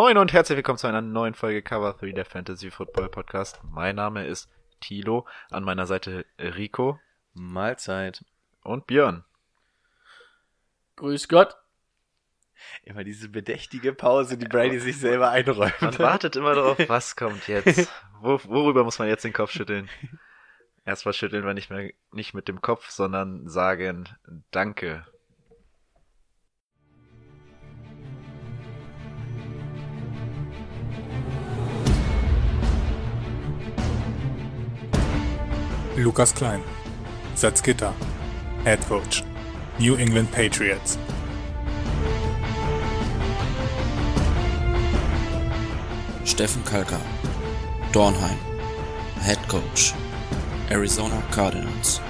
Moin und herzlich willkommen zu einer neuen Folge Cover 3 der Fantasy Football Podcast. Mein Name ist Tilo, an meiner Seite Rico. Mahlzeit. Und Björn. Grüß Gott. Immer diese bedächtige Pause, die Brady sich selber einräumt. Man wartet immer darauf, was kommt jetzt. Wor worüber muss man jetzt den Kopf schütteln? Erstmal schütteln wir nicht mehr nicht mit dem Kopf, sondern sagen Danke. Lukas Klein, Salzgitter, Head Coach, New England Patriots. Steffen Kalka, Dornheim, Head Coach, Arizona Cardinals.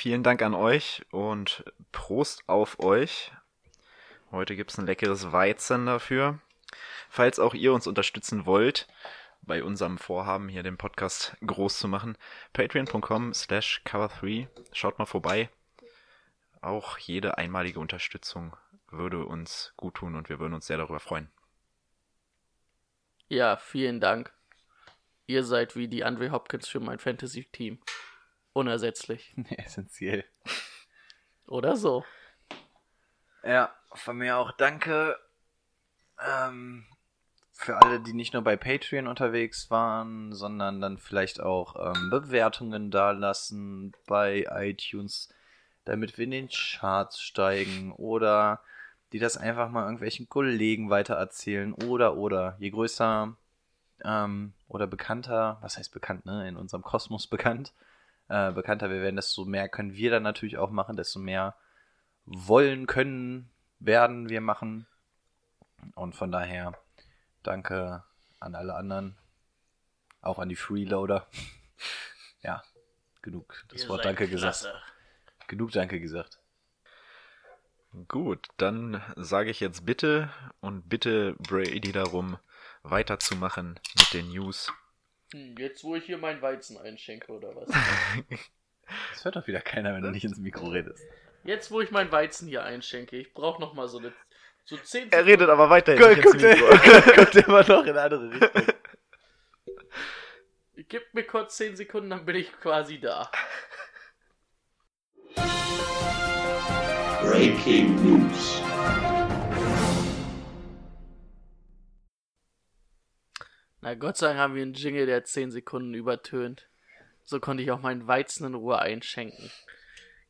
Vielen Dank an euch und Prost auf euch. Heute gibt's ein leckeres Weizen dafür. Falls auch ihr uns unterstützen wollt, bei unserem Vorhaben hier den Podcast groß zu machen, patreon.com slash cover3. Schaut mal vorbei. Auch jede einmalige Unterstützung würde uns gut tun und wir würden uns sehr darüber freuen. Ja, vielen Dank. Ihr seid wie die Andre Hopkins für mein Fantasy-Team. Unersetzlich. Essentiell. Oder so. Ja, von mir auch danke ähm, für alle, die nicht nur bei Patreon unterwegs waren, sondern dann vielleicht auch ähm, Bewertungen dalassen bei iTunes, damit wir in den Charts steigen oder die das einfach mal irgendwelchen Kollegen weitererzählen oder oder je größer ähm, oder bekannter, was heißt bekannt, ne, in unserem Kosmos bekannt, äh, bekannter wir werden, desto mehr können wir dann natürlich auch machen, desto mehr wollen, können, werden wir machen. Und von daher danke an alle anderen, auch an die Freeloader. ja, genug das Ihr Wort Danke gesagt. klasse. Genug Danke gesagt. Gut, dann sage ich jetzt bitte und bitte Brady darum, weiterzumachen mit den News. Hm, jetzt, wo ich hier meinen Weizen einschenke, oder was? Das hört doch wieder keiner, wenn du nicht ins Mikro redest. Jetzt, wo ich meinen Weizen hier einschenke, ich brauche noch mal so eine so 10 Er redet aber weiterhin. Guck, nicht guck, ins der, Mikro. guckt immer noch in eine andere Richtung. Gib mir kurz 10 Sekunden, dann bin ich quasi da. Breaking News. Na Gott sei Dank haben wir einen Jingle, der 10 Sekunden übertönt. So konnte ich auch meinen Weizen in Ruhe einschenken.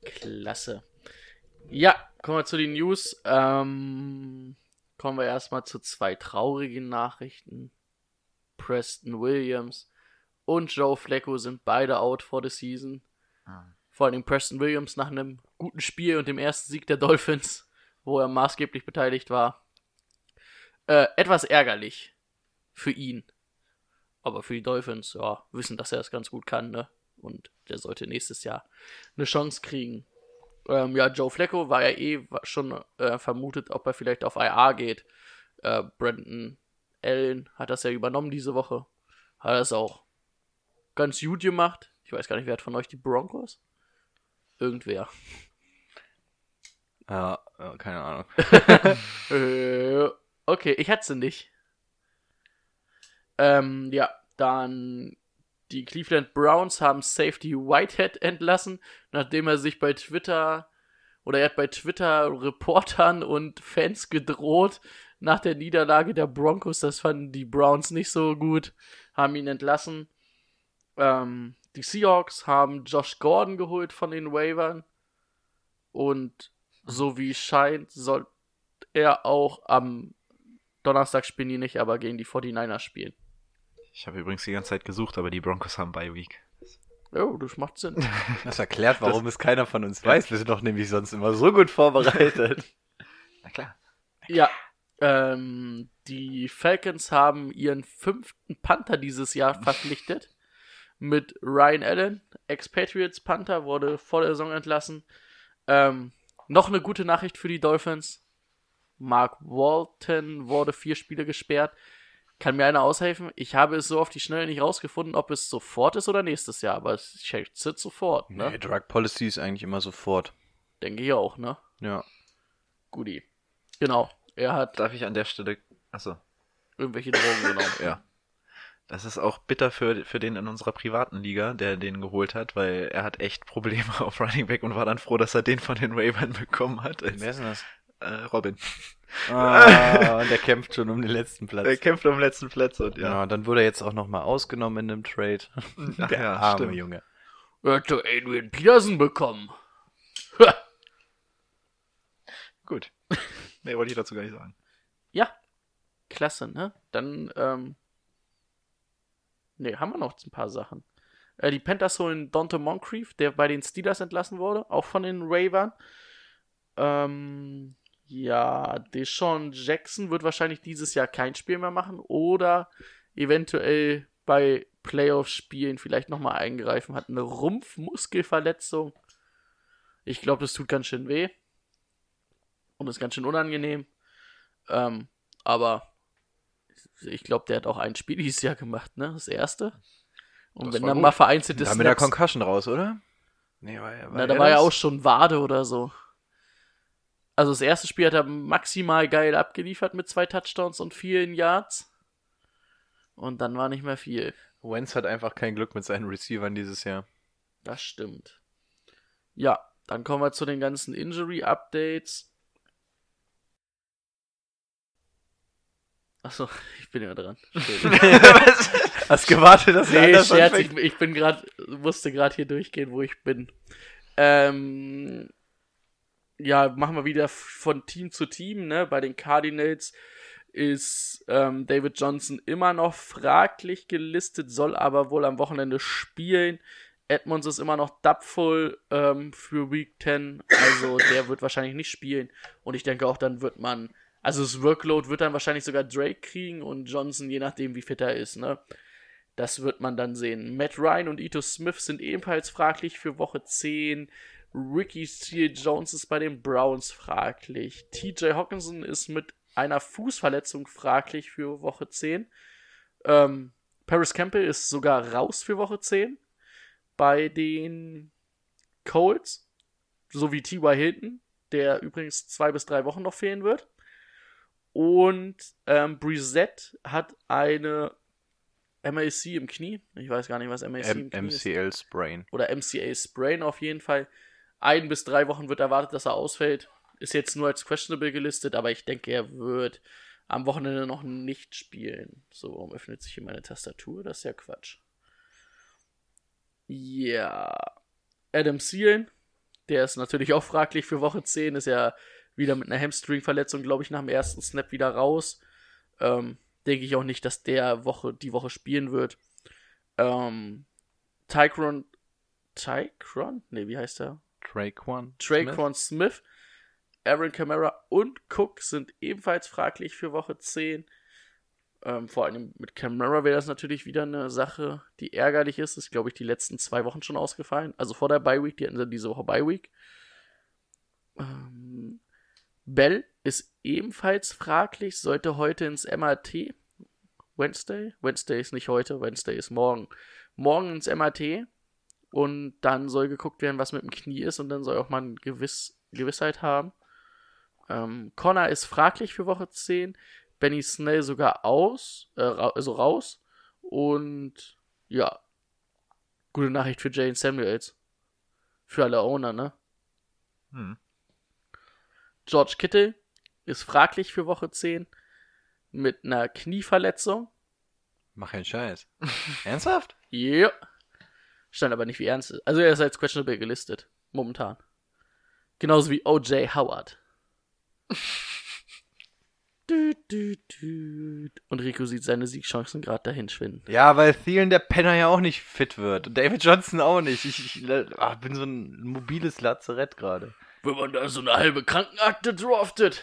Klasse. Ja, kommen wir zu den News. Ähm, kommen wir erstmal zu zwei traurigen Nachrichten. Preston Williams und Joe Flacco sind beide out for the season. Vor allem Preston Williams nach einem guten Spiel und dem ersten Sieg der Dolphins, wo er maßgeblich beteiligt war. Äh, etwas ärgerlich für ihn. Aber für die Dolphins, ja, wissen, dass er es ganz gut kann, ne? Und der sollte nächstes Jahr eine Chance kriegen. Ähm, ja, Joe Flacco war ja eh schon äh, vermutet, ob er vielleicht auf IA geht. Äh, Brandon Allen hat das ja übernommen diese Woche. Hat das auch ganz gut gemacht. Ich weiß gar nicht, wer hat von euch die Broncos? Irgendwer. Ja, ja, keine Ahnung. äh, okay, ich hatte sie nicht. Ähm, ja, dann die Cleveland Browns haben Safety Whitehead entlassen, nachdem er sich bei Twitter oder er hat bei Twitter Reportern und Fans gedroht nach der Niederlage der Broncos. Das fanden die Browns nicht so gut, haben ihn entlassen. Ähm, die Seahawks haben Josh Gordon geholt von den Waivern und so wie es scheint, soll er auch am Donnerstag spielen die nicht, aber gegen die 49ers spielen. Ich habe übrigens die ganze Zeit gesucht, aber die Broncos haben Bye Week. Oh, das macht Sinn. Das erklärt, warum es keiner von uns weiß. Wir sind doch nämlich sonst immer so gut vorbereitet. Na klar. Ja, ähm, die Falcons haben ihren fünften Panther dieses Jahr verpflichtet. Mit Ryan Allen, Expatriates Panther, wurde vor der Saison entlassen. Ähm, noch eine gute Nachricht für die Dolphins. Mark Walton wurde vier Spiele gesperrt. Kann mir einer aushelfen? Ich habe es so auf die Schnelle nicht rausgefunden, ob es sofort ist oder nächstes Jahr, aber ich schätze sofort, ne? Nee, Drug Policy ist eigentlich immer sofort. Denke ich auch, ne? Ja. Guti. Genau. Er hat Darf ich an der Stelle. Achso. irgendwelche Drogen genommen. Ja. Das ist auch bitter für, für den in unserer privaten Liga, der den geholt hat, weil er hat echt Probleme auf Running Back und war dann froh, dass er den von den Ravens bekommen hat. Wer ist denn das? Äh, Robin. Ah, der kämpft schon um den letzten Platz. Er kämpft um den letzten Platz und ja. ja. dann wurde er jetzt auch nochmal ausgenommen in einem Trade. Ach der ja, arme stimmt. Junge. Er hat doch Adrian Peterson bekommen. Gut. Nee, wollte ich dazu gar nicht sagen. Ja, klasse, ne? Dann, ähm. Ne, haben wir noch ein paar Sachen. Äh, die Panthers holen Dante Moncrief, der bei den Steelers entlassen wurde, auch von den Ravens. Ähm, ja, Deshaun Jackson wird wahrscheinlich dieses Jahr kein Spiel mehr machen oder eventuell bei Playoff-Spielen vielleicht nochmal eingreifen. Hat eine Rumpfmuskelverletzung. Ich glaube, das tut ganz schön weh. Und ist ganz schön unangenehm. Ähm, aber ich glaube, der hat auch ein Spiel dieses Jahr gemacht, ne? Das erste. Und Das wenn dann gut. mal vereinzelte Da mit der Concussion raus, oder? Nee, war, war Na, da war ja auch schon Wade oder so. Also das erste Spiel hat er maximal geil abgeliefert mit zwei Touchdowns und vielen Yards. Und dann war nicht mehr viel. Wentz hat einfach kein Glück mit seinen Receivern dieses Jahr. Das stimmt. Ja, dann kommen wir zu den ganzen Injury-Updates. Achso, ich bin ja dran. Hast gewartet, dass Nee, Scherz, ich, ich bin gerade, musste gerade hier durchgehen, wo ich bin. Ähm, ja, machen wir wieder von Team zu Team, ne? Bei den Cardinals ist ähm, David Johnson immer noch fraglich gelistet, soll aber wohl am Wochenende spielen. Edmonds ist immer noch dubful ähm, für Week 10, also der wird wahrscheinlich nicht spielen. Und ich denke auch, dann wird man, also das Workload wird dann wahrscheinlich sogar Drake kriegen und Johnson, je nachdem wie fit er ist, ne? Das wird man dann sehen. Matt Ryan und Ito Smith sind ebenfalls fraglich für Woche 10. Ricky Steele Jones ist bei den Browns fraglich. TJ Hawkinson ist mit einer Fußverletzung fraglich für Woche 10. Ähm, Paris Campbell ist sogar raus für Woche 10 bei den Colts, sowie T.Y. Hilton, der übrigens zwei bis drei Wochen noch fehlen wird. Und ähm, Brissett hat eine MAC im Knie. Ich weiß gar nicht, was MAC M im Knie ist. MCL Sprain. Oder MCA Sprain auf jeden Fall. Ein bis drei Wochen wird erwartet, dass er ausfällt. Ist jetzt nur als questionable gelistet, aber ich denke, er wird am Wochenende noch nicht spielen. So, warum öffnet sich hier meine Tastatur? Das ist ja Quatsch. Ja. Adam Thielen, der ist natürlich auch fraglich für Woche 10, ist ja wieder mit einer Hamstring-Verletzung, glaube ich, nach dem ersten Snap wieder raus. Ähm, denke ich auch nicht, dass der Woche, die Woche spielen wird. Ähm, Tycron, Tycron? Ne, wie heißt der? Traquan. Traquan Smith, Aaron Kamara und Cook sind ebenfalls fraglich für Woche 10. Ähm, vor allem mit Kamara wäre das natürlich wieder eine Sache, die ärgerlich ist. Ist, glaube ich, die letzten zwei Wochen schon ausgefallen. Also vor der Bye Week, die hatten dann diese Woche Bye Week. Ähm, Bell ist ebenfalls fraglich, sollte heute ins MRT. Wednesday? Wednesday ist nicht heute, Wednesday ist morgen. Morgen ins MRT und dann soll geguckt werden, was mit dem Knie ist und dann soll auch mal eine Gewiss Gewissheit haben. Ähm, Connor ist fraglich für Woche 10, Benny Snell sogar aus, äh, also raus und ja, gute Nachricht für Jane Samuels. Für alle Owner, ne? Hm. George Kittle ist fraglich für Woche 10 mit einer Knieverletzung. Mach keinen Scheiß. Ernsthaft? Ja. Stand aber nicht wie ernst ist. Also er ist als questionable gelistet. Momentan. Genauso wie O.J. Howard. Du, du, du. Und Rico sieht seine Siegchancen gerade dahin schwinden. Ja, weil Thielen der Penner ja auch nicht fit wird. Und David Johnson auch nicht. Ich, ich ach, bin so ein mobiles Lazarett gerade. Wenn man da so eine halbe Krankenakte draftet.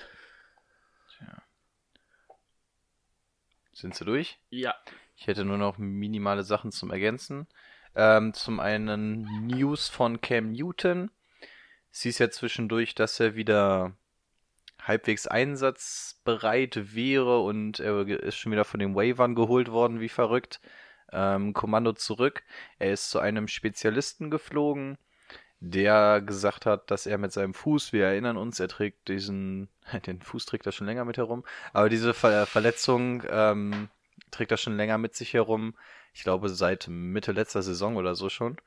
Sind sie durch? Ja. Ich hätte nur noch minimale Sachen zum Ergänzen. Ähm, zum einen News von Cam Newton. Hieß ja zwischendurch, dass er wieder halbwegs einsatzbereit wäre und er ist schon wieder von den Wavern geholt worden, wie verrückt. Ähm, Kommando zurück. Er ist zu einem Spezialisten geflogen, der gesagt hat, dass er mit seinem Fuß, wir erinnern uns, er trägt diesen, den Fuß trägt er schon länger mit herum, aber diese Ver Verletzung ähm, trägt er schon länger mit sich herum. Ich glaube seit Mitte letzter Saison oder so schon.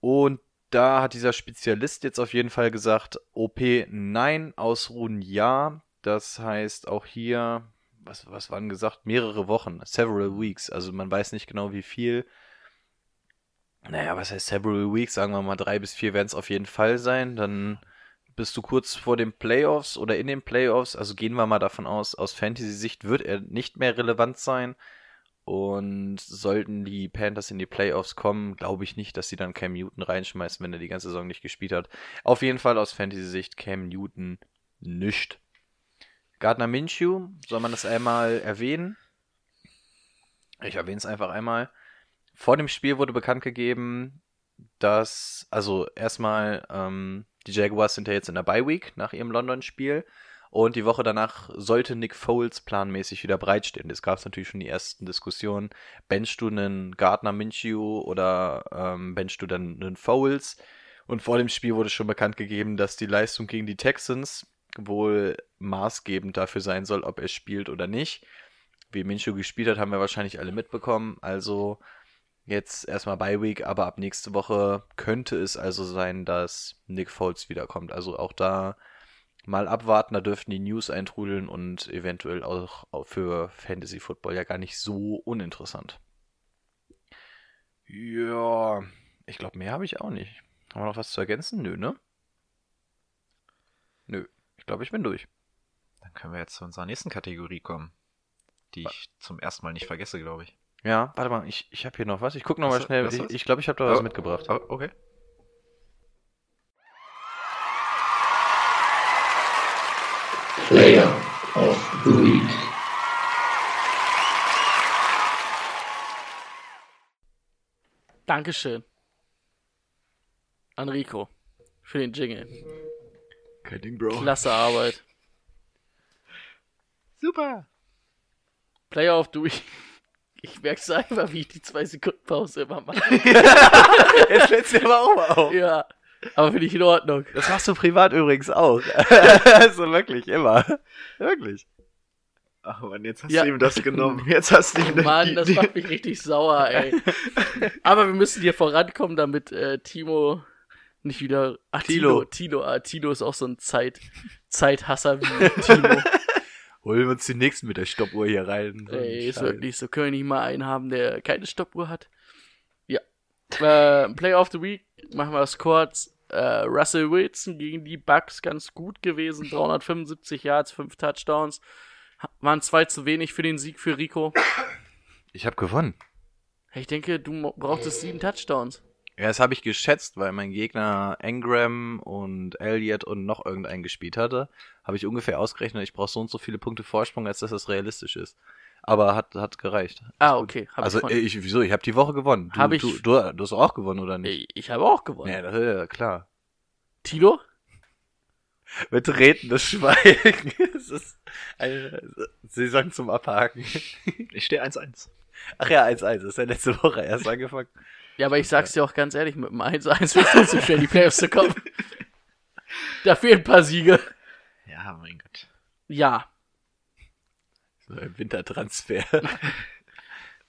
Und da hat dieser Spezialist jetzt auf jeden Fall gesagt, OP nein, ausruhen ja. Das heißt auch hier, was, was waren gesagt, mehrere Wochen, several weeks. Also man weiß nicht genau wie viel. Naja, was heißt several weeks? Sagen wir mal drei bis vier werden es auf jeden Fall sein. Dann bist du kurz vor den Playoffs oder in den Playoffs. Also gehen wir mal davon aus, aus Fantasy-Sicht wird er nicht mehr relevant sein. Und sollten die Panthers in die Playoffs kommen, glaube ich nicht, dass sie dann Cam Newton reinschmeißen, wenn er die ganze Saison nicht gespielt hat. Auf jeden Fall aus Fantasy-Sicht Cam Newton nischt. Gardner Minshew, soll man das einmal erwähnen? Ich erwähne es einfach einmal. Vor dem Spiel wurde bekannt gegeben, dass, also erstmal, ähm, die Jaguars sind ja jetzt in der Bye Week nach ihrem London-Spiel und die Woche danach sollte Nick Foles planmäßig wieder bereitstehen. Es gab natürlich schon die ersten Diskussionen. Benchst du einen Gardner Minshew oder ähm, benchst du dann einen Foles? Und vor dem Spiel wurde schon bekannt gegeben, dass die Leistung gegen die Texans wohl maßgebend dafür sein soll, ob er spielt oder nicht. Wie Minshew gespielt hat, haben wir wahrscheinlich alle mitbekommen. Also jetzt erstmal Bye Week, aber ab nächste Woche könnte es also sein, dass Nick Foles wiederkommt. Also auch da mal abwarten, da dürften die News eintrudeln und eventuell auch für Fantasy Football ja gar nicht so uninteressant. Ja, ich glaube, mehr habe ich auch nicht. Haben wir noch was zu ergänzen? Nö, ne? Nö, ich glaube, ich bin durch. Dann können wir jetzt zu unserer nächsten Kategorie kommen, die ich zum ersten Mal nicht vergesse, glaube ich. Ja, warte mal, ich, ich habe hier noch was. Ich gucke noch mal Was- schnell. was Ich glaube, ich, glaub, ich habe da was Oh, mitgebracht. Oh, okay. Player of the Week. Dankeschön. An Rico. Für den Jingle. Kein Ding, Bro. Klasse Arbeit. Super. Player of the Week. Ich merk's einfach, wie ich die zwei Sekunden Pause immer mache. Jetzt fällt's mir aber auch mal auf. ja. Aber finde ich in Ordnung. Das machst du privat übrigens auch. also wirklich, immer. Wirklich. Ach man, jetzt hast Ja. du ihm das genommen. Jetzt hast du ihm Mann, die, das macht mich richtig sauer, ey. Aber wir müssen hier vorankommen, damit äh, Timo nicht wieder. Ach, Tilo. Tilo. Tilo, ah, Tilo ist auch so ein Zeit, Zeithasser wie Timo. Holen wir uns den nächsten mit der Stoppuhr hier rein. So Ey, ist wirklich so. Können wir nicht mal einen haben, der keine Stoppuhr hat? Ja. Äh, Player of the Week, machen wir es kurz. Äh, Russell Wilson gegen die Bucks ganz gut gewesen. 375 Yards, 5 Touchdowns. Waren zwei zu wenig für den Sieg für Rico. Ich habe gewonnen. Ich denke, du brauchtest sieben Touchdowns. Ja, das habe ich geschätzt, weil mein Gegner Engram und Elliott und noch irgendeinen gespielt hatte. Habe ich ungefähr ausgerechnet, ich brauche so und so viele Punkte Vorsprung, als dass das realistisch ist. Aber hat, hat gereicht. Ah, okay. Hab also ich, ich, wieso? Ich habe die Woche gewonnen. Du, Hab ich- du, du, du hast auch gewonnen, oder nicht? ich, ich habe auch gewonnen. Ja, das ist ja klar. Tilo? Betretenes Schweigen. Es ist eine Saison zum Abhaken. ich stehe 1-1. Ach ja, 1-1. Das ist ja letzte Woche erst angefangen. Ja, aber ich sag's dir auch ganz ehrlich, mit dem 1-1 wird es trotzdem schwer, die Playoffs zu kommen. Da fehlen ein paar Siege. Ja, mein Gott. Ja. So ein Wintertransfer.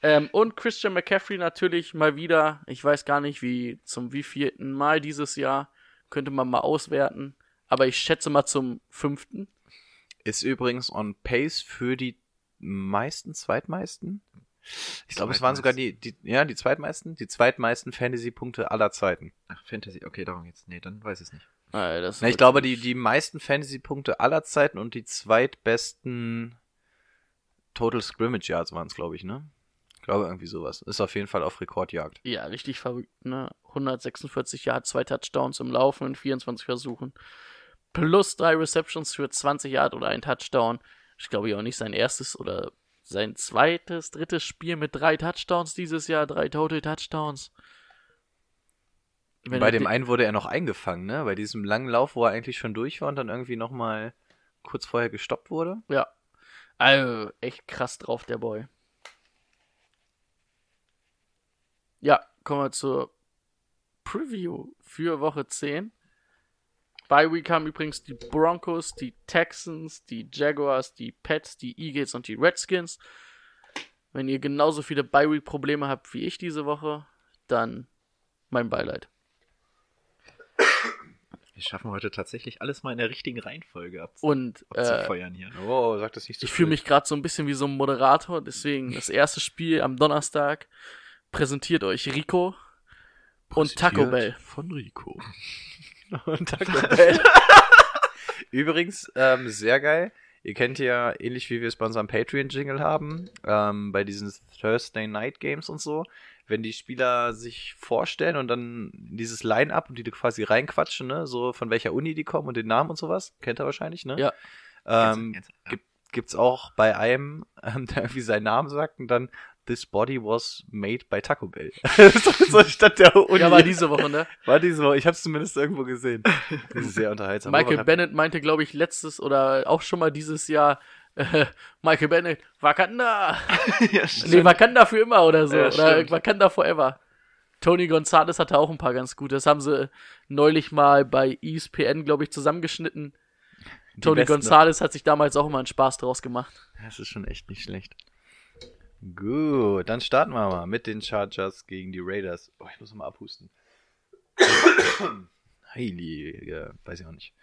Ähm, und Christian McCaffrey natürlich mal wieder, ich weiß gar nicht wie, zum wievielten Mal dieses Jahr, könnte man mal auswerten. Aber ich schätze mal zum fünften. Ist übrigens on pace für die meisten, zweitmeisten. Ich glaube, es waren sogar die, die, ja, die zweitmeisten, die zweitmeisten Fantasy-Punkte aller Zeiten. Ach, Fantasy, okay, darum jetzt. Nee, dann weiß ich es nicht. Äh, das Na, ich glaube, die, die meisten Fantasy-Punkte aller Zeiten und die zweitbesten Total Scrimmage Yards waren es, glaube ich, ne? Ich glaube, irgendwie sowas. Ist auf jeden Fall auf Rekordjagd. Ja, richtig verrückt, ne? 146 Yard, zwei Touchdowns im Laufen in 24 Versuchen. Plus drei Receptions für 20 Yard oder ein Touchdown. Ich glaube ja auch nicht sein erstes oder sein zweites, drittes Spiel mit drei Touchdowns dieses Jahr, drei Total Touchdowns. Wenn Bei dem einen wurde er noch eingefangen, ne? Bei diesem langen Lauf, wo er eigentlich schon durch war und dann irgendwie nochmal kurz vorher gestoppt wurde. Ja. Also, echt krass drauf, der Boy. Ja, kommen wir zur Preview für Woche 10. Bei Week haben übrigens die Broncos, die Texans, die Jaguars, die Pets, die Eagles und die Redskins. Wenn ihr genauso viele Bye Week Probleme habt wie ich diese Woche, dann mein Beileid. Wir schaffen heute tatsächlich alles mal in der richtigen Reihenfolge ab Und äh, abzufeuern hier. Oh, sag das nicht Ich fühle mich gerade so ein bisschen wie so ein Moderator, deswegen das erste Spiel am Donnerstag präsentiert euch Rico und Taco Bell. Von Rico. und Taco Bell. Übrigens, ähm, sehr geil. Ihr kennt ja, ähnlich wie wir es bei unserem Patreon-Jingle haben, ähm, bei diesen Thursday Night Games und so, wenn die Spieler sich vorstellen und dann dieses Line-Up und die quasi reinquatschen, ne, so von welcher Uni die kommen und den Namen und sowas, kennt ihr wahrscheinlich, ne? Ja. Ähm, du? gibt, gibt's auch bei einem, ähm, der irgendwie seinen Namen sagt und dann This body was made by Taco Bell. so, statt der Uni. Ja, war diese Woche, ne? War diese Woche. Ich habe es zumindest irgendwo gesehen. Das ist sehr unterhaltsam. Michael Bennett meinte, glaube ich, letztes oder auch schon mal dieses Jahr, äh, Michael Bennett, Wakanda! ja, Nee, Wakanda für immer oder so. Ja, oder stimmt. Wakanda forever. Tony Gonzalez hatte auch ein paar ganz gute. Das haben sie neulich mal bei ESPN, glaube ich, zusammengeschnitten. Die Tony besten- Gonzalez hat sich damals auch immer einen Spaß draus gemacht. Das ist schon echt nicht schlecht. Gut, dann starten wir mal mit den Chargers gegen die Raiders. Oh, ich muss mal abhusten. Heilige, weiß ich auch nicht.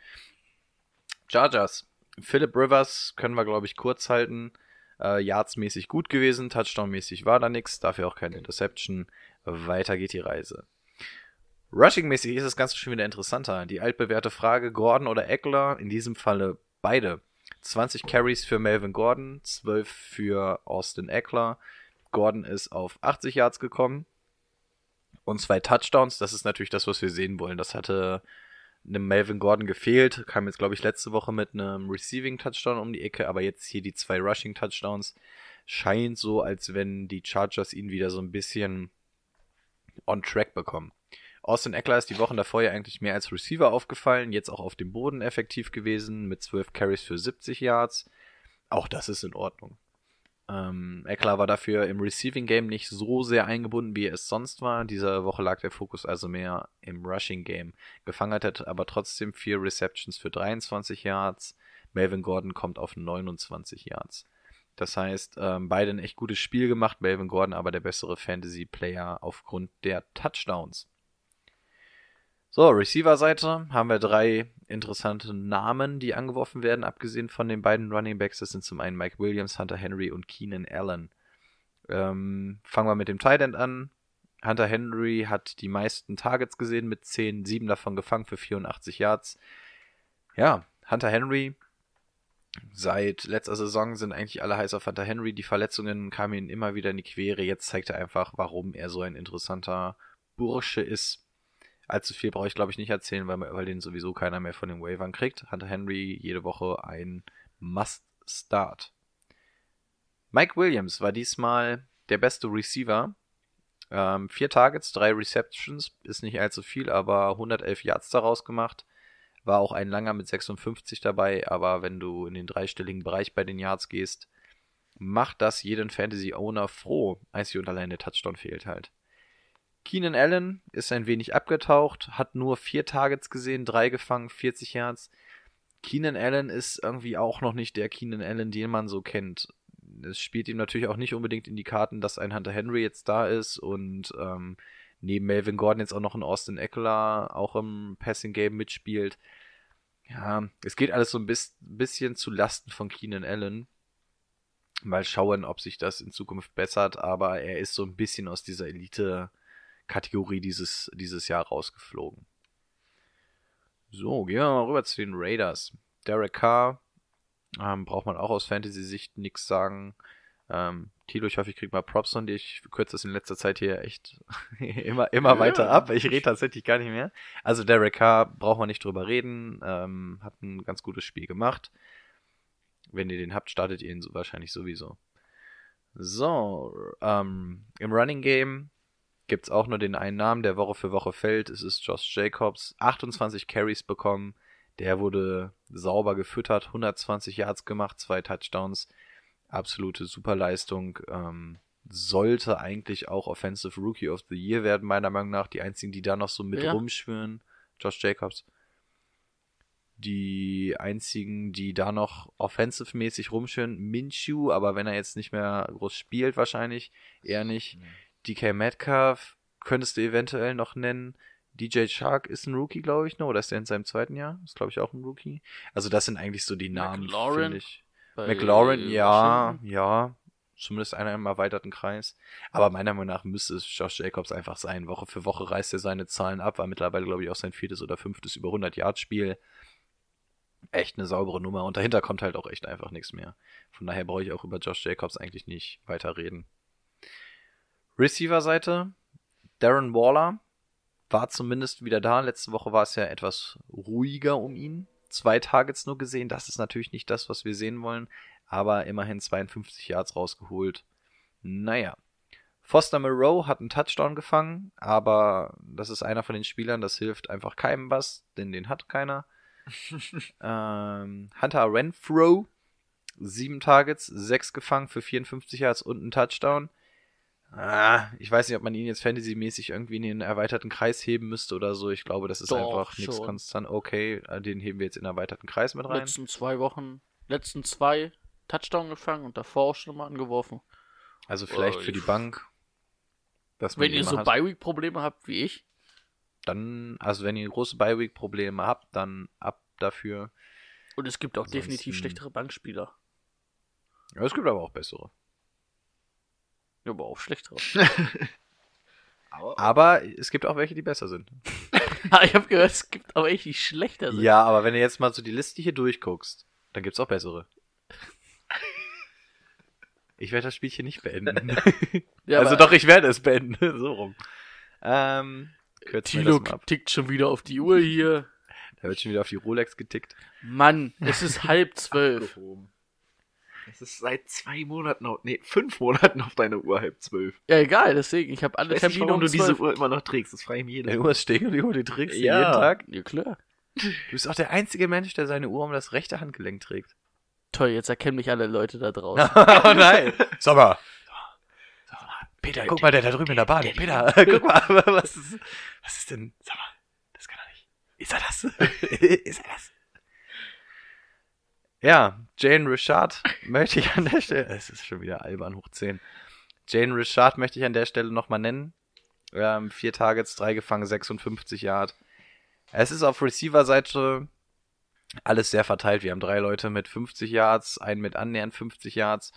Chargers. Philip Rivers können wir, glaube ich, kurz halten. Äh, Yards-mäßig gut gewesen, Touchdown-mäßig war da nichts, dafür auch keine Interception. Weiter geht die Reise. Rushing-mäßig ist das Ganze schon wieder interessanter. Die altbewährte Frage, Gordon oder Eckler, in diesem Falle beide. 20 Carries für Melvin Gordon, 12 für Austin Eckler. Gordon ist auf 80 Yards gekommen und zwei Touchdowns. Das ist natürlich das, was wir sehen wollen. Das hatte einem Melvin Gordon gefehlt. Kam jetzt, glaube ich, letzte Woche mit einem Receiving Touchdown um die Ecke, aber jetzt hier die zwei Rushing Touchdowns. Scheint so, als wenn die Chargers ihn wieder so ein bisschen on track bekommen. Austin Eckler ist die Wochen davor ja eigentlich mehr als Receiver aufgefallen, jetzt auch auf dem Boden effektiv gewesen, mit 12 Carries für 70 Yards. Auch das ist in Ordnung. Ähm, Eckler war dafür im Receiving Game nicht so sehr eingebunden, wie er es sonst war. Diese Woche lag der Fokus also mehr im Rushing Game. Gefangen hat er aber trotzdem vier Receptions für 23 Yards. Melvin Gordon kommt auf 29 Yards. Das heißt, ähm, beide ein echt gutes Spiel gemacht. Melvin Gordon aber der bessere Fantasy-Player aufgrund der Touchdowns. So, Receiver-Seite haben wir drei interessante Namen, die angeworfen werden, abgesehen von den beiden Running Backs. Das sind zum einen Mike Williams, Hunter Henry und Keenan Allen. Ähm, fangen wir mit dem Tight End an. Hunter Henry hat die meisten Targets gesehen mit 10, 7 davon gefangen für 84 Yards. Ja, Hunter Henry. Seit letzter Saison sind eigentlich alle heiß auf Hunter Henry. Die Verletzungen kamen ihm immer wieder in die Quere. Jetzt zeigt er einfach, warum er so ein interessanter Bursche ist. Allzu viel brauche ich, glaube ich, nicht erzählen, weil, weil den sowieso keiner mehr von den Wavern kriegt. Hunter Henry jede Woche ein Must-Start. Mike Williams war diesmal der beste Receiver. Ähm, vier Targets, drei Receptions, ist nicht allzu viel, aber 111 Yards daraus gemacht. War auch ein langer mit 56 dabei, aber wenn du in den dreistelligen Bereich bei den Yards gehst, macht das jeden Fantasy-Owner froh. Einzig und allein der Touchdown fehlt halt. Keenan Allen ist ein wenig abgetaucht, hat nur vier Targets gesehen, drei gefangen, 40 Yards. Keenan Allen ist irgendwie auch noch nicht der Keenan Allen, den man so kennt. Es spielt ihm natürlich auch nicht unbedingt in die Karten, dass ein Hunter Henry jetzt da ist und ähm, neben Melvin Gordon jetzt auch noch ein Austin Eckler auch im Passing Game mitspielt. Ja, es geht alles so ein bis, bisschen zu Lasten von Keenan Allen. Mal schauen, ob sich das in Zukunft bessert, aber er ist so ein bisschen aus dieser Elite Kategorie dieses, dieses Jahr rausgeflogen. So, gehen wir mal rüber zu den Raiders. Derek Carr, ähm, braucht man auch aus Fantasy-Sicht nichts sagen. Ähm, Tilo, ich hoffe, ich krieg mal Props von dir. Ich kürze das in letzter Zeit hier echt immer, immer weiter ab. Ich rede tatsächlich gar nicht mehr. Also Derek Carr, braucht man nicht drüber reden. Ähm, hat ein ganz gutes Spiel gemacht. Wenn ihr den habt, startet ihr ihn so, wahrscheinlich sowieso. So, ähm, im Running Game gibt's auch nur den einen Namen, der Woche für Woche fällt. Es ist Josh Jacobs. 28 Carries bekommen. Der wurde sauber gefüttert, 120 Yards gemacht, zwei Touchdowns. Absolute Superleistung. Ähm, sollte eigentlich auch Offensive Rookie of the Year werden, meiner Meinung nach. Die einzigen, die da noch so mit Ja. rumschwören. Josh Jacobs. Die einzigen, die da noch offensive-mäßig rumschwören, Minshew, aber wenn er jetzt nicht mehr groß spielt, wahrscheinlich eher nicht. DK Metcalf könntest du eventuell noch nennen. DJ Shark ist ein Rookie, glaube ich, noch, oder ist er in seinem zweiten Jahr? Ist, glaube ich, auch ein Rookie. Also das sind eigentlich so die Namen, McLaurin finde ich. McLaurin, ja, Washington. ja. Zumindest einer im erweiterten Kreis. Aber meiner Meinung nach müsste es Josh Jacobs einfach sein. Woche für Woche reißt er seine Zahlen ab. War mittlerweile, glaube ich, auch sein viertes oder fünftes über 100 Yard Spiel. Echt eine saubere Nummer. Und dahinter kommt halt auch echt einfach nichts mehr. Von daher brauche ich auch über Josh Jacobs eigentlich nicht weiter reden. Receiver-Seite. Darren Waller war zumindest wieder da. Letzte Woche war es ja etwas ruhiger um ihn. Zwei Targets nur gesehen. Das ist natürlich nicht das, was wir sehen wollen. Aber immerhin 52 Yards rausgeholt. Naja. Foster Moreau hat einen Touchdown gefangen, aber das ist einer von den Spielern, das hilft einfach keinem was, denn den hat keiner. ähm, Hunter Renfro, sieben Targets, sechs gefangen für 54 Yards und einen Touchdown. Ah, ich weiß nicht, ob man ihn jetzt fantasymäßig irgendwie in den erweiterten Kreis heben müsste oder so. Ich glaube, das ist Doch, einfach nichts konstant. Okay, äh, den heben wir jetzt in den erweiterten Kreis mit rein. Letzten zwei Wochen, letzten zwei Touchdown gefangen und davor auch schon mal angeworfen. Also vielleicht Oh, für die Bank. Wenn ihr so. Bi-Week-Probleme habt wie ich, dann, also wenn ihr große Bi-Week-Probleme habt, dann ab dafür. und es gibt auch definitiv Ansonsten- schlechtere Bankspieler. Ja, es gibt aber auch bessere. Ja, aber auch schlechtere. Aber es gibt auch welche, die besser sind. Ah, ich habe gehört, es gibt aber echt die schlechter sind. Ja, aber wenn du jetzt mal so die Liste hier durchguckst, dann gibt's auch bessere. Ich werde das Spielchen nicht beenden. Ja, also aber doch, ich werde es beenden. so rum. Ähm, Tilo tickt schon wieder auf die Uhr hier. Da wird schon wieder auf die Rolex getickt. Mann, es ist halb zwölf. Es ist seit zwei Monaten, auf, nee, fünf Monaten auf deine Uhr halb zwölf. Ja, egal, deswegen, ich habe alle Ich weiß nicht, Termine warum um du diese 12. Uhr immer noch trägst. Das frage ich mich Mal. Uhr ist stehen und die Uhr, die trägst Ja. jeden Tag. Ja, klar. Du bist auch der einzige Mensch, der seine Uhr um das rechte Handgelenk trägt. Toll, jetzt erkennen mich alle Leute da draußen. oh nein. Sag mal. Sag mal. Peter, guck mal, der da drüben in der Bahn. Peter, guck mal, was ist, was ist denn? Sag mal, das kann er nicht. Ist er das? ist er das? Ja, Jane Richard möchte ich an der Stelle, es ist schon wieder albern hoch 10. Jane Richard möchte ich an der Stelle nochmal nennen. Ähm, vier Targets, drei gefangen, 56 Yard. Es ist auf Receiver-Seite alles sehr verteilt. Wir haben drei Leute mit 50 Yards, einen mit annähernd 50 Yards.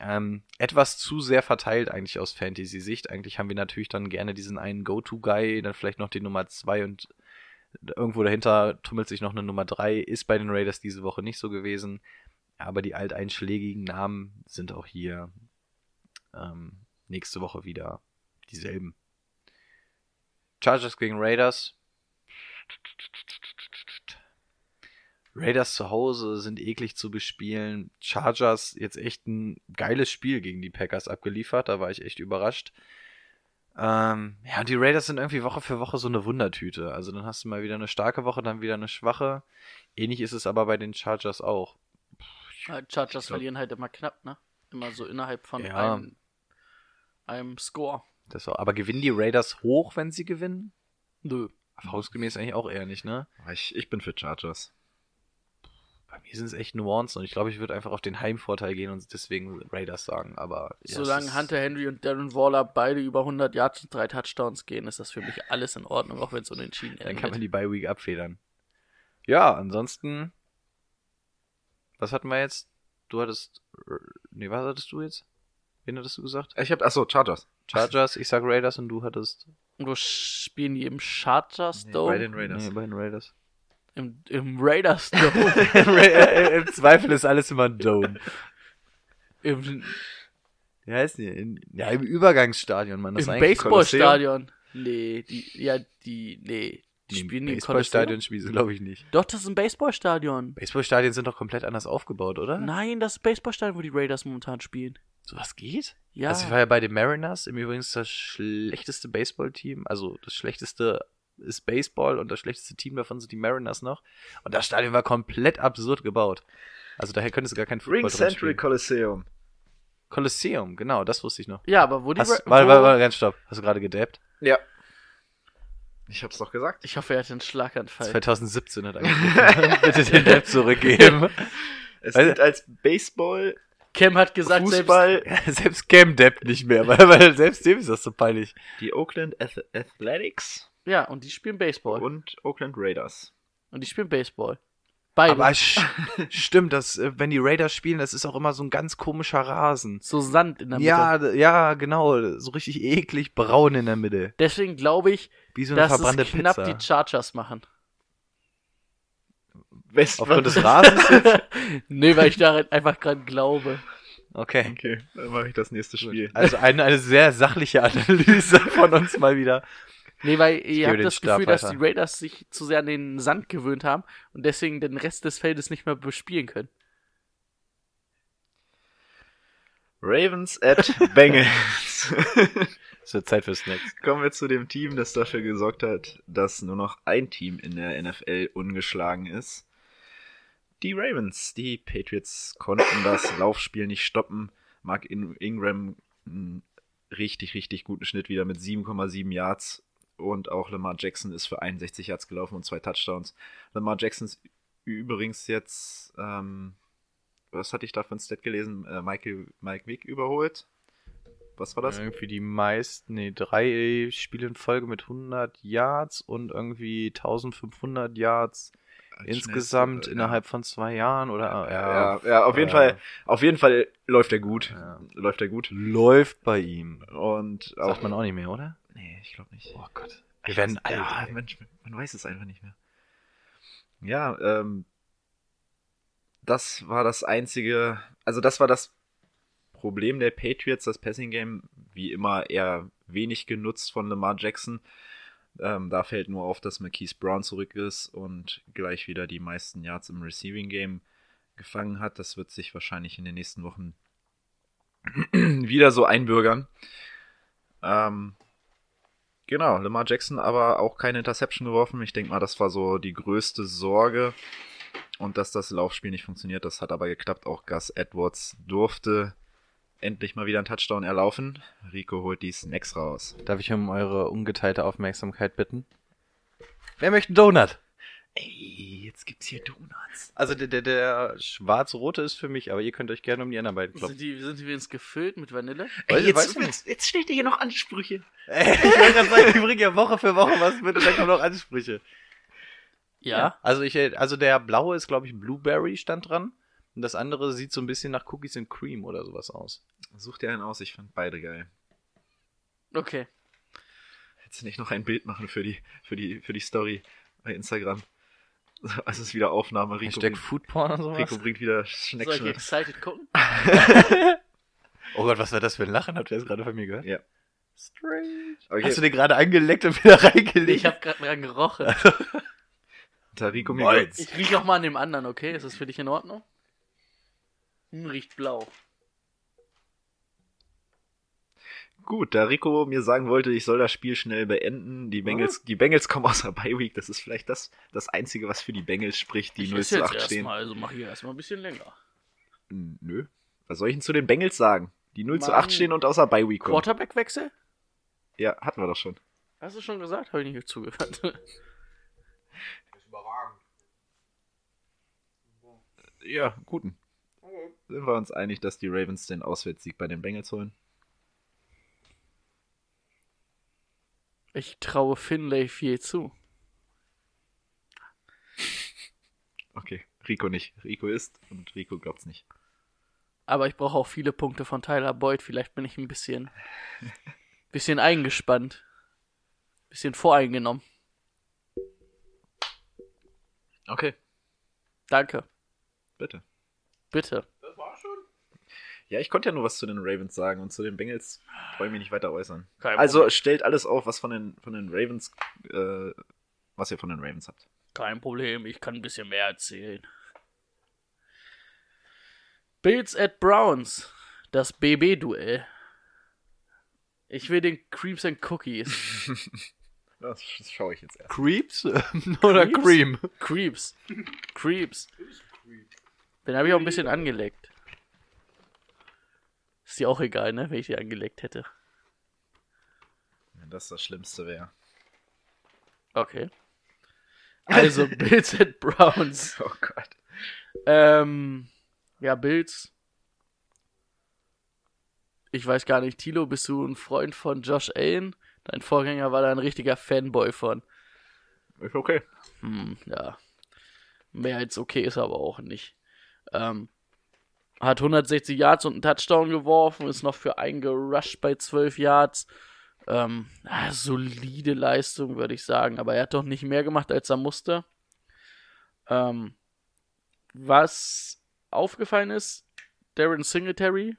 Ähm, etwas zu sehr verteilt eigentlich aus Fantasy-Sicht. Eigentlich haben wir natürlich dann gerne diesen einen Go-To-Guy, dann vielleicht noch die Nummer zwei und irgendwo dahinter tummelt sich noch eine Nummer drei. Ist bei den Raiders diese Woche nicht so gewesen. Aber die alteinschlägigen Namen sind auch hier ähm, nächste Woche wieder dieselben. Chargers gegen Raiders. Raiders zu Hause sind eklig zu bespielen. Chargers jetzt echt ein geiles Spiel gegen die Packers abgeliefert. Da war ich echt überrascht. Ähm, ja, und die Raiders sind irgendwie Woche für Woche so eine Wundertüte. Also dann hast du mal wieder eine starke Woche, dann wieder eine schwache. Ähnlich ist es aber bei den Chargers auch. Ja, Chargers glaub- verlieren halt immer knapp, ne? Immer so innerhalb von Ja. einem, einem Score. Das auch, aber gewinnen die Raiders hoch, wenn sie gewinnen? Nö. Faustgemäß eigentlich auch eher nicht, ne? Ich, ich bin für Chargers. Bei mir sind es echt Nuancen und ich glaube, ich würde einfach auf den Heimvorteil gehen und deswegen Raiders sagen, aber. ja, Solange ist- Hunter Henry und Darren Waller beide über 100 Yards und drei Touchdowns gehen, ist das für mich alles in Ordnung, auch wenn es unentschieden Dann kann man die Bye Week abfedern. Ja, ansonsten. Was hatten wir jetzt? Du hattest. Nee, was hattest du jetzt? Wen hattest du gesagt? Ich hab, achso, Chargers. Chargers, ich sag Raiders und du hattest. Und wo spielen die im Chargers Nee, Dome? bei den Raiders. Nee, bei den Raiders. Im, im Raiders Dome. Im Im Zweifel ist alles immer ein Dome. Im, Wie heißt die? In, ja, im Übergangsstadion, man. Das im Baseballstadion. Nee, die, ja, die, nee. Die spielen Im Baseballstadion spielen sie, glaube ich, nicht. Doch, das ist ein Baseballstadion. Baseballstadien sind doch komplett anders aufgebaut, oder? Nein, das ist Baseballstadion, wo die Raiders momentan spielen. So was geht? Ja. Also ich war ja bei den Mariners, im Übrigen das schlechteste Baseballteam, also das schlechteste ist Baseball und das schlechteste Team davon sind die Mariners noch. Und das Stadion war komplett absurd gebaut. Also daher könntest du gar kein Football Ring spielen. Coliseum. Colosseum, genau, das wusste ich noch. ja, aber wo die Hast, Ra- warte, warte, warte, ganz stopp. Hast du gerade gedabbt? Ja. Ich hab's doch gesagt. Ich hoffe, er hat einen Schlaganfall. 2017 hat angerufen. Bitte den Dab zurückgeben. Es Also- gilt als Baseball, Cam hat gesagt, Fußball, selbst Cam dappt nicht mehr, weil, weil selbst dem ist das so peinlich. die Oakland Ath Athletics selbst. Ja, und die spielen Baseball. Und, und Oakland Raiders. die spielen Baseball. Beide. Aber sch stimmt, das, äh, wenn die Raiders spielen, das ist auch immer so ein ganz komischer Rasen. so Sand in der Mitte. Ja, ja, genau. So richtig eklig braun in der Mitte. Deswegen glaube ich, Wie so eine dass verbrannte es knapp Pizza. die Chargers machen. West Aufgrund des Rasens jetzt? nee, weil ich daran einfach gerade glaube. Okay. Okay, dann mache ich das nächste Spiel. Also eine, eine sehr sachliche Analyse von uns mal wieder. Nee, weil ihr habt das Gefühl, dass die Raiders sich zu sehr an den Sand gewöhnt haben und deswegen den Rest des Feldes nicht mehr bespielen können. Ravens at Bengals. Es wird Zeit für Snacks. Kommen wir zu dem Team, das dafür gesorgt hat, dass nur noch ein Team in der NFL ungeschlagen ist. Die Ravens. Die Patriots konnten das Laufspiel nicht stoppen. Mark In Ingram einen richtig, richtig guten Schnitt wieder mit 7,7 Yards. Und auch Lamar Jackson ist für 61 Yards gelaufen und zwei Touchdowns. Lamar Jackson ist übrigens jetzt, ähm, was hatte ich da für ein Stat gelesen? Äh, Michael, Mike Vick überholt. Was war das? Irgendwie die meisten, nee, drei Spiele in Folge mit 100 Yards und irgendwie 1500 Yards insgesamt innerhalb von zwei Jahren oder Ja, ja, auf jeden Ja. Fall, auf jeden Fall läuft er gut. Ja. Läuft er gut. läuft bei ihm. Und auch, Sagt man auch nicht mehr, oder? Nee, ich glaube nicht. Oh Gott. Ich Wir werden weiß- alt. Ja. Mensch, man weiß es einfach nicht mehr. Ja, ähm, das war das einzige, also das war das Problem der Patriots, das Passing Game, wie immer eher wenig genutzt von Lamar Jackson. Ähm, da fällt nur auf, dass Marquise Brown zurück ist und gleich wieder die meisten Yards im Receiving Game gefangen hat. Das wird sich wahrscheinlich in den nächsten Wochen wieder so einbürgern. Ähm, genau, Lamar Jackson aber auch keine Interception geworfen. Ich denke mal, das war so die größte Sorge. Und dass das Laufspiel nicht funktioniert, das hat aber geklappt. Auch Gus Edwards durfte endlich mal wieder einen Touchdown erlaufen. Rico holt die Snacks raus. Darf ich um eure ungeteilte Aufmerksamkeit bitten? Wer möchte einen Donut? Ey, jetzt gibt's hier Donuts. Also der, der, der schwarz-rote ist für mich, aber ihr könnt euch gerne um die anderen beiden Sind klopfen. die, sind die übrigens gefüllt mit Vanille? Ey, weiß jetzt, jetzt, jetzt stellt ihr hier noch Ansprüche. Ey, ich wollte gerade sagen, die bringen ja Woche für Woche was mit und dann kommen noch Ansprüche. Ja. Also ich, also der blaue ist, glaube ich, Blueberry stand dran. Und das andere sieht so ein bisschen nach Cookies and Cream oder sowas aus. Such dir einen aus, ich fand beide geil. Okay. Hättest du nicht noch ein Bild machen für die, für die, für die Story bei Instagram? Also es ist wieder Aufnahme. Rico, Hashtag bringt, Foodporn oder sowas. Rico bringt wieder Soll ich excited gucken? Oh Gott, was war das für ein Lachen? Habt ihr das gerade von mir gehört? Ja. Strange. Okay, Hast du den gerade angeleckt und wieder reingelegt? Ich habe gerade dran gerochen. da Rico mir. Ich riech auch mal an dem anderen, okay? Ist das für dich in Ordnung? Hm, riecht blau. Gut, da Rico mir sagen wollte, ich soll das Spiel schnell beenden. Die Bengals, die Bengals kommen aus der Bye Week. Das ist vielleicht das, das Einzige, was für die Bengals spricht, die ich 0 esse zu jetzt 8 stehen. erstmal, also mach hier erstmal ein bisschen länger. Nö. Was soll ich denn zu den Bengals sagen? Die 0 zu Mann. 8 stehen und aus der Bye Week kommen. Quarterback-Wechsel? Ja, hatten wir doch schon. Hast du schon gesagt? Habe ich nicht zugehört. Ja, guten. Sind wir uns einig, dass die Ravens den Auswärtssieg bei den Bengals holen? Ich traue Finlay viel zu. Okay, Rico nicht. Rico ist und Rico glaubt's nicht. Aber ich brauche auch viele Punkte von Tyler Boyd. Vielleicht bin ich ein bisschen, bisschen eingespannt. Bisschen voreingenommen. Okay, Danke. bitte. Bitte. Ja, ich konnte ja nur was zu den Ravens sagen und zu den Bengals wollen wir nicht weiter äußern. Kein also Problem. stellt alles auf, was von den, von den Ravens, äh, was ihr von den Ravens habt. Kein Problem, ich kann ein bisschen mehr erzählen. Bills at Browns. Das BB-Duell. Ich will den Creeps and Cookies. Das schaue ich jetzt erst. Creeps oder Creeps? Cream? Creeps. Creeps. Den habe ich auch ein bisschen angeleckt. Ist dir auch egal, ne, wenn ich die angeleckt hätte. Wenn das das Schlimmste wäre. Okay. Also Bills at Browns. Oh Gott. Ähm, ja, Bills. Ich weiß gar nicht, Tilo, bist du ein Freund von Josh Allen? Dein Vorgänger war da ein richtiger Fanboy von. Ist okay. Hm, ja. Mehr als okay ist er aber auch nicht. Ähm, hat 160 Yards und einen Touchdown geworfen, ist noch für einen gerusht bei 12 Yards. Ähm, ah, solide Leistung, würde ich sagen, aber er hat doch nicht mehr gemacht, als er musste. Ähm, was aufgefallen ist, Darren Singletary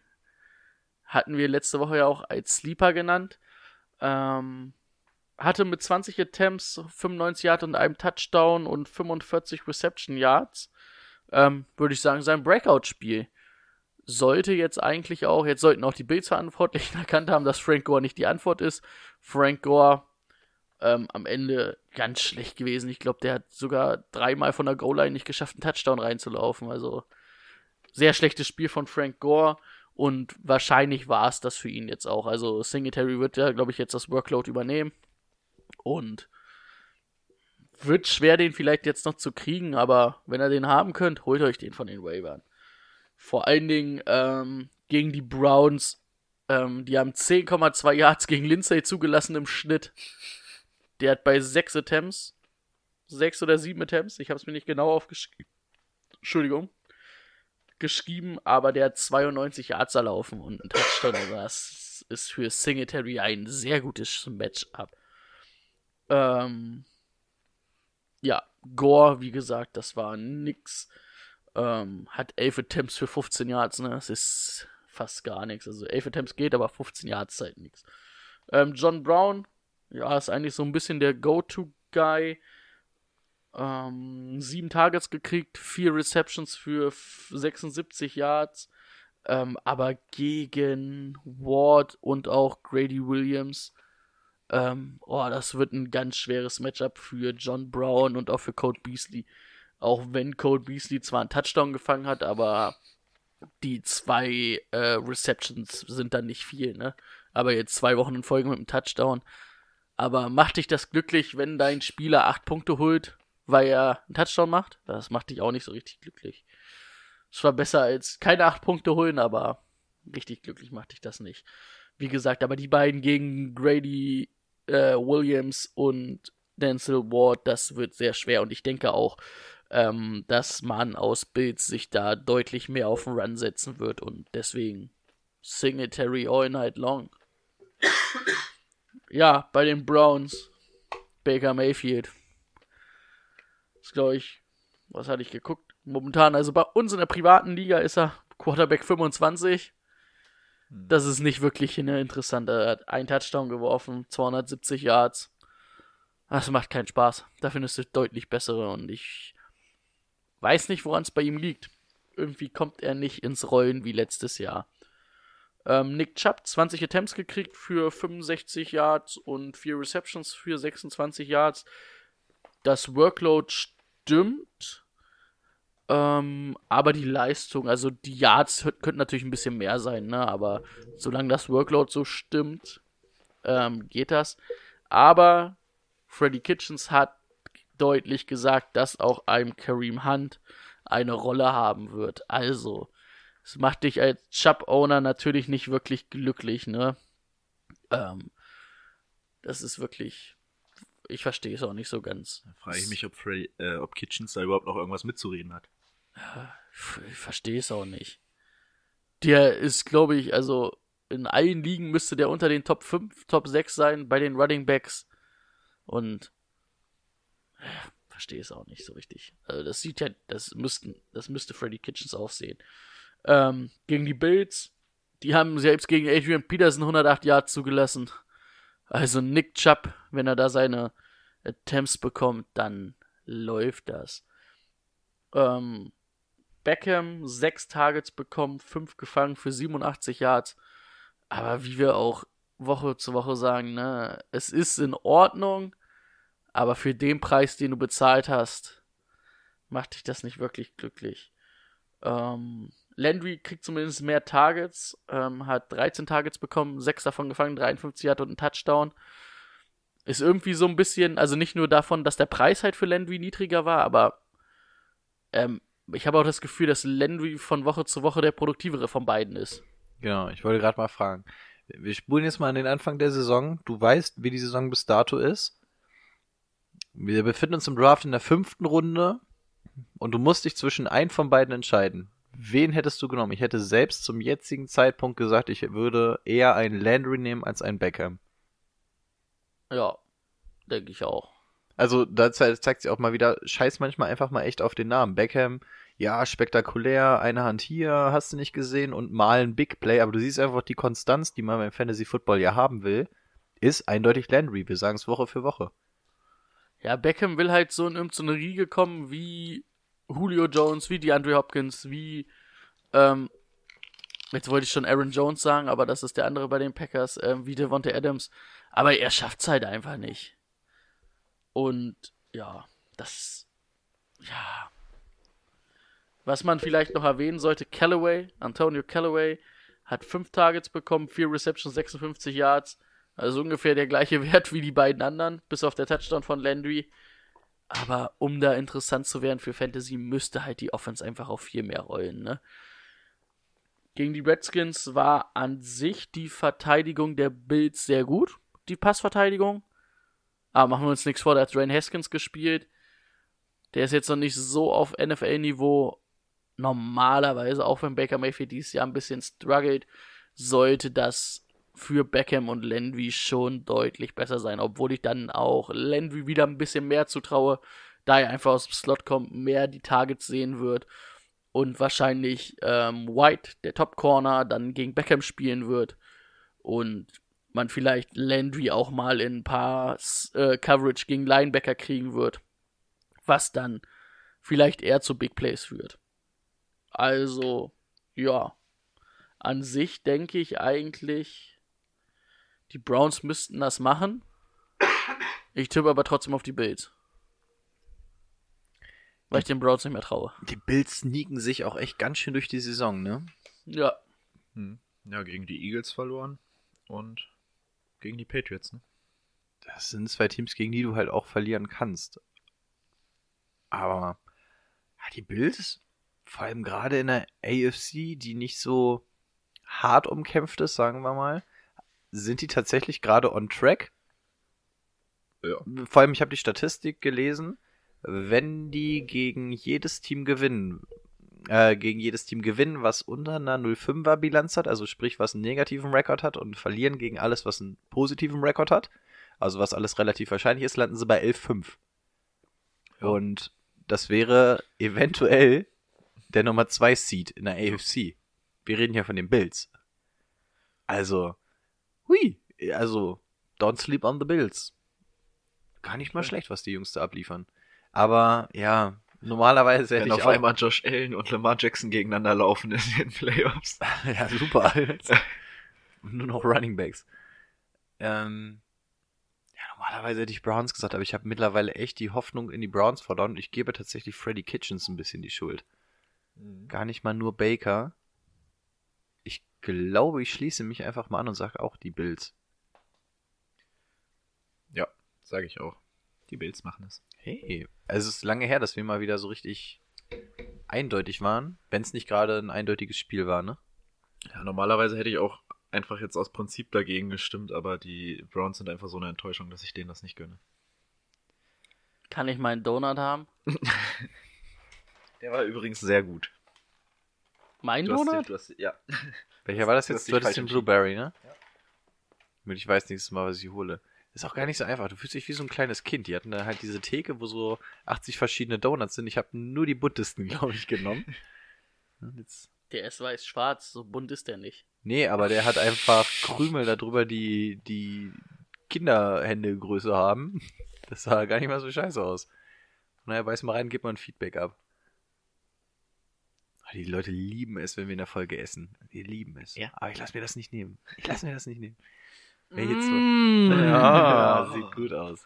hatten wir letzte Woche ja auch als Sleeper genannt. Ähm, hatte mit 20 Attempts 95 Yards und einem Touchdown und 45 Reception Yards, ähm, würde ich sagen, sein Breakout-Spiel. Sollte jetzt eigentlich auch, jetzt sollten auch die Bills-Verantwortlichen erkannt haben, dass Frank Gore nicht die Antwort ist. Frank Gore ähm, am Ende ganz schlecht gewesen. Ich glaube, der hat sogar dreimal von der Goal-Line nicht geschafft, einen Touchdown reinzulaufen. Also sehr schlechtes Spiel von Frank Gore und wahrscheinlich war es das für ihn jetzt auch. Also Singletary wird ja, glaube ich, jetzt das Workload übernehmen und wird schwer, den vielleicht jetzt noch zu kriegen, aber wenn ihr den haben könnt, holt euch den von den Waivern. Vor allen Dingen ähm, gegen die Browns, ähm, die haben 10,2 Yards gegen Lindsay zugelassen im Schnitt. Der hat bei 6 Attempts, 6 oder 7 Attempts, ich habe es mir nicht genau aufgeschrieben, Entschuldigung, geschrieben, aber der hat 92 Yards erlaufen und ein Touchdown. Also Das ist für Singletary ein sehr gutes Matchup. Ähm, ja, Gore, wie gesagt, das war nix. Ähm, hat 11 Attempts für 15 Yards, ne? Das ist fast gar nichts. Also 11 Attempts geht, aber 15 Yards ist halt nichts. Ähm, John Brown, ja, ist eigentlich so ein bisschen der Go-To-Guy. Ähm, sieben Targets gekriegt, vier Receptions für f- 76 Yards. Ähm, aber gegen Ward und auch Grady Williams, ähm, oh, das wird ein ganz schweres Matchup für John Brown und auch für Code Beasley. Auch wenn Code Beasley zwar einen Touchdown gefangen hat, aber die zwei äh, Receptions sind dann nicht viel, ne? Aber jetzt zwei Wochen in Folge mit einem Touchdown. Aber macht dich das glücklich, wenn dein Spieler acht Punkte holt, weil er einen Touchdown macht? Das macht dich auch nicht so richtig glücklich. Es war besser als keine acht Punkte holen, aber richtig glücklich macht dich das nicht. Wie gesagt, aber die beiden gegen Grady äh, Williams und Denzel Ward, das wird sehr schwer und ich denke auch, ähm, dass man aus Bills sich da deutlich mehr auf den Run setzen wird und deswegen Singletary all night long. ja, bei den Browns Baker Mayfield. Das glaube ich, was hatte ich geguckt? Momentan, also bei uns in der privaten Liga ist er Quarterback 25. Das ist nicht wirklich eine interessante. Er hat einen Touchdown geworfen, 270 Yards. Das macht keinen Spaß. Da findest du deutlich bessere und ich weiß nicht, woran es bei ihm liegt. Irgendwie kommt er nicht ins Rollen wie letztes Jahr. Ähm, Nick Chubb, 20 Attempts gekriegt für 65 Yards und 4 Receptions für 26 Yards. Das Workload stimmt. Ähm, aber die Leistung, also die Yards könnten natürlich ein bisschen mehr sein, ne? Aber solange das Workload so stimmt, ähm, geht das. Aber Freddy Kitchens hat deutlich gesagt, dass auch einem Kareem Hunt eine Rolle haben wird. Also, es macht dich als Chubb-Owner natürlich nicht wirklich glücklich, ne? Ähm, das ist wirklich. Ich verstehe es auch nicht so ganz. Da frage ich mich, ob, Freddy, äh, ob Kitchens da überhaupt noch irgendwas mitzureden hat. Ich verstehe es auch nicht. Der ist, glaube ich, also in allen Ligen müsste der unter den Top 5, Top 6 sein bei den Running Backs. Und verstehe es auch nicht so richtig. Also das sieht ja, das müssten, das müsste Freddy Kitchens auch sehen. Ähm, gegen die Bills, die haben selbst gegen Adrian Peterson 108 Yards zugelassen. Also Nick Chubb, wenn er da seine Attempts bekommt, dann läuft das. Ähm, Beckham sechs Targets bekommen, fünf gefangen für 87 Yards. Aber wie wir auch Woche zu Woche sagen, ne, es ist in Ordnung, aber für den Preis, den du bezahlt hast, macht dich das nicht wirklich glücklich. Ähm, Landry kriegt zumindest mehr Targets, ähm, hat 13 Targets bekommen, 6 davon gefangen, 53 hat und einen Touchdown. Ist irgendwie so ein bisschen, also nicht nur davon, dass der Preis halt für Landry niedriger war, aber ähm, ich habe auch das Gefühl, dass Landry von Woche zu Woche der produktivere von beiden ist. Genau, ich wollte gerade mal fragen. Wir spulen jetzt mal an den Anfang der Saison. Du weißt, wie die Saison bis dato ist. Wir befinden uns im Draft in der fünften Runde und du musst dich zwischen einem von beiden entscheiden. Wen hättest du genommen? Ich hätte selbst zum jetzigen Zeitpunkt gesagt, ich würde eher einen Landry nehmen als einen Beckham. Ja, denke ich auch. Also da ze- zeigt sich auch mal wieder, scheiß manchmal einfach mal echt auf den Namen. Beckham, ja, spektakulär, eine Hand hier, hast du nicht gesehen und mal ein Big Play, aber du siehst einfach die Konstanz, die man beim Fantasy Football ja haben will, ist eindeutig Landry. Wir sagen es Woche für Woche. Ja, Beckham will halt so in irgendeine Riege kommen wie Julio Jones, wie DeAndre Hopkins, wie, ähm, jetzt wollte ich schon Aaron Jones sagen, aber das ist der andere bei den Packers, ähm, wie Devontae Adams. Aber er schafft's halt einfach nicht. Und ja, das, ja. Was man vielleicht noch erwähnen sollte, Callaway, Antonio Callaway, hat fünf Targets bekommen, vier Receptions, 56 Yards. Also ungefähr der gleiche Wert wie die beiden anderen, bis auf der Touchdown von Landry. Aber um da interessant zu werden für Fantasy, müsste halt die Offense einfach auf viel mehr rollen, ne? Gegen die Redskins war an sich die Verteidigung der Bills sehr gut, die Passverteidigung. Aber machen wir uns nichts vor, da hat Dwayne Haskins gespielt. Der ist jetzt noch nicht so auf NFL-Niveau. Normalerweise, auch wenn Baker Mayfield dieses Jahr ein bisschen struggelt, sollte das für Beckham und Landry schon deutlich besser sein, obwohl ich dann auch Landry wieder ein bisschen mehr zutraue, da er einfach aus dem Slot kommt, mehr die Targets sehen wird und wahrscheinlich ähm, White, der Top Corner, dann gegen Beckham spielen wird und man vielleicht Landry auch mal in ein paar äh, Coverage gegen Linebacker kriegen wird, was dann vielleicht eher zu Big Plays führt. Also, ja, an sich denke ich eigentlich, die Browns müssten das machen. Ich tippe aber trotzdem auf die Bills. Weil ich den Browns nicht mehr traue. Die Bills sneaken sich auch echt ganz schön durch die Saison, ne? Ja. Hm. Ja, gegen die Eagles verloren und gegen die Patriots, ne? Das sind zwei Teams, gegen die du halt auch verlieren kannst. Aber ja, die Bills, vor allem gerade in der AFC, die nicht so hart umkämpft ist, sagen wir mal, sind die tatsächlich gerade on track. Ja. Vor allem, ich habe die Statistik gelesen, wenn die gegen jedes Team gewinnen, äh, gegen jedes Team gewinnen, was unter einer 0,5er Bilanz hat, also sprich, was einen negativen Rekord hat und verlieren gegen alles, was einen positiven Rekord hat, also was alles relativ wahrscheinlich ist, landen sie bei 11,5. Ja. Und das wäre eventuell der Nummer 2 Seed in der AFC. Wir reden hier von den Bills. Also, hui, also, don't sleep on the Bills. Gar nicht mal schlecht, was die Jungs da abliefern. Aber, ja, normalerweise hätte Wenn ich auf auch... einmal Josh Allen und Lamar Jackson gegeneinander laufen in den Playoffs. ja, super. Nur noch Running Backs. Ähm, ja, normalerweise hätte ich Browns gesagt, aber ich habe mittlerweile echt die Hoffnung in die Browns verloren und ich gebe tatsächlich Freddy Kitchens ein bisschen die Schuld. Gar nicht mal nur Baker. Ich glaube, ich schließe mich einfach mal an und sage auch die Bills. Ja, sage ich auch. Die Bills machen es. Hey, also es ist lange her, dass wir mal wieder so richtig eindeutig waren, wenn es nicht gerade ein eindeutiges Spiel war, ne? Ja, normalerweise hätte ich auch einfach jetzt aus Prinzip dagegen gestimmt, aber die Browns sind einfach so eine Enttäuschung, dass ich denen das nicht gönne. Kann ich meinen Donut haben? Der war übrigens sehr gut. Mein Du hast, den- Donut? du hast, ja. Welcher war das jetzt? hast Du hattest den. Blueberry, ne? Ja. Ich weiß nächstes Mal, was ich hole. Ist auch gar nicht so einfach. Du fühlst dich wie so ein kleines Kind. Die hatten da halt diese Theke, wo so 80 verschiedene Donuts sind. Ich habe nur die buntesten, glaube ich, genommen. Der ist weiß-schwarz, so bunt ist der nicht. Nee, aber der hat einfach Krümel darüber, die die Kinderhändegröße haben. Das sah gar nicht mal so scheiße aus. Naja, beiß mal rein, gib mal ein Feedback ab. Ah, Die Leute lieben es, wenn wir in der Folge essen. Die lieben es. Ja. Aber ich lass mir das nicht nehmen. Ich lass mir das nicht nehmen. Wer jetzt so. Mm. Ja, sieht gut aus.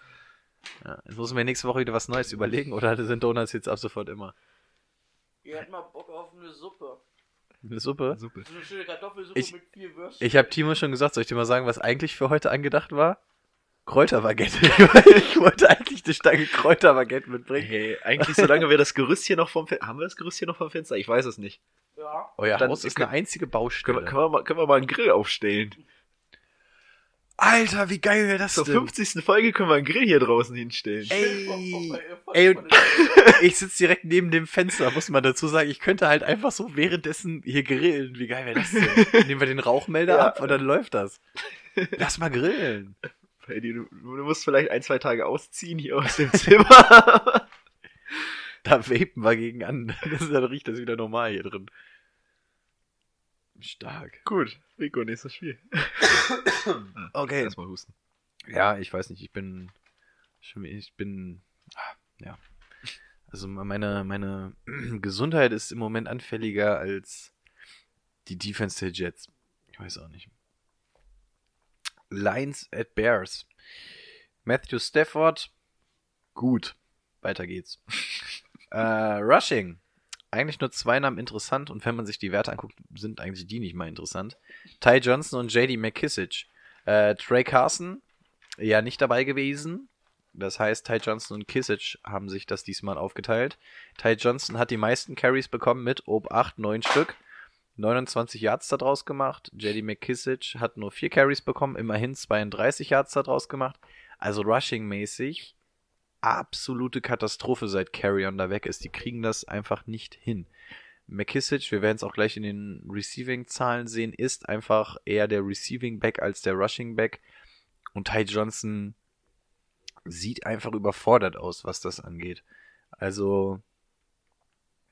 Ja, jetzt muss ich mir nächste Woche wieder was Neues überlegen, oder sind Donuts jetzt ab sofort immer? Ihr hättet mal Bock auf eine Suppe. Eine Suppe? Suppe. So eine schöne Kartoffelsuppe Ich- mit vier Würstchen. Ich habe Timo schon gesagt, soll ich dir mal sagen, was eigentlich für heute angedacht war? Kräuterbaguette. ich wollte eigentlich eine Stange Kräuterbaguette mitbringen. Hey, eigentlich, solange wir das Gerüst hier noch vom Fenster. Haben wir das Gerüst hier noch vom Fenster? Ich weiß es nicht. ja. Euer Dann Haus ist können- eine einzige Können Baustelle. wir, können, wir mal, können wir mal einen Grill aufstellen? Alter, wie geil wäre das Zur denn? 50. Folge können wir einen Grill hier draußen hinstellen. Ey, ey, und ich sitze direkt neben dem Fenster, muss man dazu sagen. Ich könnte halt einfach so währenddessen hier grillen. Wie geil wäre das denn? Nehmen wir den Rauchmelder Ja. ab und dann läuft das. Lass mal grillen. Heidi, du, du musst vielleicht ein, zwei Tage ausziehen hier aus dem Zimmer. Da vapen wir gegen an. Das ist, dann riecht das wieder normal hier drin. Stark. Gut, Rico, nächstes Spiel. Okay. Erstmal husten. Ja, ich weiß nicht, ich bin. Ich bin. ah, Ja. Also meine, meine Gesundheit ist im Moment anfälliger als die Defense der Jets. Ich weiß auch nicht. Lions at Bears. Matthew Stafford. Gut. Weiter geht's. äh, Rushing. Eigentlich nur zwei Namen interessant und wenn man sich die Werte anguckt, sind eigentlich die nicht mal interessant. Ty Johnson und JD McKissick. Äh, Trey Carson, ja nicht dabei gewesen. Das heißt, Ty Johnson und Kissick haben sich das diesmal aufgeteilt. Ty Johnson hat die meisten Carries bekommen mit ob 8, 9 Stück. 29 Yards daraus gemacht. JD McKissick hat nur 4 Carries bekommen, immerhin 32 Yards daraus gemacht. Also rushing-mäßig absolute Katastrophe, seit Carrion da weg ist. Die kriegen das einfach nicht hin. McKissick, wir werden es auch gleich in den Receiving-Zahlen sehen, ist einfach eher der Receiving-Back als der Rushing-Back. Und Ty Johnson sieht einfach überfordert aus, was das angeht. Also,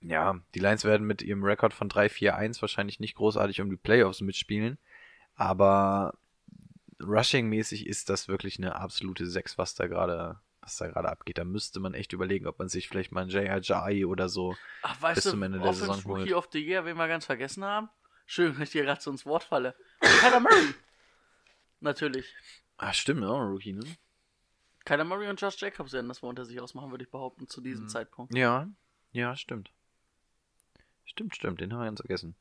ja, die Lions werden mit ihrem Rekord von 3-4-1 wahrscheinlich nicht großartig um die Playoffs mitspielen. Aber Rushing-mäßig ist das wirklich eine absolute 6, was da gerade was da gerade abgeht. Da müsste man echt überlegen, ob man sich vielleicht mal einen J.R. Ajayi oder so Ach, weißt bis du, zum Ende der Saison Rookie holt. of the Year, wen wir ganz vergessen haben? Schön, wenn ich dir gerade so ins Wort falle. Kyler Murray. Natürlich. Ah, stimmt, ja, Rookie, ne? Kyler Murray und Josh Jacobs werden das wohl unter sich ausmachen, würde ich behaupten, zu diesem Mhm. Zeitpunkt. Ja, ja, stimmt. Stimmt, stimmt, den haben wir ganz vergessen.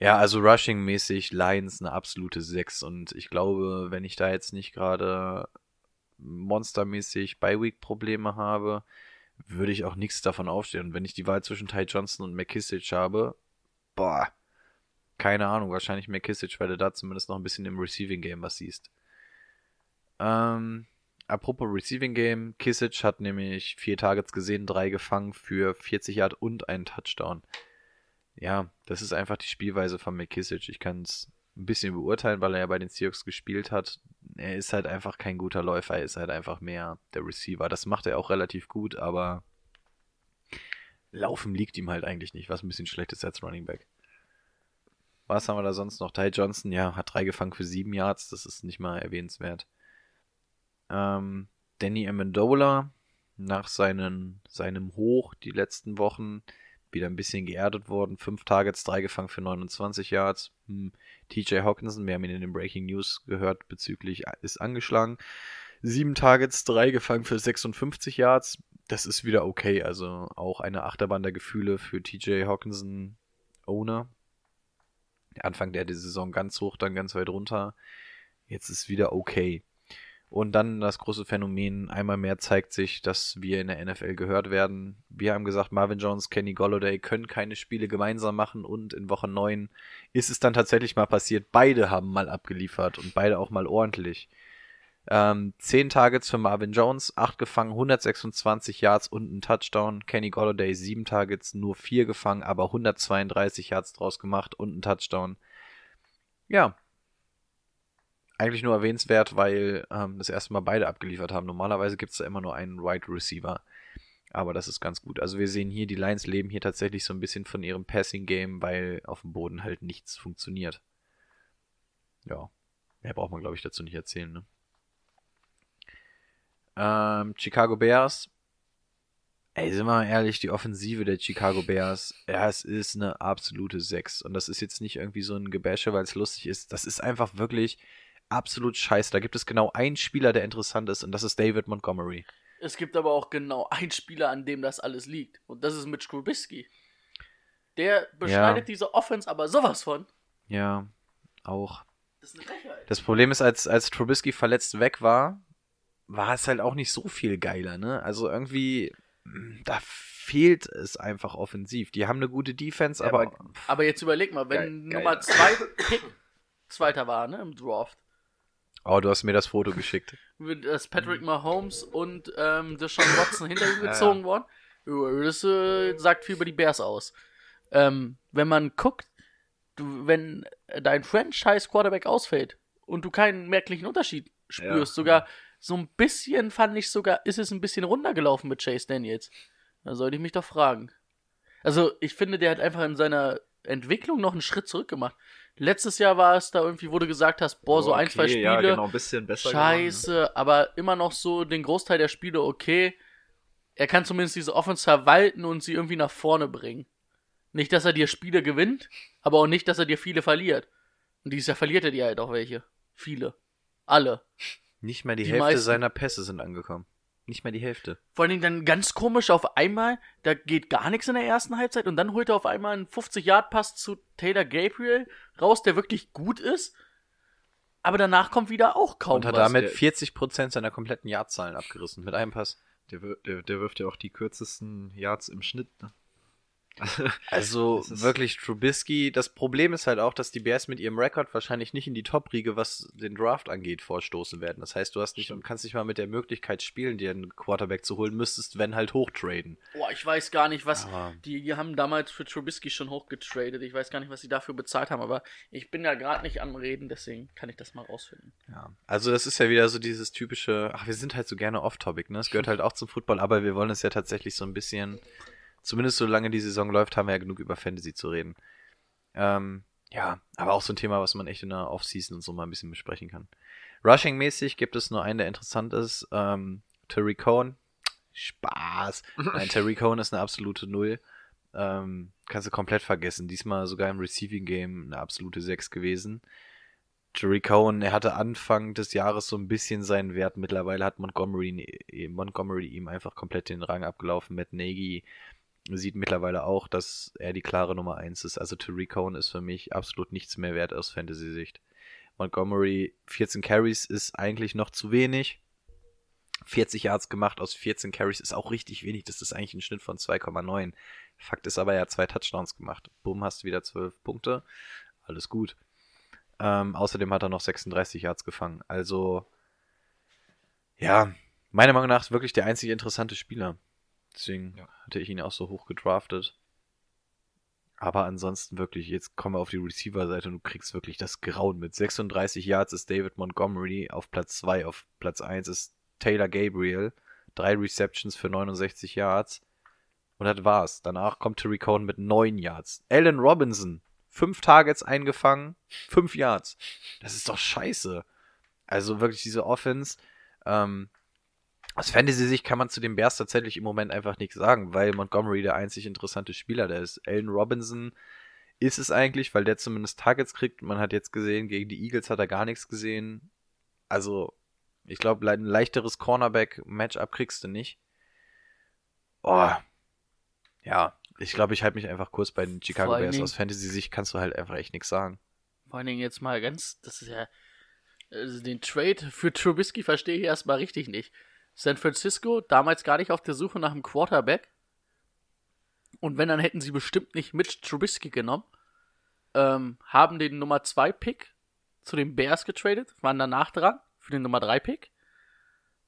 Ja, also Rushing-mäßig Lions eine absolute 6 und ich glaube, wenn ich da jetzt nicht gerade monstermäßig Bye-Week-Probleme habe, würde ich auch nichts davon aufstehen. Und wenn ich die Wahl zwischen Ty Johnson und McKissick habe, boah, keine Ahnung, wahrscheinlich McKissick, weil du da zumindest noch ein bisschen im Receiving-Game was siehst. Ähm, apropos Receiving Game, Kissic hat nämlich vier Targets gesehen, drei gefangen für 40 Yard und einen Touchdown. Ja, das ist einfach die Spielweise von McKissick. Ich kann es ein bisschen beurteilen, weil er ja bei den Seahawks gespielt hat. Er ist halt einfach kein guter Läufer, er ist halt einfach mehr der Receiver. Das macht er auch relativ gut, aber Laufen liegt ihm halt eigentlich nicht, was ein bisschen schlecht ist als Running Back. Was haben wir da sonst noch? Ty Johnson, ja, hat drei gefangen für sieben Yards, das ist nicht mal erwähnenswert. Ähm, Danny Amendola nach seinen, seinem Hoch die letzten Wochen wieder ein bisschen geerdet worden. Fünf Targets, drei gefangen für 29 Yards. Hm. TJ Hawkinson, wir haben ihn in den Breaking News gehört bezüglich, ist angeschlagen. Sieben Targets, drei gefangen für 56 Yards. Das ist wieder okay. Also auch eine Achterbahn der Gefühle für TJ Hawkinson Owner. Anfang der Saison ganz hoch, dann ganz weit runter. Jetzt ist wieder okay. Und dann das große Phänomen, einmal mehr zeigt sich, dass wir in der NFL gehört werden. Wir haben gesagt, Marvin Jones, Kenny Golladay können keine Spiele gemeinsam machen und in Woche 9 ist es dann tatsächlich mal passiert. Beide haben mal abgeliefert und beide auch mal ordentlich. Ähm, 10 Targets für Marvin Jones, 8 gefangen, 126 Yards und ein Touchdown. Kenny Golladay 7 Targets, nur 4 gefangen, aber 132 Yards draus gemacht und ein Touchdown. Ja, eigentlich nur erwähnenswert, weil ähm, das erste Mal beide abgeliefert haben. Normalerweise gibt es da immer nur einen Wide Receiver. Aber das ist ganz gut. Also wir sehen hier, die Lions leben hier tatsächlich so ein bisschen von ihrem Passing-Game, weil auf dem Boden halt nichts funktioniert. Ja, mehr braucht man, glaube ich, dazu nicht erzählen. Ne? Ähm, Chicago Bears. Ey, sind wir mal ehrlich, die Offensive der Chicago Bears, ja, es ist eine absolute 6. Und das ist jetzt nicht irgendwie so ein Gebäsche, weil es lustig ist. Das ist einfach wirklich absolut scheiße. Da gibt es genau einen Spieler, der interessant ist, und das ist David Montgomery. Es gibt aber auch genau einen Spieler, an dem das alles liegt. Und das ist Mitch Trubisky. Der beschneidet Ja. diese Offense aber sowas von. Ja, auch. Das ist eine Frechheit. Das Problem ist, als, als Trubisky verletzt weg war, war es halt auch nicht so viel geiler, ne? Also irgendwie, da fehlt es einfach offensiv. Die haben eine gute Defense, Ja, aber, Aber jetzt überleg mal, wenn Geil-. Nummer 2 Pick Zweiter war, ne, im Draft. Oh, du hast mir das Foto geschickt. dass Patrick Mahomes und ähm, Deshaun Watson hinter ihm gezogen worden. Ja, Das äh, sagt viel über die Bears aus. Ähm, wenn man guckt, du, wenn dein Franchise-Quarterback ausfällt und du keinen merklichen Unterschied spürst, Ja. sogar so ein bisschen fand ich sogar, ist es ein bisschen runtergelaufen mit Chase Daniels. Da sollte ich mich doch fragen. Also, ich finde, der hat einfach in seiner Entwicklung noch einen Schritt zurück gemacht. Letztes Jahr war es da irgendwie, wo du gesagt hast, boah, so ein, zwei Spiele. Ja, genau, ein bisschen besser. Scheiße, aber immer noch so den Großteil der Spiele okay. Er kann zumindest diese Offense verwalten und sie irgendwie nach vorne bringen. Nicht, dass er dir Spiele gewinnt, aber auch nicht, dass er dir viele verliert. Und dieses Jahr verliert er dir halt auch welche. Viele. Alle. Nicht mehr die, Die Hälfte meisten. seiner Pässe sind angekommen. Nicht mehr die Hälfte. Vor allen Dingen dann ganz komisch auf einmal, da geht gar nichts in der ersten Halbzeit und dann holt er auf einmal einen 50-Yard-Pass zu Taylor Gabriel raus, der wirklich gut ist. Aber danach kommt wieder auch kaum Und hat was. damit der- 40% seiner kompletten Yardzahlen abgerissen. Mit einem Pass. Der, der, der wirft ja auch die kürzesten Yards im Schnitt. Ne? Also wirklich Trubisky. Das Problem ist halt auch, dass die Bears mit ihrem Rekord wahrscheinlich nicht in die Top-Riege, was den Draft angeht, vorstoßen werden. Das heißt, du hast nicht, kannst nicht mal mit der Möglichkeit spielen, dir einen Quarterback zu holen, müsstest, wenn halt hochtraden. Boah, ich weiß gar nicht, was. Aber- Die haben damals für Trubisky schon hochgetradet. Ich weiß gar nicht, was sie dafür bezahlt haben, aber ich bin ja gerade nicht am Reden, deswegen kann ich das mal rausfinden. Ja. Also das ist ja wieder so dieses typische, ach, wir sind halt so gerne off-topic, ne? Es gehört halt auch zum Football, aber wir wollen es ja tatsächlich so ein bisschen, zumindest solange die Saison läuft, haben wir ja genug über Fantasy zu reden. Ähm, ja, aber auch so ein Thema, was man echt in der Offseason und so mal ein bisschen besprechen kann. Rushing-mäßig gibt es nur einen, der interessant ist. Ähm, Terry Cohn. Spaß. Nein, Terry Cohn ist eine absolute Null. Ähm, kannst du komplett vergessen. Diesmal sogar im Receiving Game eine absolute 6 gewesen. Jerry Cohen, er hatte Anfang des Jahres so ein bisschen seinen Wert. Mittlerweile hat Montgomery, Montgomery ihm einfach komplett den Rang abgelaufen. Matt Nagy sieht mittlerweile auch, dass er die klare Nummer 1 ist. Also Terry Cohen ist für mich absolut nichts mehr wert aus Fantasy-Sicht. Montgomery, 14 Carries ist eigentlich noch zu wenig. 40 Yards gemacht aus 14 Carries ist auch richtig wenig. Das ist eigentlich ein Schnitt von 2,9. Fakt ist aber, er hat zwei Touchdowns gemacht. Bumm, hast wieder 12 Punkte. Alles gut. Ähm, außerdem hat er noch 36 Yards gefangen. Also, ja, meiner Meinung nach wirklich der einzige interessante Spieler. Deswegen Ja. hatte ich ihn auch so hoch gedraftet. Aber ansonsten wirklich, jetzt kommen wir auf die Receiver-Seite und du kriegst wirklich das Grauen mit. 36 Yards ist David Montgomery auf Platz 2, auf Platz 1 ist Taylor Gabriel. Drei Receptions für 69 Yards. Und das war's. Danach kommt Terry Cohen mit 9 Yards. Allen Robinson, 5 Targets eingefangen, 5 Yards. Das ist doch scheiße. Also wirklich diese Offense. Ähm, aus Fantasy-Sicht kann man zu den Bears tatsächlich im Moment einfach nichts sagen, weil Montgomery der einzig interessante Spieler der ist. Allen Robinson ist es eigentlich, weil der zumindest Targets kriegt. Man hat jetzt gesehen, gegen die Eagles hat er gar nichts gesehen. Also, ich glaube, ein leichteres Cornerback-Matchup kriegst du nicht. Oh. Ja, ich glaube, ich halte mich einfach kurz bei den Chicago Bears. Dingen- Aus Fantasy-Sicht kannst du halt einfach echt nichts sagen. Vor allen Dingen jetzt mal ganz, das ist ja, also den Trade für Trubisky verstehe ich erstmal richtig nicht. San Francisco, damals gar nicht auf der Suche nach einem Quarterback. Und wenn, dann hätten sie bestimmt nicht mit Trubisky genommen. Ähm, haben den Nummer 2 Pick zu den Bears getradet, waren danach dran für den Nummer 3 Pick.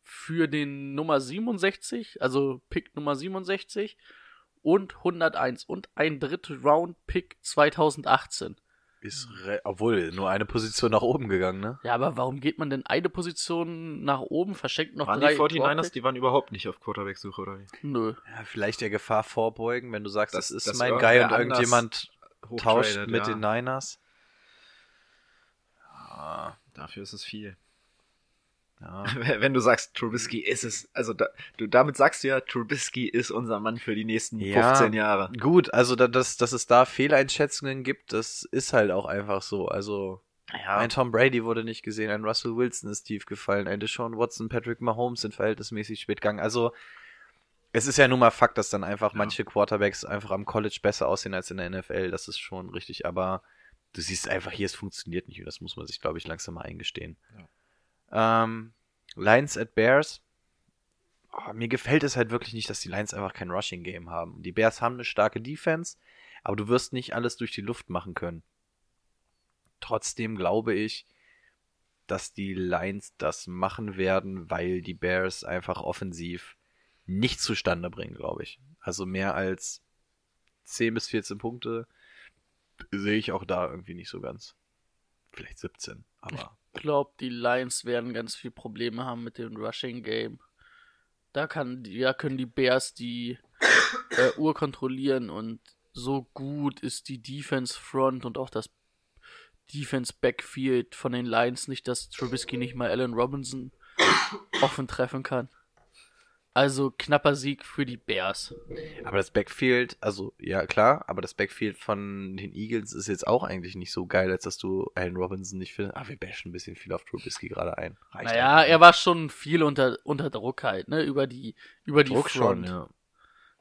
Für den Nummer 67, also Pick Nummer 67 und 101 und ein dritte Round Pick 2018. Ist re- obwohl nur eine Position nach oben gegangen, ne? Ja, aber warum geht man denn eine Position nach oben, verschenkt noch waren drei die 49ers, Dropbacks? die waren überhaupt nicht auf Quarterback-Suche, oder wie? Nö. Ja, vielleicht der Gefahr vorbeugen, wenn du sagst, Das- das, ist dass mein Guy und irgendjemand tauscht mit ja. den Niners. Ja, Dafür ist es viel. Ja. Wenn du sagst, Trubisky ist es, also da, du, damit sagst du ja, Trubisky ist unser Mann für die nächsten Ja. 15 Jahre. Gut, also da, dass, dass es da Fehleinschätzungen gibt, das ist halt auch einfach so. Also Ja, ein Tom Brady wurde nicht gesehen, ein Russell Wilson ist tief gefallen, ein Deshaun Watson, Patrick Mahomes sind verhältnismäßig spät gegangen. Also es ist ja nun mal Fakt, dass dann einfach Ja. manche Quarterbacks einfach am College besser aussehen als in der NFL. Das ist schon richtig, aber du siehst einfach hier, es funktioniert nicht und das muss man sich, glaube ich, langsam mal eingestehen. Ähm, Lions at Bears. Oh, mir gefällt es halt wirklich nicht, dass die Lions einfach kein Rushing Game haben. Die Bears haben eine starke Defense, aber du wirst nicht alles durch die Luft machen können. Trotzdem glaube ich, dass die Lions das machen werden, weil die Bears einfach offensiv nicht zustande bringen, glaube ich. Also mehr als 10 bis 14 Punkte sehe ich auch da irgendwie nicht so ganz. Vielleicht 17, aber glaube, die Lions werden ganz viel Probleme haben mit dem Rushing Game. Da kann, ja, können die Bears die äh, Uhr kontrollieren und so gut ist die Defense Front und auch das Defense Backfield von den Lions nicht, dass Trubisky nicht mal Allen Robinson offen treffen kann. Also knapper Sieg für die Bears. Aber das Backfield, also ja klar, aber das Backfield von den Eagles ist jetzt auch eigentlich nicht so geil, als dass du Allen Robinson nicht findest. Ah, wir bashen ein bisschen viel auf Trubisky gerade ein. Reicht Naja, einfach. er war schon viel unter, unter Druck halt, ne? Über die, über die Druck Front. schon, ja.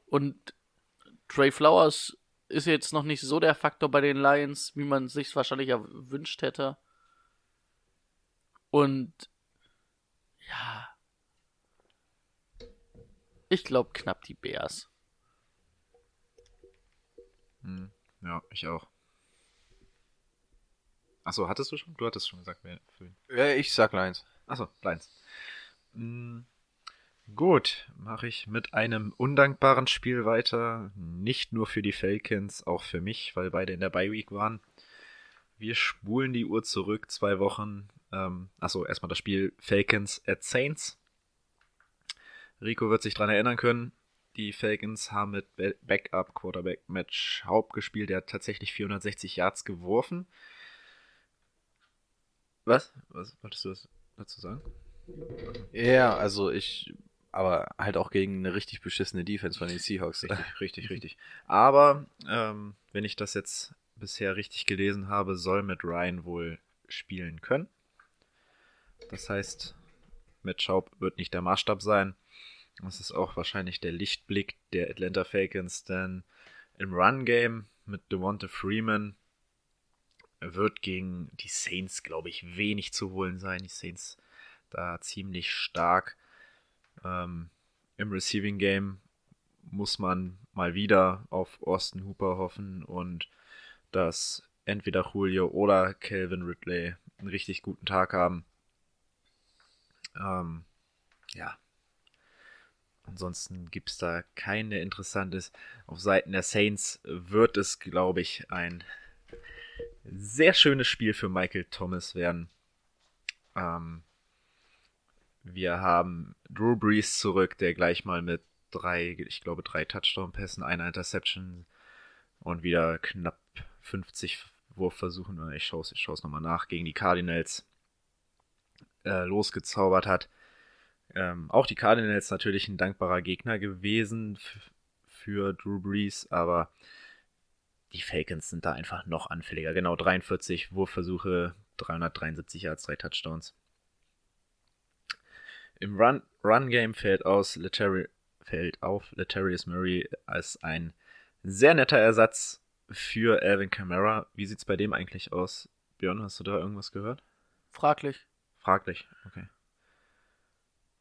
Und Trey Flowers ist jetzt noch nicht so der Faktor bei den Lions, wie man sich wahrscheinlich erwünscht hätte. Und ja. Ich glaube knapp die Bears. Hm, ja, ich auch. Achso, hattest du schon? Du hattest schon gesagt, wer für ja. Ich sag Lions. Achso, Lions. Hm, gut, mache ich mit einem undankbaren Spiel weiter. Nicht nur für die Falcons, auch für mich, weil beide in der Bye Week waren. Wir spulen die Uhr zurück, zwei Wochen. Ähm, achso, erstmal das Spiel Falcons at Saints. Rico wird sich dran erinnern können. Die Falcons haben mit Ba- Backup Quarterback Matt Schaub gespielt. Der hat tatsächlich 460 Yards geworfen. Was? Was wolltest du dazu sagen? Ja, also ich, aber halt auch gegen eine richtig beschissene Defense von den Seahawks. Richtig, richtig, richtig. Aber ähm, wenn ich das jetzt bisher richtig gelesen habe, soll Matt Ryan wohl spielen können. Das heißt, Matt Schaub wird nicht der Maßstab sein. Das ist auch wahrscheinlich der Lichtblick der Atlanta Falcons, denn im Run-Game mit Devonta Freeman wird gegen die Saints, glaube ich, wenig zu holen sein. Die Saints da ziemlich stark. Ähm, Im Receiving Game muss man mal wieder auf Austin Hooper hoffen und dass entweder Julio oder Calvin Ridley einen richtig guten Tag haben. Ähm, ja. Ansonsten gibt es da keinen, der interessant ist. Auf Seiten der Saints wird es, glaube ich, ein sehr schönes Spiel für Michael Thomas werden. Ähm, wir haben Drew Brees zurück, der gleich mal mit drei, ich glaube, drei Touchdown-Pässen, einer Interception und wieder knapp 50 Wurfversuchen, ich schaue es ich nochmal nach, gegen die Cardinals äh, losgezaubert hat. Ähm, auch die Cardinals natürlich ein dankbarer Gegner gewesen für Drew Brees, aber die Falcons sind da einfach noch anfälliger. Genau, 43 Wurfversuche, 373 Yards, drei Touchdowns. Im Run, Run Game fällt aus fällt auf Letarius Murray als ein sehr netter Ersatz für Alvin Kamara. Wie sieht's bei dem eigentlich aus? Björn, hast du da irgendwas gehört? Fraglich. Fraglich, okay.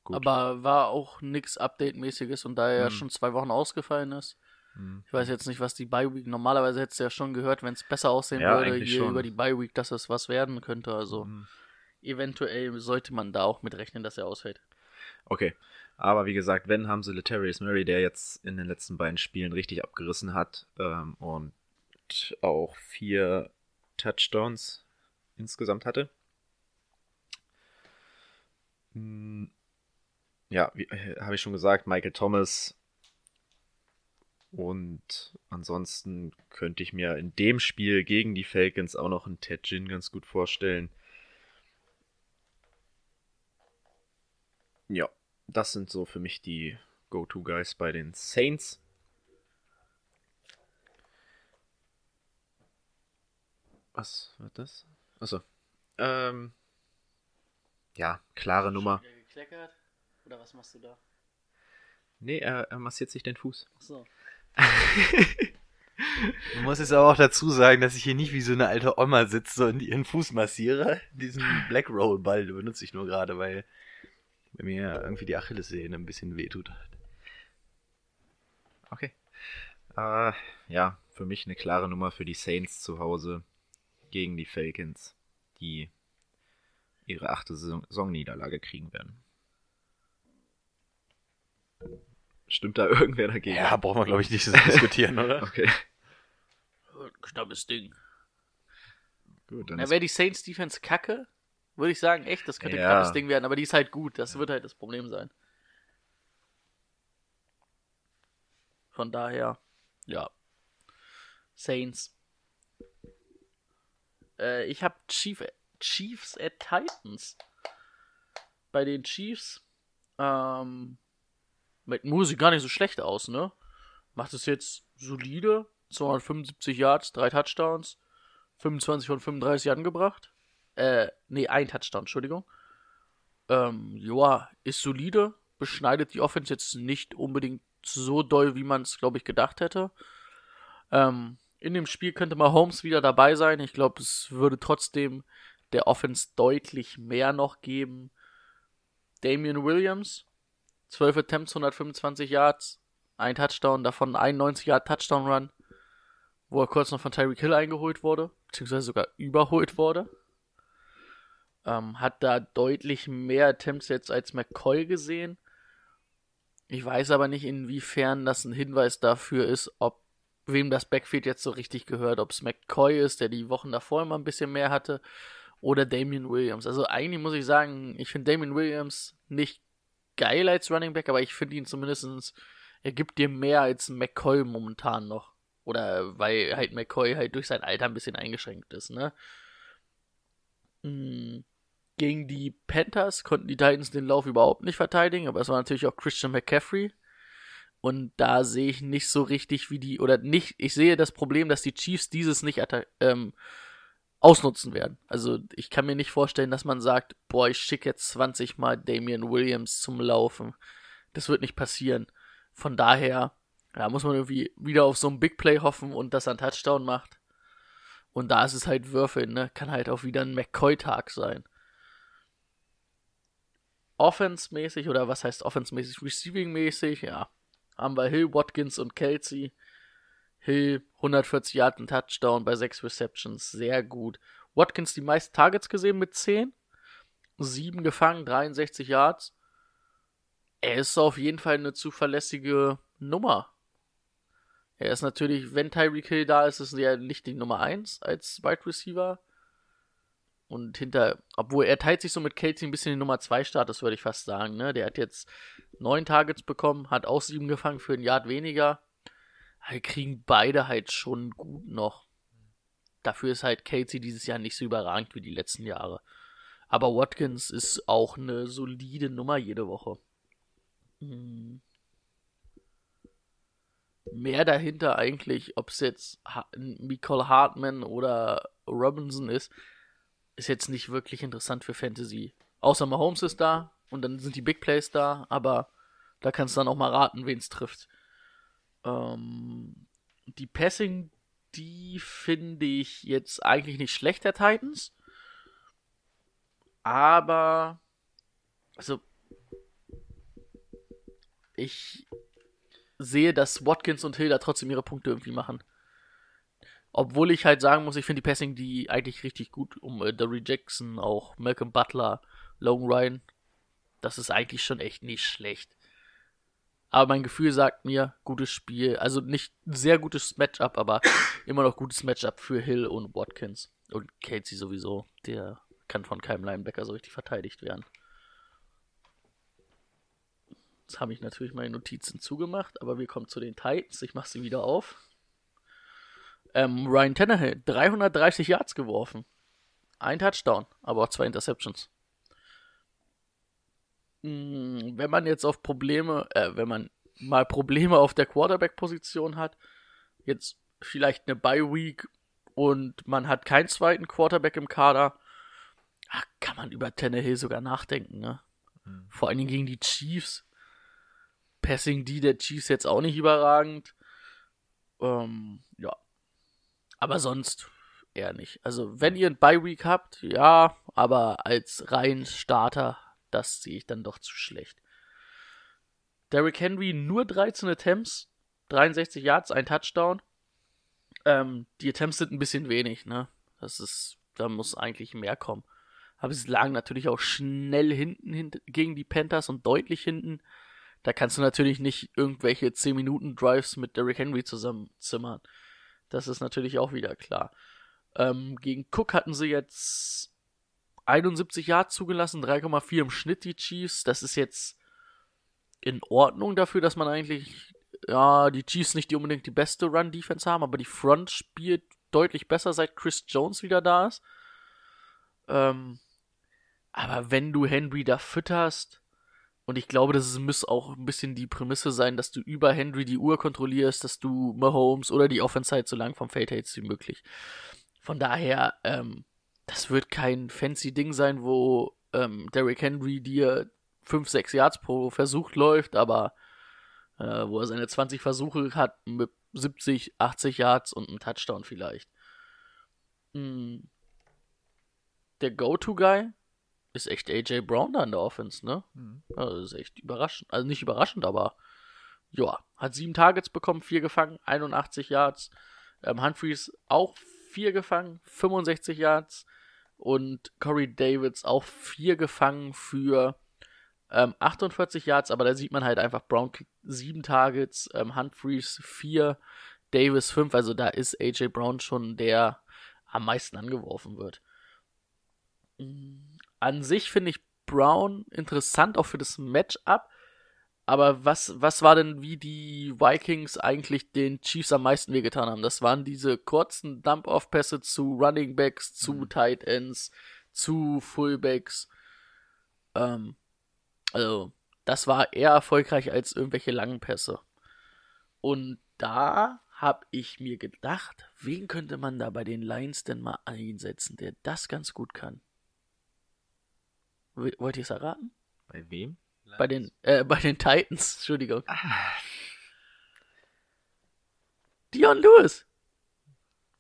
Gut. Aber war auch nix Update-mäßiges und da er ja Hm. schon zwei Wochen ausgefallen ist. Hm. Ich weiß jetzt nicht, was die Bye Week. Normalerweise hättest du ja schon gehört, wenn es besser aussehen Ja, würde hier schon. über die Bye Week, dass es was werden könnte. Also Hm. eventuell sollte man da auch mit rechnen, dass er ausfällt. Okay. Aber wie gesagt, wenn haben sie Letarius Murray, der jetzt in den letzten beiden Spielen richtig abgerissen hat ähm, und auch vier Touchdowns insgesamt hatte. Hm, Ja, äh, habe ich schon gesagt, Michael Thomas. Und ansonsten könnte ich mir in dem Spiel gegen die Falcons auch noch einen Ted Ginn ganz gut vorstellen. Ja, das sind so für mich die Go-To-Guys bei den Saints. Was war das? Achso. Ähm. Ja, klare Nummer. Gekleckert? Oder was machst du da? Nee, er, er massiert sich den Fuß. Achso. Man muss jetzt aber auch dazu sagen, dass ich hier nicht wie so eine alte Oma sitze und ihren Fuß massiere. Diesen Black Roll Ball benutze ich nur gerade, weil bei mir irgendwie die Achillessehne ein bisschen wehtut. Okay. Äh, ja, für mich eine klare Nummer für die Saints zu Hause gegen die Falcons, die ihre achte Saison- Saisonniederlage kriegen werden. Stimmt da irgendwer dagegen? Ja, brauchen wir glaube ich nicht so diskutieren, oder? Okay, Knappes Ding. gut. Dann Na, wäre die Saints Defense kacke, würde ich sagen, echt, das könnte ein Ja. knappes Ding werden, aber die ist halt gut, das wird halt das Problem sein. Von daher, ja. Saints. Äh, ich habe Chief, Chiefs at Titans. Bei den Chiefs, ähm, mit Musik gar nicht so schlecht aus, ne? Macht es jetzt solide, 275 Yards, drei Touchdowns, 25 von 35 angebracht. Äh, nee, ein Touchdown, Entschuldigung. Ähm, ja, ist solide, beschneidet die Offense jetzt nicht unbedingt so doll, wie man es, glaube ich, gedacht hätte. Ähm, in dem Spiel könnte mal Holmes wieder dabei sein. Ich glaube, es würde trotzdem der Offense deutlich mehr noch geben. Damian Williams, 12 Attempts, 125 Yards, ein Touchdown, davon 91 Yard Touchdown Run, wo er kurz noch von Tyreek Hill eingeholt wurde, beziehungsweise sogar überholt wurde. Ähm, hat da deutlich mehr Attempts jetzt als McCoy gesehen. Ich weiß aber nicht, inwiefern das ein Hinweis dafür ist, ob wem das Backfield jetzt so richtig gehört, ob es McCoy ist, der die Wochen davor immer ein bisschen mehr hatte, oder Damian Williams. Also eigentlich muss ich sagen, ich finde Damian Williams nicht geil als Running Back, aber ich finde ihn zumindestens er gibt dir mehr als McCoy momentan noch. Oder weil halt McCoy halt durch sein Alter ein bisschen eingeschränkt ist, ne? Mm, Gegen die Panthers konnten die Titans den Lauf überhaupt nicht verteidigen, aber es war natürlich auch Christian McCaffrey. Und da sehe ich nicht so richtig, wie die, oder nicht, ich sehe das Problem, dass die Chiefs dieses nicht ähm, ausnutzen werden. Also ich kann mir nicht vorstellen, dass man sagt, boah, ich schicke jetzt 20 Mal Damian Williams zum Laufen. Das wird nicht passieren. Von daher, ja, muss man irgendwie wieder auf so ein Big Play hoffen und er einen Touchdown macht. Und da ist es halt Würfeln, ne? Kann halt auch wieder ein McCoy-Tag sein. Offense-mäßig, oder was heißt Offense-mäßig? Receiving-mäßig, ja. Haben wir Hill, Watkins und Kelsey. Hill 140 Yard und Touchdown bei 6 Receptions, sehr gut. Watkins die meisten Targets gesehen mit 10. 7 gefangen, 63 Yards. Er ist auf jeden Fall eine zuverlässige Nummer. Er ist natürlich, wenn Tyreek Hill da ist, ist er nicht die Nummer 1 als Wide Receiver. Und hinter, obwohl er teilt sich so mit Kelsey ein bisschen die Nummer 2 Status, würde ich fast sagen. Ne? Der hat jetzt 9 Targets bekommen, hat auch 7 gefangen für ein Yard weniger. Wir kriegen beide halt schon gut noch. Dafür ist halt Kelsey dieses Jahr nicht so überragend wie die letzten Jahre. Aber Watkins ist auch eine solide Nummer jede Woche. Hm. Mehr dahinter eigentlich, ob es jetzt Nicole Hartman oder Robinson ist, ist jetzt nicht wirklich interessant für Fantasy. Außer Mahomes ist da und dann sind die Big Plays da, aber da kannst du dann auch mal raten, wen es trifft. Ähm, die Passing, die finde ich jetzt eigentlich nicht schlecht der Titans. Aber, also, ich sehe, dass Watkins und Hill da trotzdem ihre Punkte irgendwie machen. Obwohl ich halt sagen muss, ich finde die Passing die eigentlich richtig gut um äh, Derry Jackson, auch Malcolm Butler, Logan Ryan. Das ist eigentlich schon echt nicht schlecht. Aber mein Gefühl sagt mir, gutes Spiel. Also nicht sehr gutes Matchup, aber immer noch gutes Matchup für Hill und Watkins. Und Casey sowieso. Der kann von keinem Linebacker so richtig verteidigt werden. Jetzt habe ich natürlich meine Notizen zugemacht, aber wir kommen zu den Titans. Ich mache sie wieder auf. Ähm, Ryan Tannehill, 330 Yards geworfen. Ein Touchdown, aber auch zwei Interceptions. Hm, wenn man jetzt auf Probleme, äh, wenn man mal Probleme auf der Quarterback-Position hat, jetzt vielleicht eine Bye-Week und man hat keinen zweiten Quarterback im Kader, ach, kann man über Tannehill sogar nachdenken, ne? Mhm. Vor allen Dingen gegen die Chiefs. Passing die der Chiefs jetzt auch nicht überragend. Ähm, ja. Aber sonst eher nicht. Also, wenn ihr ein Bye Week habt, ja, aber als rein Starter, das sehe ich dann doch zu schlecht. Derrick Henry nur 13 Attempts, 63 Yards, ein Touchdown. Ähm, die Attempts sind ein bisschen wenig, ne? Das ist, da muss eigentlich mehr kommen. Aber sie lagen natürlich auch schnell hinten, hinten gegen die Panthers und deutlich hinten. Da kannst du natürlich nicht irgendwelche 10 Minuten Drives mit Derrick Henry zusammenzimmern. Das ist natürlich auch wieder klar. Ähm, gegen Cook hatten sie jetzt 71 Yards zugelassen, 3,4 im Schnitt die Chiefs. Das ist jetzt in Ordnung dafür, dass man eigentlich, ja, die Chiefs nicht die unbedingt die beste Run-Defense haben, aber die Front spielt deutlich besser, seit Chris Jones wieder da ist. Ähm, aber wenn du Henry da fütterst, und ich glaube, das muss auch ein bisschen die Prämisse sein, dass du über Henry die Uhr kontrollierst, dass du Mahomes oder die Offense halt so lang vom Fade hältst wie möglich. Von daher, ähm, das wird kein fancy Ding sein, wo ähm, Derrick Henry dir 5, 6 Yards pro Versuch läuft, aber äh, wo er seine 20 Versuche hat mit 70, 80 Yards und einem Touchdown vielleicht. Hm. Der Go-To-Guy ist echt AJ Brown da in der Offense, ne? Mhm. Also das ist echt überraschend. Also nicht überraschend, aber ja, hat sieben Targets bekommen, vier gefangen, 81 Yards. Ähm, Humphreys auch vier gefangen, 65 Yards. Und Corey Davids auch vier gefangen für ähm, 48 Yards, aber da sieht man halt einfach, Brown kriegt sieben Targets, ähm, Humphreys vier, Davis fünf, also da ist AJ Brown schon der am meisten angeworfen wird. An sich finde ich Brown interessant, auch für das Matchup. Aber was, was war denn, wie die Vikings eigentlich den Chiefs am meisten wehgetan haben? Das waren diese kurzen Dump-Off-Pässe zu Running Backs, zu mhm. Tight Ends, zu Fullbacks. Ähm, also, das war eher erfolgreich als irgendwelche langen Pässe. Und da habe ich mir gedacht, wen könnte man da bei den Lions denn mal einsetzen, der das ganz gut kann? Wollt ihr es erraten? Bei wem? Bei den, äh, bei den Titans, Entschuldigung. Ah. Dion Lewis.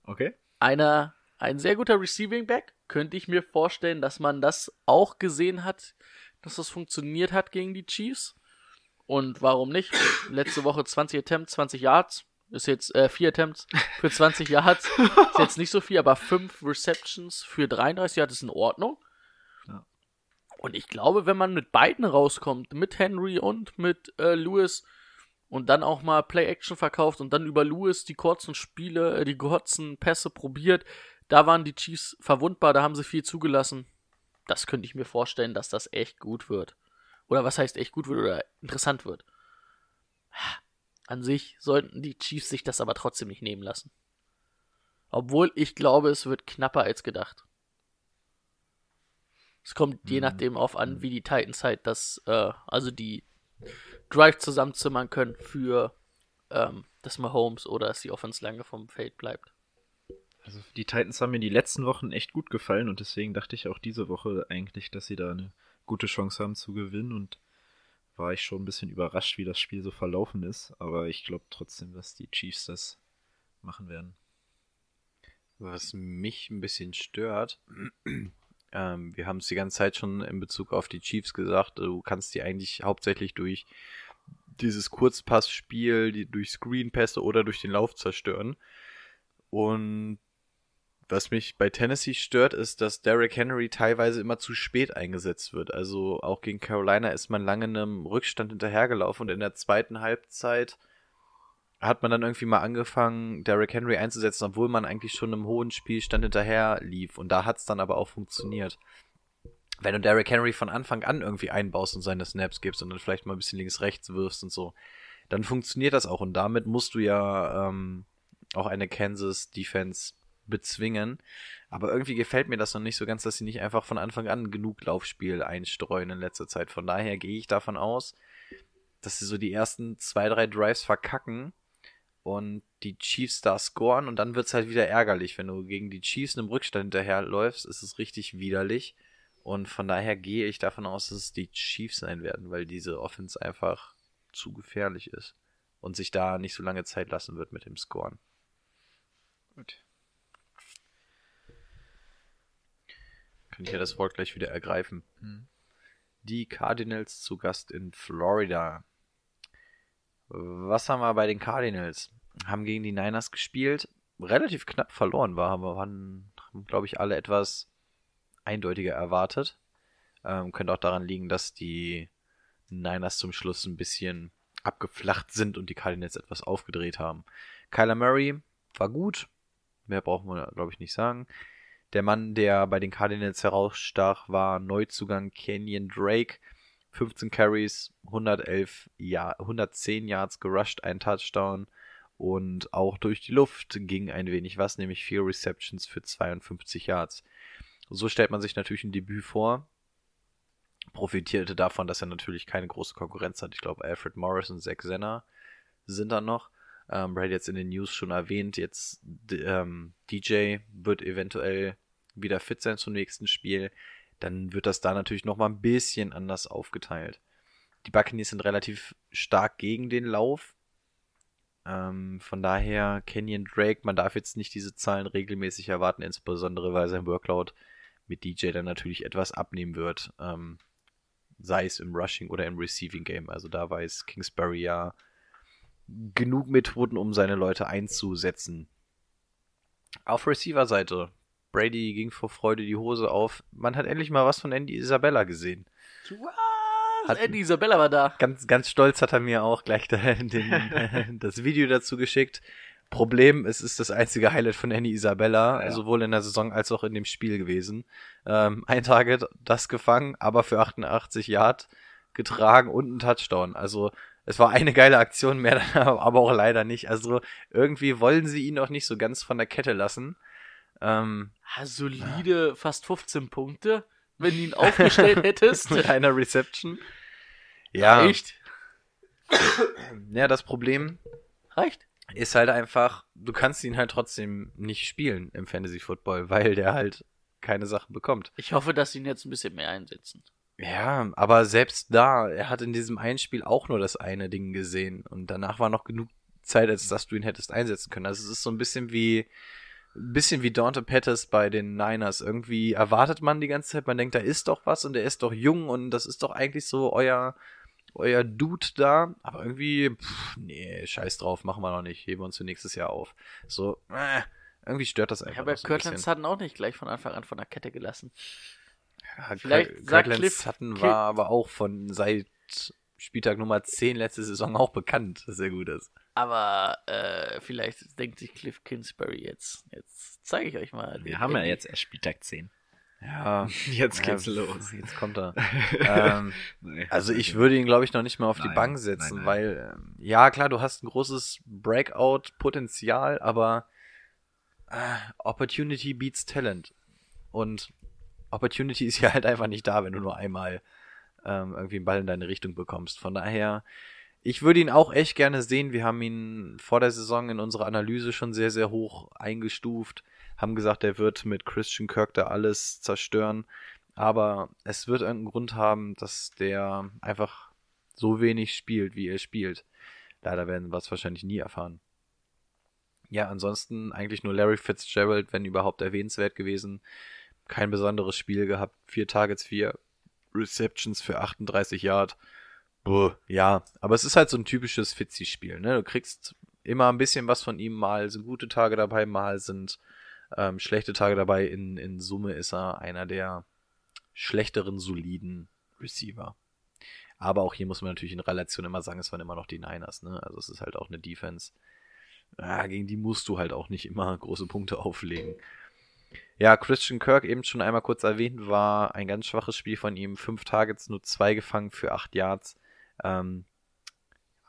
Okay. Einer, ein sehr guter Receiving Back. Könnte ich mir vorstellen, dass man das auch gesehen hat, dass das funktioniert hat gegen die Chiefs. Und warum nicht? Letzte Woche 20 Attempts, 20 Yards. Ist jetzt äh, vier Attempts für 20 Yards. Ist jetzt nicht so viel, aber fünf Receptions für 33 Yards ist in Ordnung. Und ich glaube, wenn man mit beiden rauskommt, mit Henry und mit äh, Lewis und dann auch mal Play-Action verkauft und dann über Lewis die kurzen Spiele, äh, die kurzen Pässe probiert, da waren die Chiefs verwundbar, da haben sie viel zugelassen. Das könnte ich mir vorstellen, dass das echt gut wird. Oder was heißt echt gut wird oder interessant wird. An sich sollten die Chiefs sich das aber trotzdem nicht nehmen lassen. Obwohl ich glaube, es wird knapper als gedacht. Es kommt je mhm. nachdem auf an, wie die Titans halt das, äh, also die Drive zusammenzimmern können für ähm, das Mahomes oder dass die Offense lange vom Feld bleibt. Also die Titans haben mir die letzten Wochen echt gut gefallen und deswegen dachte ich auch diese Woche eigentlich, dass sie da eine gute Chance haben zu gewinnen und war ich schon ein bisschen überrascht, wie das Spiel so verlaufen ist, aber ich glaube trotzdem, dass die Chiefs das machen werden. Was mich ein bisschen stört, ähm, wir haben es die ganze Zeit schon in Bezug auf die Chiefs gesagt, du kannst die eigentlich hauptsächlich durch dieses Kurzpassspiel, die, durch Screenpässe oder durch den Lauf zerstören. Und Was mich bei Tennessee stört, ist, dass Derrick Henry teilweise immer zu spät eingesetzt wird. Also auch gegen Carolina ist man lange einem Rückstand hinterhergelaufen und in der zweiten Halbzeit hat man dann irgendwie mal angefangen, Derrick Henry einzusetzen, obwohl man eigentlich schon im hohen Spielstand hinterher lief. Und da hat es dann aber auch funktioniert. Wenn du Derrick Henry von Anfang an irgendwie einbaust und seine Snaps gibst und dann vielleicht mal ein bisschen links-rechts wirfst und so, dann funktioniert das auch. Und damit musst du ja ähm, auch eine Kansas Defense bezwingen. Aber irgendwie gefällt mir das noch nicht so ganz, dass sie nicht einfach von Anfang an genug Laufspiel einstreuen in letzter Zeit. Von daher gehe ich davon aus, dass sie so die ersten zwei, drei Drives verkacken und die Chiefs da scoren und dann wird es halt wieder ärgerlich. Wenn du gegen die Chiefs in einem Rückstand hinterherläufst, ist es richtig widerlich. Und von daher gehe ich davon aus, dass es die Chiefs sein werden, weil diese Offense einfach zu gefährlich ist und sich da nicht so lange Zeit lassen wird mit dem Scoren. Gut. Kann ich ja das Wort gleich wieder ergreifen. Hm. Die Cardinals zu Gast in Florida. Was haben wir bei den Cardinals? Haben gegen die Niners gespielt, relativ knapp verloren war, aber waren, glaube ich, alle etwas eindeutiger erwartet. Ähm, könnte auch daran liegen, dass die Niners zum Schluss ein bisschen abgeflacht sind und die Cardinals etwas aufgedreht haben. Kyler Murray war gut, mehr brauchen wir, glaube ich, nicht sagen. Der Mann, der bei den Cardinals herausstach, war Neuzugang Kenyon Drake. 15 Carries, 111 ja 110 Yards gerusht, ein Touchdown und auch durch die Luft ging ein wenig was, nämlich vier Receptions für 52 Yards. So stellt man sich natürlich ein Debüt vor. Profitierte davon, dass er natürlich keine große Konkurrenz hat. Ich glaube, Alfred Morris und Zach Zenner sind da noch. Ähm, Brady jetzt in den News schon erwähnt. Jetzt ähm, DJ wird eventuell wieder fit sein zum nächsten Spiel. Dann wird das da natürlich nochmal ein bisschen anders aufgeteilt. Die Buccaneers sind relativ stark gegen den Lauf. Ähm, von daher Kenyon Drake, man darf jetzt nicht diese Zahlen regelmäßig erwarten, insbesondere weil sein Workload mit DJ dann natürlich etwas abnehmen wird. Ähm, sei es im Rushing oder im Receiving Game. Also da weiß Kingsbury ja genug Methoden, um seine Leute einzusetzen. Auf Receiver-Seite. Brady ging vor Freude die Hose auf. Man hat endlich mal was von Andy Isabella gesehen. Was? Hat, Andy Isabella war da. Ganz, ganz stolz hat er mir auch gleich den, das Video dazu geschickt. Problem, es ist das einzige Highlight von Andy Isabella, ja. sowohl in der Saison als auch in dem Spiel gewesen. Ähm, ein Target, das gefangen, aber für 88 Yard getragen und ein Touchdown. Also es war eine geile Aktion mehr, aber auch leider nicht. Also irgendwie wollen sie ihn auch nicht so ganz von der Kette lassen. Ähm, ha, solide, ja. fast 15 Punkte, wenn du ihn aufgestellt hättest. Mit einer Reception. Ja. Echt? Ja, das Problem reicht. Ist halt einfach, du kannst ihn halt trotzdem nicht spielen im Fantasy Football, weil der halt keine Sachen bekommt. Ich hoffe, dass sie ihn jetzt ein bisschen mehr einsetzen. Ja, aber selbst da, er hat in diesem einen Spiel auch nur das eine Ding gesehen und danach war noch genug Zeit, als dass du ihn hättest einsetzen können. Also es ist so ein bisschen wie bisschen wie Dante Pettis bei den Niners. Irgendwie erwartet man die ganze Zeit, man denkt, da ist doch was und der ist doch jung und das ist doch eigentlich so euer euer Dude da, aber irgendwie pff, nee, scheiß drauf, machen wir noch nicht, heben wir uns für nächstes Jahr auf. So, äh, irgendwie stört das einfach. Ich habe ja so Kirtland Sutton auch nicht gleich von Anfang an von der Kette gelassen. Ja, Vielleicht sagt Cliff Sutton war aber auch von seit Spieltag Nummer 10 letzte Saison auch bekannt, dass er gut ist. Aber äh, vielleicht denkt sich Cliff Kingsbury jetzt. Jetzt zeige ich euch mal. Wir haben ja jetzt erst Spieltag 10. Ja, jetzt geht's ja, los. Jetzt kommt er. ähm, nee, also ich würde ihn, glaube ich, noch nicht mal auf nein, die Bank setzen, nein, nein. weil, ähm, ja, klar, du hast ein großes Breakout-Potenzial, aber äh, Opportunity beats Talent. Und Opportunity ist ja halt einfach nicht da, wenn du nur einmal ähm, irgendwie einen Ball in deine Richtung bekommst. Von daher, ich würde ihn auch echt gerne sehen. Wir haben ihn vor der Saison in unserer Analyse schon sehr, sehr hoch eingestuft, haben gesagt, er wird mit Christian Kirk da alles zerstören. Aber es wird einen Grund haben, dass der einfach so wenig spielt, wie er spielt. Leider werden wir es wahrscheinlich nie erfahren. Ja, ansonsten eigentlich nur Larry Fitzgerald, wenn überhaupt erwähnenswert gewesen kein besonderes Spiel gehabt. Vier Targets, vier Receptions für 38 Yard. Ja, aber es ist halt so ein typisches Fitzy-Spiel. Ne? Du kriegst immer ein bisschen was von ihm. Mal sind gute Tage dabei, mal sind ähm, schlechte Tage dabei. In, in Summe ist er einer der schlechteren, soliden Receiver. Aber auch hier muss man natürlich in Relation immer sagen, es waren immer noch die Niners, ne? Also es ist halt auch eine Defense. Ja, gegen die musst du halt auch nicht immer große Punkte auflegen. Ja, Christian Kirk, eben schon einmal kurz erwähnt, war ein ganz schwaches Spiel von ihm. Fünf Targets, nur zwei gefangen für acht Yards. Ähm,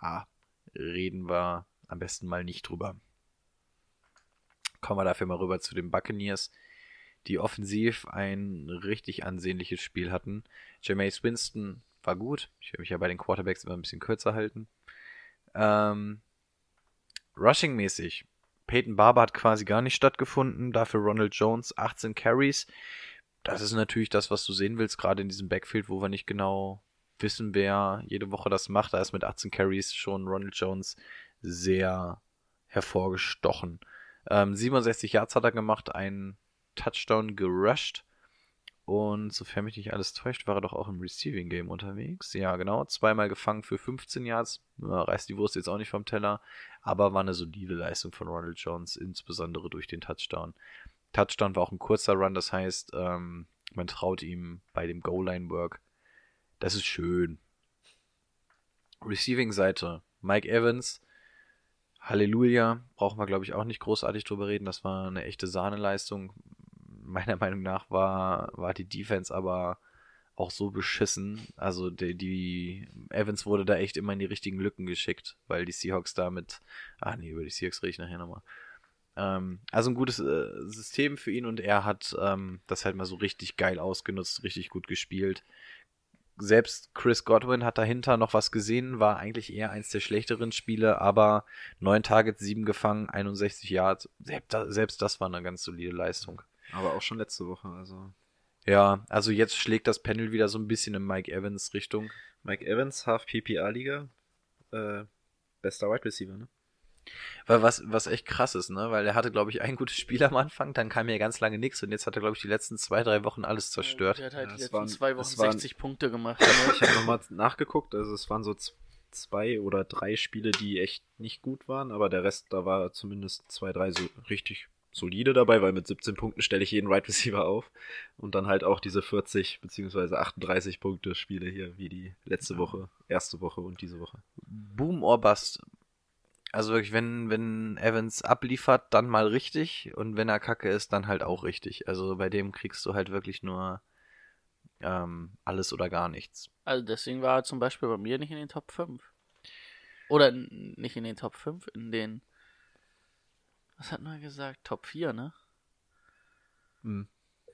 ja, reden wir am besten mal nicht drüber. Kommen wir dafür mal rüber zu den Buccaneers, die offensiv ein richtig ansehnliches Spiel hatten. Jameis Winston war gut. Ich will mich ja bei den Quarterbacks immer ein bisschen kürzer halten. Ähm, Rushing-mäßig. Peyton Barber hat quasi gar nicht stattgefunden. Dafür Ronald Jones 18 Carries. Das ist natürlich das, was du sehen willst, gerade in diesem Backfield, wo wir nicht genau wissen, wer jede Woche das macht. Da ist mit 18 Carries schon Ronald Jones sehr hervorgestochen. Ähm, 67 Yards hat er gemacht, einen Touchdown gerusht. Und sofern mich nicht alles täuscht, war er doch auch im Receiving Game unterwegs. Ja, genau. Zweimal gefangen für 15 Yards. Ja, reißt die Wurst jetzt auch nicht vom Teller. Aber war eine solide Leistung von Ronald Jones, insbesondere durch den Touchdown. Touchdown war auch ein kurzer Run, das heißt, ähm, man traut ihm bei dem Goal-Line-Work. Das ist schön. Receiving-Seite. Mike Evans. Halleluja. Brauchen wir, glaube ich, auch nicht großartig drüber reden. Das war eine echte Sahneleistung meiner Meinung nach war, war die Defense aber auch so beschissen. Also die, die Evans wurde da echt immer in die richtigen Lücken geschickt, weil die Seahawks da mit. Ah nee, über die Seahawks rede ich nachher nochmal. Ähm, also ein gutes äh, System für ihn und er hat ähm, das halt mal so richtig geil ausgenutzt, richtig gut gespielt. Selbst Chris Godwin hat dahinter noch was gesehen, war eigentlich eher eins der schlechteren Spiele, aber neun Targets, sieben gefangen, 61 Yards. Selbst, das war eine ganz solide Leistung. Aber auch schon letzte Woche, also. Ja, also jetzt schlägt das Panel wieder so ein bisschen in Mike Evans Richtung. Mike Evans, Half PPA-Liga, äh, bester Wide Receiver, ne? Weil was, was echt krass ist, ne? Weil er hatte, glaube ich, ein gutes Spiel am Anfang, dann kam ja ganz lange nichts und jetzt hat er, glaube ich, die letzten zwei, drei Wochen alles zerstört. Der hat halt Ja, die letzten waren- zwei Wochen es waren- 60 Punkte gemacht. Ich habe nochmal nachgeguckt, also es waren so zwei oder drei Spiele, die echt nicht gut waren, aber der Rest, da war zumindest zwei, drei so richtig solide dabei, weil mit 17 Punkten stelle ich jeden Wide Receiver auf und dann halt auch diese 40 beziehungsweise 38 Punkte Spiele hier, wie die letzte Woche, erste Woche und diese Woche. Boom or Bust. Also wirklich, wenn, wenn Evans abliefert, dann mal richtig und wenn er kacke ist, dann halt auch richtig. Also bei dem kriegst du halt wirklich nur ähm, alles oder gar nichts. Also deswegen war er zum Beispiel bei mir nicht in den Top 5. Oder nicht in den Top 5, in den. Was hat man gesagt? Top 4, ne?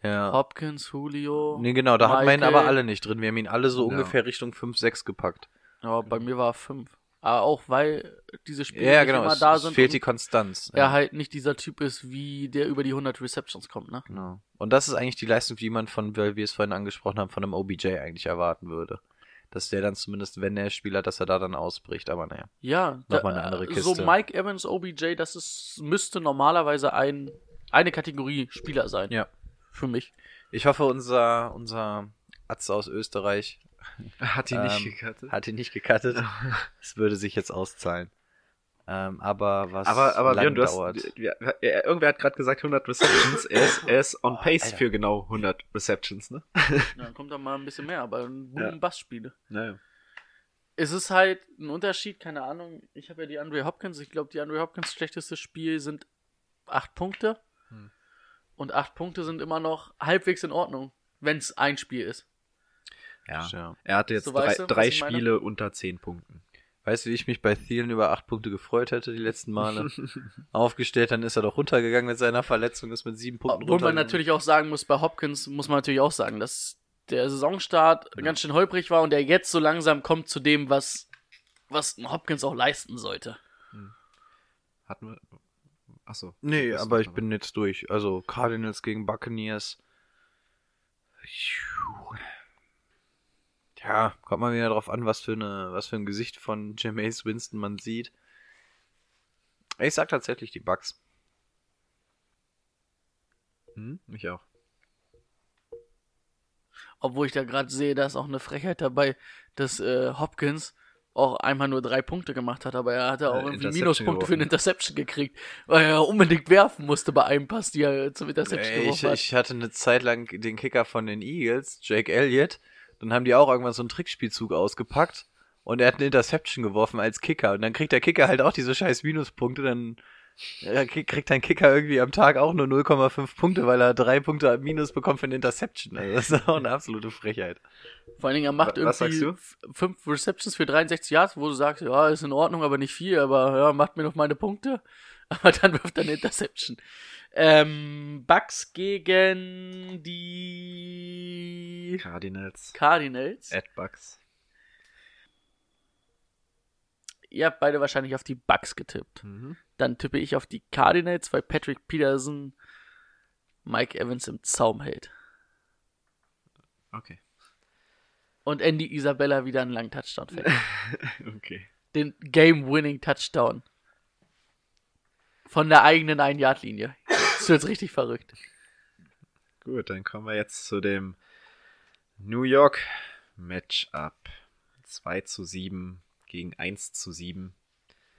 Ja. Hopkins, Julio. Nee, genau, da hatten wir ihn Michael. aber alle nicht drin. Wir haben ihn alle so Ja. ungefähr Richtung 5, 6 gepackt. Ja, bei mir war er 5. Aber auch weil diese Spiele Ja, genau, immer es, da es sind. fehlt die Konstanz. er halt nicht dieser Typ ist, wie der über die 100 Receptions kommt, ne? Genau. Und das ist eigentlich die Leistung, die man von, weil wir es vorhin angesprochen haben, von einem OBJ eigentlich erwarten würde. Dass der dann zumindest, wenn er Spiel hat, dass er da dann ausbricht. Aber naja. Ja, Nochmal eine andere äh, So Kiste. Mike Evans, OBJ, das ist, müsste normalerweise ein, eine Kategorie Spieler sein. Ja. Für mich. Ich hoffe, unser, unser Atze aus Österreich Hat ihn Ähm, nicht gecuttet? hat ihn nicht gecuttet. Es würde sich jetzt auszahlen. Ähm, aber was Aber, aber lang Björn, du hast, dauert. ja, ja, irgendwer hat gerade gesagt 100 Receptions. Er ist, er ist on Oh, pace Alter. für genau 100 Receptions, ne? Ja, dann kommt da mal ein bisschen mehr, aber ein Ja. Boom Bass Spiele. Naja. Es ist halt ein Unterschied, keine Ahnung. Ich habe ja die Andre Hopkins. Ich glaube, die Andre Hopkins schlechteste Spiel sind acht Punkte. Hm. Und acht Punkte sind immer noch halbwegs in Ordnung, wenn es ein Spiel ist. Ja. Ja. Er hatte jetzt So drei, weißt du, drei? Spiele unter 10 Punkten. Weißt du, wie ich mich bei Thielen über acht Punkte gefreut hätte die letzten Male? Aufgestellt, dann ist er doch runtergegangen mit seiner Verletzung, ist mit sieben Punkten Obwohl man runtergegangen. natürlich auch sagen muss, bei Hopkins muss man natürlich auch sagen, dass der Saisonstart ganz schön holprig war und der jetzt so langsam kommt zu dem, was, was Hopkins auch leisten sollte. Hatten wir. Achso. Nee, aber ich bin jetzt durch. Also Cardinals gegen Buccaneers. Ja, kommt mal wieder drauf an, was für eine, was für ein Gesicht von Jameis Winston man sieht. Ich sag tatsächlich die Bucks. Hm, mich auch. Obwohl ich da gerade sehe, da ist auch eine Frechheit dabei, dass äh, Hopkins auch einmal nur drei Punkte gemacht hat, aber er hatte auch Äh, irgendwie Minuspunkte für eine. Interception gekriegt, weil er unbedingt werfen musste bei einem Pass, die er zum Interception ich, geworfen hat. ich hatte eine Zeit lang den Kicker von den Eagles, Jake Elliott. Dann haben die auch irgendwann so einen Trickspielzug ausgepackt und er hat eine Interception geworfen als Kicker. Und dann kriegt der Kicker halt auch diese scheiß Minuspunkte. Dann äh, krieg- kriegt dein Kicker irgendwie am Tag auch nur 0,5 Punkte, weil er drei Punkte Minus bekommt für eine Interception. Also das ist auch eine absolute Frechheit. Vor allen Dingen, er macht Wa- was irgendwie fünf Receptions für 63 Yards, wo du sagst, ja, ist in Ordnung, aber nicht viel, aber ja, macht mir noch meine Punkte. Aber dann wirft er eine Interception. Ähm, Bucks gegen die Cardinals. Cardinals. Ed Bucks. Ihr habt beide wahrscheinlich auf die Bucks getippt. Mhm. Dann tippe ich auf die Cardinals, weil Patrick Peterson Mike Evans im Zaum hält. Okay. Und Andy Isabella wieder einen langen Touchdown fällt. Okay. Den Game-Winning Touchdown. Von der eigenen 1-Yard-Linie. Das wird richtig verrückt. Gut, dann kommen wir jetzt zu dem New York Matchup. 2 zu 7 gegen 1 zu 7.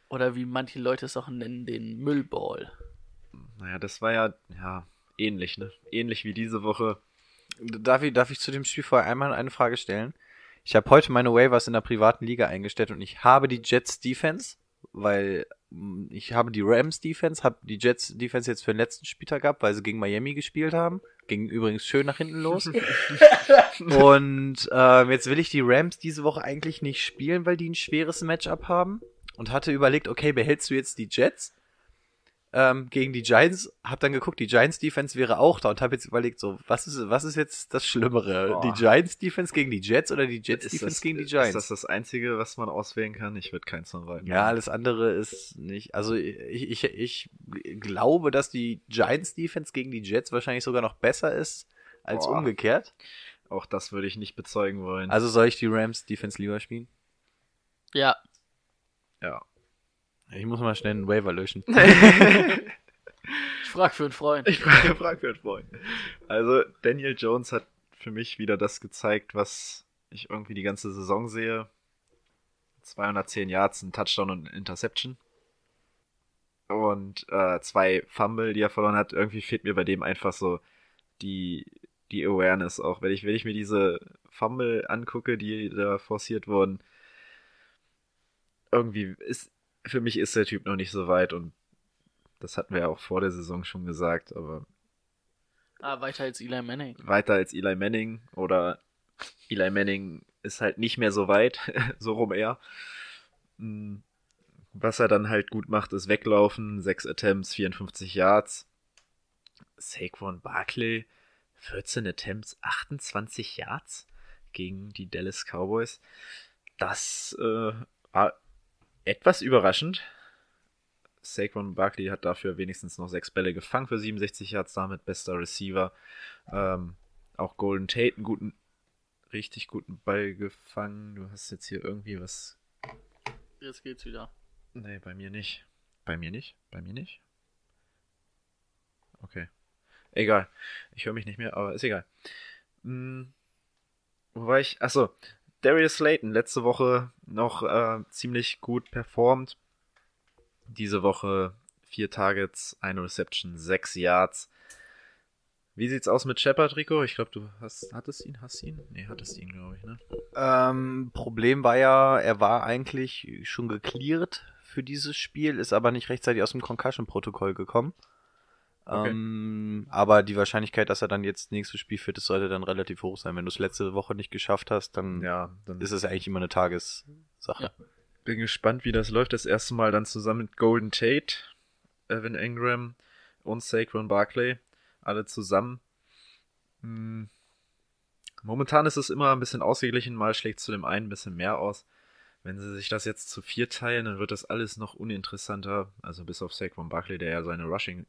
Oder wie manche Leute es auch nennen, den Müllball. Naja, das war ja, ja ähnlich, ne? Ähnlich wie diese Woche. Darf ich, darf ich zu dem Spiel vorher einmal eine Frage stellen? Ich habe heute meine Waivers in der privaten Liga eingestellt und ich habe die Jets Defense, weil ich habe die Rams Defense, habe die Jets Defense jetzt für den letzten Spieltag gehabt, weil sie gegen Miami gespielt haben. Ging übrigens schön nach hinten los. und ähm, jetzt will ich die Rams diese Woche eigentlich nicht spielen, weil die ein schweres Matchup haben. Und hatte überlegt, okay, behältst du jetzt die Jets ähm, gegen die Giants? Hab dann geguckt, die Giants Defense wäre auch da und habe jetzt überlegt, so, was ist, was ist jetzt das Schlimmere? Boah. Die Giants Defense gegen die Jets oder die Jets Ist Defense das, gegen die ist Giants? das das Einzige, was man auswählen kann? Ich würde keins von beiden. Ja, alles andere ist nicht. Also ich, ich, ich glaube, dass die Giants Defense gegen die Jets wahrscheinlich sogar noch besser ist als Boah. umgekehrt. Auch das würde ich nicht bezeugen wollen. Also soll ich die Rams Defense lieber spielen? Ja. ja. Ich muss mal schnell einen Waiver löschen. Ich frag für einen Freund. Ich frage, frage für einen Freund. Also, Daniel Jones hat für mich wieder das gezeigt, was ich irgendwie die ganze Saison sehe. 210 Yards, ein Touchdown und eine Interception. Und äh, zwei Fumble, die er verloren hat. Irgendwie fehlt mir bei dem einfach so die, die Awareness auch. Wenn ich, wenn ich mir diese Fumble angucke, die da forciert wurden, irgendwie ist, für mich ist der Typ noch nicht so weit und das hatten wir ja auch vor der Saison schon gesagt, aber Ah, weiter als Eli Manning. weiter als Eli Manning oder Eli Manning ist halt nicht mehr so weit, so rum eher. Mm, Was er dann halt gut macht, ist weglaufen, 6 Attempts, 54 Yards. Saquon Barkley, 14 Attempts, 28 Yards gegen die Dallas Cowboys. Das äh, war etwas überraschend. Saquon Barkley hat dafür wenigstens noch sechs Bälle gefangen für 67 Yards, damit bester Receiver. Ähm, auch Golden Tate einen guten, richtig guten Ball gefangen. Du hast jetzt hier irgendwie was. Jetzt geht's wieder. Nee, bei mir nicht. Bei mir nicht? Bei mir nicht? Okay. Egal. Ich höre mich nicht mehr, aber ist egal. Hm, wo war ich? Achso. Darius Slayton, letzte Woche noch äh, ziemlich gut performt. Diese Woche vier Targets, eine Reception, sechs Yards. Wie sieht's aus mit Shepard, Rico? Ich glaube, du hast, hattest ihn, hast ihn? Nee, hattest ihn, glaube ich, ne? Ähm, Problem war ja, er war eigentlich schon gecleared für dieses Spiel, ist aber nicht rechtzeitig aus dem Concussion-Protokoll gekommen. Okay. Ähm, aber die Wahrscheinlichkeit, dass er dann jetzt nächstes Spiel fit ist, sollte dann relativ hoch sein. Wenn du es letzte Woche nicht geschafft hast, dann Ja, dann ist es eigentlich immer eine Tagessache. Ja. bin gespannt, wie das läuft. Das erste Mal dann zusammen mit Golden Tate, Evan Ingram und Saquon Barkley. Alle zusammen. Hm. Momentan ist es immer ein bisschen ausgeglichen. Mal schlägt zu dem einen ein bisschen mehr aus. Wenn sie sich das jetzt zu vier teilen, dann wird das alles noch uninteressanter. Also bis auf Saquon Barkley, der ja seine Rushing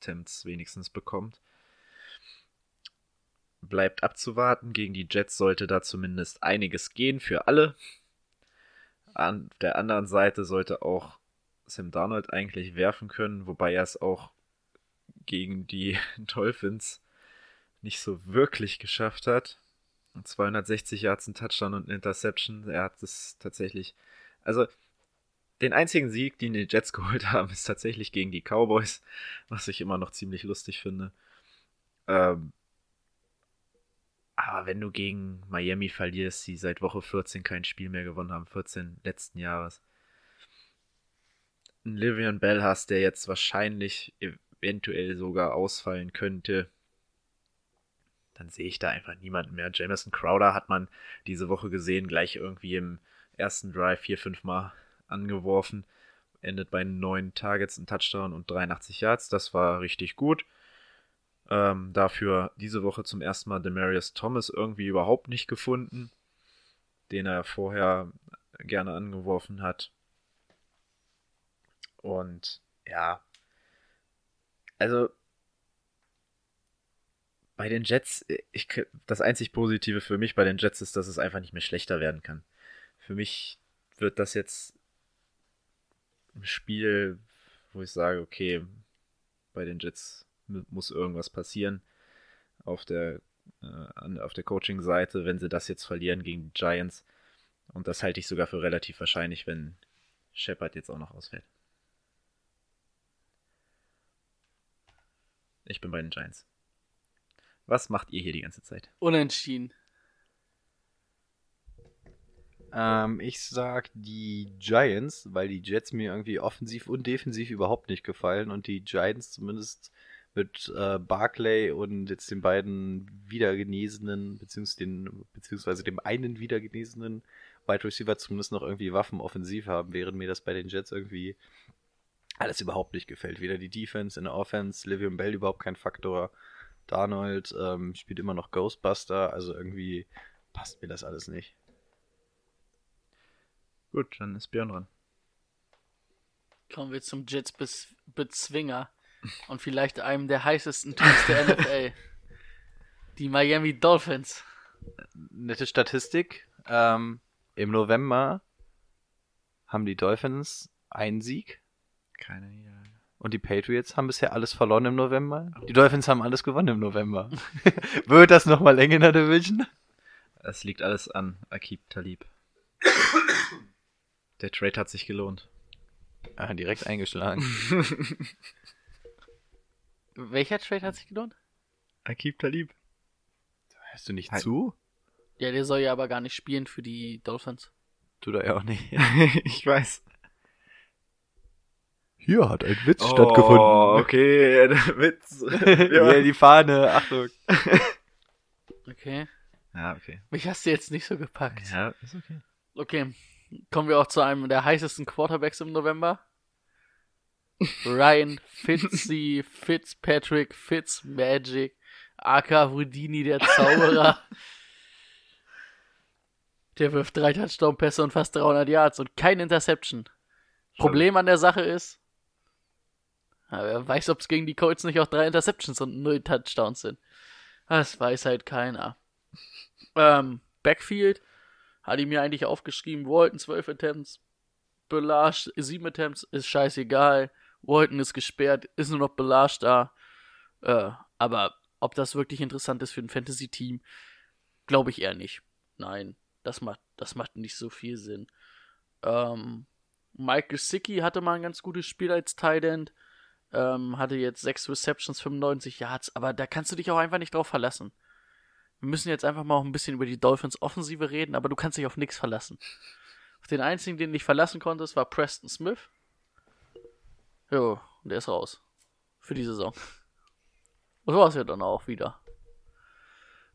Attempts wenigstens bekommt. Bleibt abzuwarten. Gegen die Jets sollte da zumindest einiges gehen für alle. An der anderen Seite sollte auch Sam Darnold eigentlich werfen können, wobei er es auch gegen die Dolphins nicht so wirklich geschafft hat. 260 Yards, ein Touchdown und eine Interception. Er hat es tatsächlich. Also, den einzigen Sieg, den die Jets geholt haben, ist tatsächlich gegen die Cowboys, was ich immer noch ziemlich lustig finde. Ähm, aber wenn du gegen Miami verlierst, die seit Woche 14 kein Spiel mehr gewonnen haben, 14 letzten Jahres, einen Livian Bell hast, der jetzt wahrscheinlich eventuell sogar ausfallen könnte, dann sehe ich da einfach niemanden mehr. Jameson Crowder hat man diese Woche gesehen, gleich irgendwie im ersten Drive vier, fünf Mal angeworfen. Endet bei neun Targets, ein Touchdown und 83 Yards. Das war richtig gut. Ähm, dafür diese Woche zum ersten Mal Demarius Thomas irgendwie überhaupt nicht gefunden, den er vorher gerne angeworfen hat. Und ja, also bei den Jets, ich, das einzig Positive für mich bei den Jets ist, dass es einfach nicht mehr schlechter werden kann. Für mich wird das jetzt ein Spiel, wo ich sage, okay, bei den Jets muss irgendwas passieren auf der, äh, auf der Coaching-Seite, wenn sie das jetzt verlieren gegen die Giants. Und das halte ich sogar für relativ wahrscheinlich, wenn Shepard jetzt auch noch ausfällt. Ich bin bei den Giants. Was macht ihr hier die ganze Zeit? Unentschieden. Ähm, ich sag die Giants, weil die Jets mir irgendwie offensiv und defensiv überhaupt nicht gefallen und die Giants zumindest mit äh, Barclay und jetzt den beiden wiedergenesenen, beziehungsweise, den, beziehungsweise dem einen wiedergenesenen Wide Receiver zumindest noch irgendwie Waffen offensiv haben, während mir das bei den Jets irgendwie alles überhaupt nicht gefällt. Weder die Defense in der Offense, Livium Bell überhaupt kein Faktor. Darnold ähm, spielt immer noch Ghostbuster, also irgendwie passt mir das alles nicht. Gut, dann ist Björn dran. Kommen wir zum Jets-Bezwinger und vielleicht einem der heißesten Teams der NFL. Die Miami Dolphins. Nette Statistik. Ähm, Im November haben die Dolphins einen Sieg. Keine Niederlage. Und die Patriots haben bisher alles verloren im November. Die Dolphins haben alles gewonnen im November. Wird das nochmal länger in der Division? Es liegt alles an Akib Talib. Der Trade hat sich gelohnt. Ah, direkt eingeschlagen. Welcher Trade hat sich gelohnt? Akib Talib. Hörst du nicht Halt. zu? Ja, der soll ja aber gar nicht spielen für die Dolphins. Tut er ja auch nicht. ich weiß. Hier hat ein Witz Oh, okay, der Witz. ja, die Fahne, Achtung. Okay. Ja, okay. Mich hast du jetzt nicht so gepackt. Ja, ist okay. Okay. Kommen wir auch zu einem der heißesten Quarterbacks im November. Ryan Fitzy, Fitzpatrick, Fitzmagic, aka Houdini, der Zauberer. Der wirft drei Touchdown-Pässe und fast 300 Yards und kein Interception. Problem an der Sache ist, wer weiß, ob es gegen die Colts nicht auch drei Interceptions und null Touchdowns sind. Das weiß halt keiner. Ähm, Backfield hatte ich mir eigentlich aufgeschrieben, Walton 12 Attempts, Belage 7 Attempts, ist scheißegal. Walton ist gesperrt, ist nur noch Belage da. Äh, aber ob das wirklich interessant ist für ein Fantasy-Team, glaube ich eher nicht. Nein, das macht, das macht nicht so viel Sinn. Ähm, Michael Sicki hatte mal ein ganz gutes Spiel als Tight End. Ähm, hatte jetzt 6 Receptions, 95 Yards, aber da kannst du dich auch einfach nicht drauf verlassen. Wir müssen jetzt einfach mal auch ein bisschen über die Dolphins Offensive reden, aber du kannst dich auf nichts verlassen. Auf den einzigen, den nicht verlassen konntest, war Preston Smith. Jo, und der ist raus. Für die Saison. Und so war es ja dann auch wieder.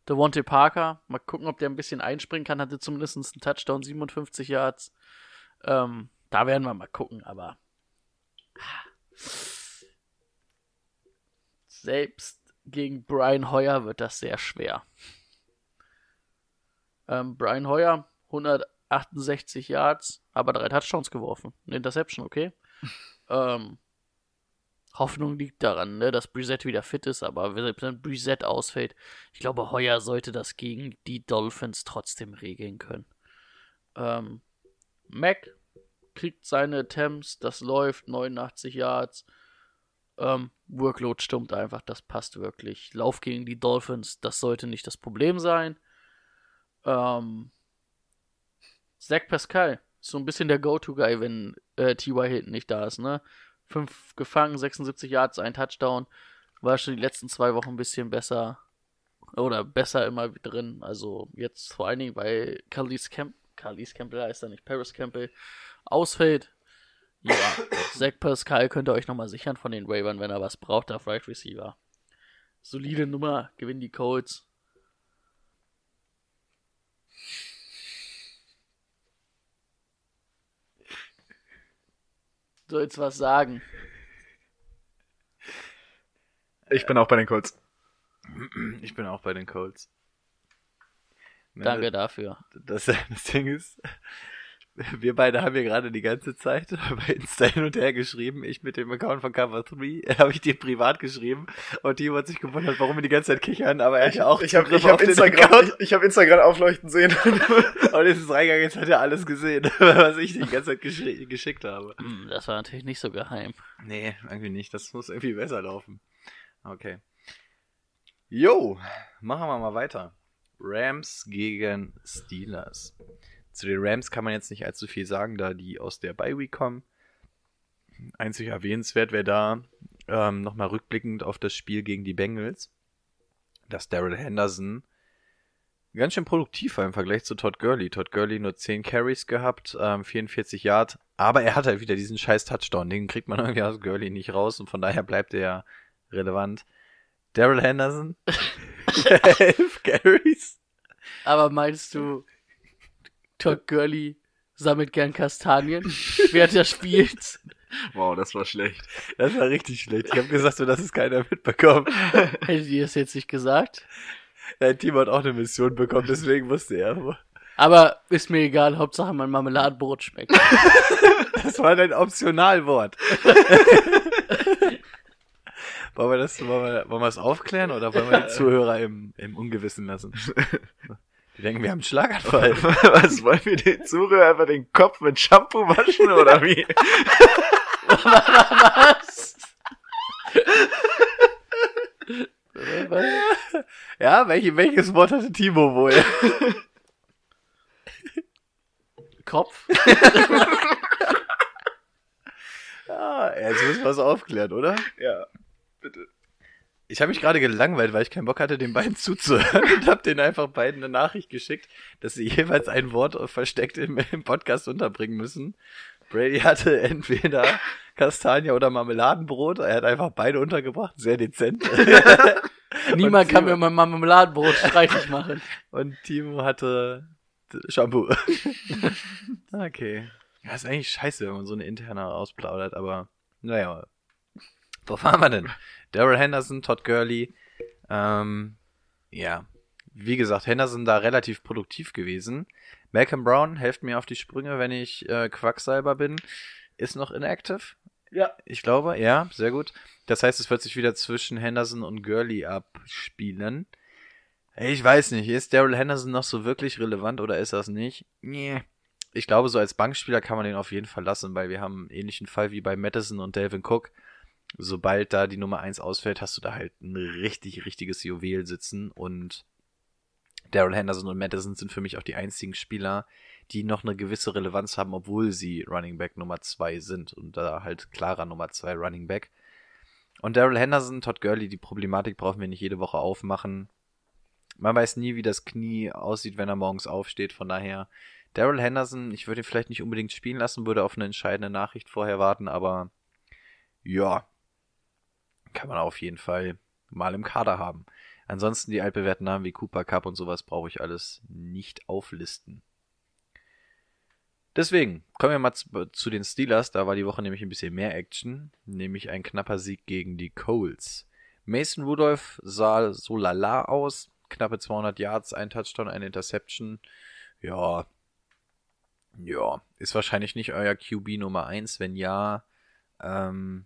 Devontae Parker, mal gucken, ob der ein bisschen einspringen kann, hatte zumindest einen Touchdown, 57 Yards. Ähm, da werden wir mal gucken, aber selbst gegen Brian Hoyer wird das sehr schwer. Ähm, Brian Hoyer, 168 Yards, aber drei Touchdowns geworfen. Eine Interception, okay. ähm, Hoffnung liegt daran, ne, dass Brissett wieder fit ist, aber wenn Brissett ausfällt, ich glaube, Hoyer sollte das gegen die Dolphins trotzdem regeln können. Ähm, Mac kriegt seine Attempts, das läuft, 89 Yards. Ähm, Workload stimmt einfach, das passt wirklich. Lauf gegen die Dolphins, das sollte nicht das Problem sein. Ähm, Zach Pascal. So ein bisschen der Go-To-Guy, wenn äh, T.Y. Hilton nicht da ist, ne? Fünf gefangen, 76 Yards, ein Touchdown. War schon die letzten zwei Wochen ein bisschen besser. Oder besser immer drin. Also jetzt vor allen Dingen bei Carlis Camp. Carlis Campbell heißt er nicht, Paris Campbell. Ausfällt. Ja, Zach Pascal könnt ihr euch nochmal sichern von den Ravens, wenn er was braucht auf Right Receiver. Solide Nummer, gewinnen die Colts. Soll jetzt was sagen? Ich bin auch bei den Colts. Ich bin auch bei den Colts. Danke dafür. Das, das Ding ist, wir beide haben hier gerade die ganze Zeit bei Insta hin und her geschrieben. Ich mit dem Account von Cover 3 habe ich dir privat geschrieben und Timo hat sich gewundert, warum wir die ganze Zeit kichern, aber er hat ja auch Ich habe hab Instagram, Account. ich, ich hab Instagram aufleuchten sehen. Und jetzt ist reingegangen, jetzt hat er alles gesehen, was ich die ganze Zeit gesch geschickt habe. Hm, Das war natürlich nicht so geheim. Nee, irgendwie nicht. Das muss irgendwie besser laufen. Okay. Jo, machen wir mal weiter. Rams gegen Steelers. Zu den Rams kann man jetzt nicht allzu viel sagen, da die aus der Bye Week kommen. Einzig erwähnenswert wäre da ähm, nochmal rückblickend auf das Spiel gegen die Bengals, dass Daryl Henderson ganz schön produktiv war im Vergleich zu Todd Gurley. Todd Gurley nur 10 Carries gehabt, ähm, 44 Yard, aber er hat halt wieder diesen scheiß Touchdown. Den kriegt man irgendwie aus Gurley nicht raus und von daher bleibt er ja relevant. Daryl Henderson, 11 Carries. Aber meinst du, Todd Gurley sammelt gern Kastanien, während er spielt? wow, das war schlecht. Das war richtig schlecht. Ich habe gesagt, so dass es keiner mitbekommt. Hättet ihr es jetzt nicht gesagt? Dein Team hat auch eine Mission bekommen, deswegen wusste er. Aber ist mir egal, Hauptsache mein Marmeladenbrot schmeckt. Das war dein Optionalwort. wollen wir das, wollen wir, wollen wir das aufklären oder wollen wir die Zuhörer im, im Ungewissen lassen? Die denken, wir haben einen Schlaganfall. Was wollen wir den Zuhörer einfach den Kopf mit Shampoo waschen oder wie? Was? Ja, welche, welches Wort hatte Timo wohl? Kopf? Ja, jetzt müssen wir es aufklären, oder? Ja, bitte. Ich habe mich gerade gelangweilt, weil ich keinen Bock hatte, den beiden zuzuhören und habe denen einfach beiden eine Nachricht geschickt, dass sie jeweils ein Wort versteckt im, im Podcast unterbringen müssen. Brady hatte entweder Kastanie oder Marmeladenbrot. Er hat einfach beide untergebracht, sehr dezent. Niemand kann mir mein Marmeladenbrot streitig machen. Und Timo hatte Shampoo. okay. Ja, ist eigentlich scheiße, wenn man so eine interne ausplaudert, aber naja. Wo waren wir denn? Daryl Henderson, Todd Gurley. Ähm, ja. Wie gesagt, Henderson da relativ produktiv gewesen. Malcolm Brown, helft mir auf die Sprünge, wenn ich äh, Quacksalber bin. Ist noch inactive. Ja. Ich glaube, ja, sehr gut. Das heißt, es wird sich wieder zwischen Henderson und Gurley abspielen. Ich weiß nicht, ist Daryl Henderson noch so wirklich relevant oder ist das nicht? Nee. Ich glaube, so als Bankspieler kann man den auf jeden Fall lassen, weil wir haben einen ähnlichen Fall wie bei Madison und Delvin Cook. Sobald da die Nummer 1 ausfällt, hast du da halt ein richtig, richtiges Juwel sitzen und Daryl Henderson und Madison sind für mich auch die einzigen Spieler, die noch eine gewisse Relevanz haben, obwohl sie Running Back Nummer 2 sind und da halt klarer Nummer 2 Running Back. Und Daryl Henderson, Todd Gurley, die Problematik brauchen wir nicht jede Woche aufmachen. Man weiß nie, wie das Knie aussieht, wenn er morgens aufsteht. Von daher, Daryl Henderson, ich würde ihn vielleicht nicht unbedingt spielen lassen, würde auf eine entscheidende Nachricht vorher warten, aber ja, kann man auf jeden Fall mal im Kader haben. Ansonsten die altbewährten Namen wie Cooper Cup und sowas brauche ich alles nicht auflisten. Deswegen kommen wir mal zu, zu den Steelers. Da war die Woche nämlich ein bisschen mehr Action, nämlich ein knapper Sieg gegen die Coles. Mason Rudolph sah so lala aus, knappe 200 Yards, ein Touchdown, eine Interception. Ja, ja, ist wahrscheinlich nicht euer QB Nummer 1. Wenn ja, ähm,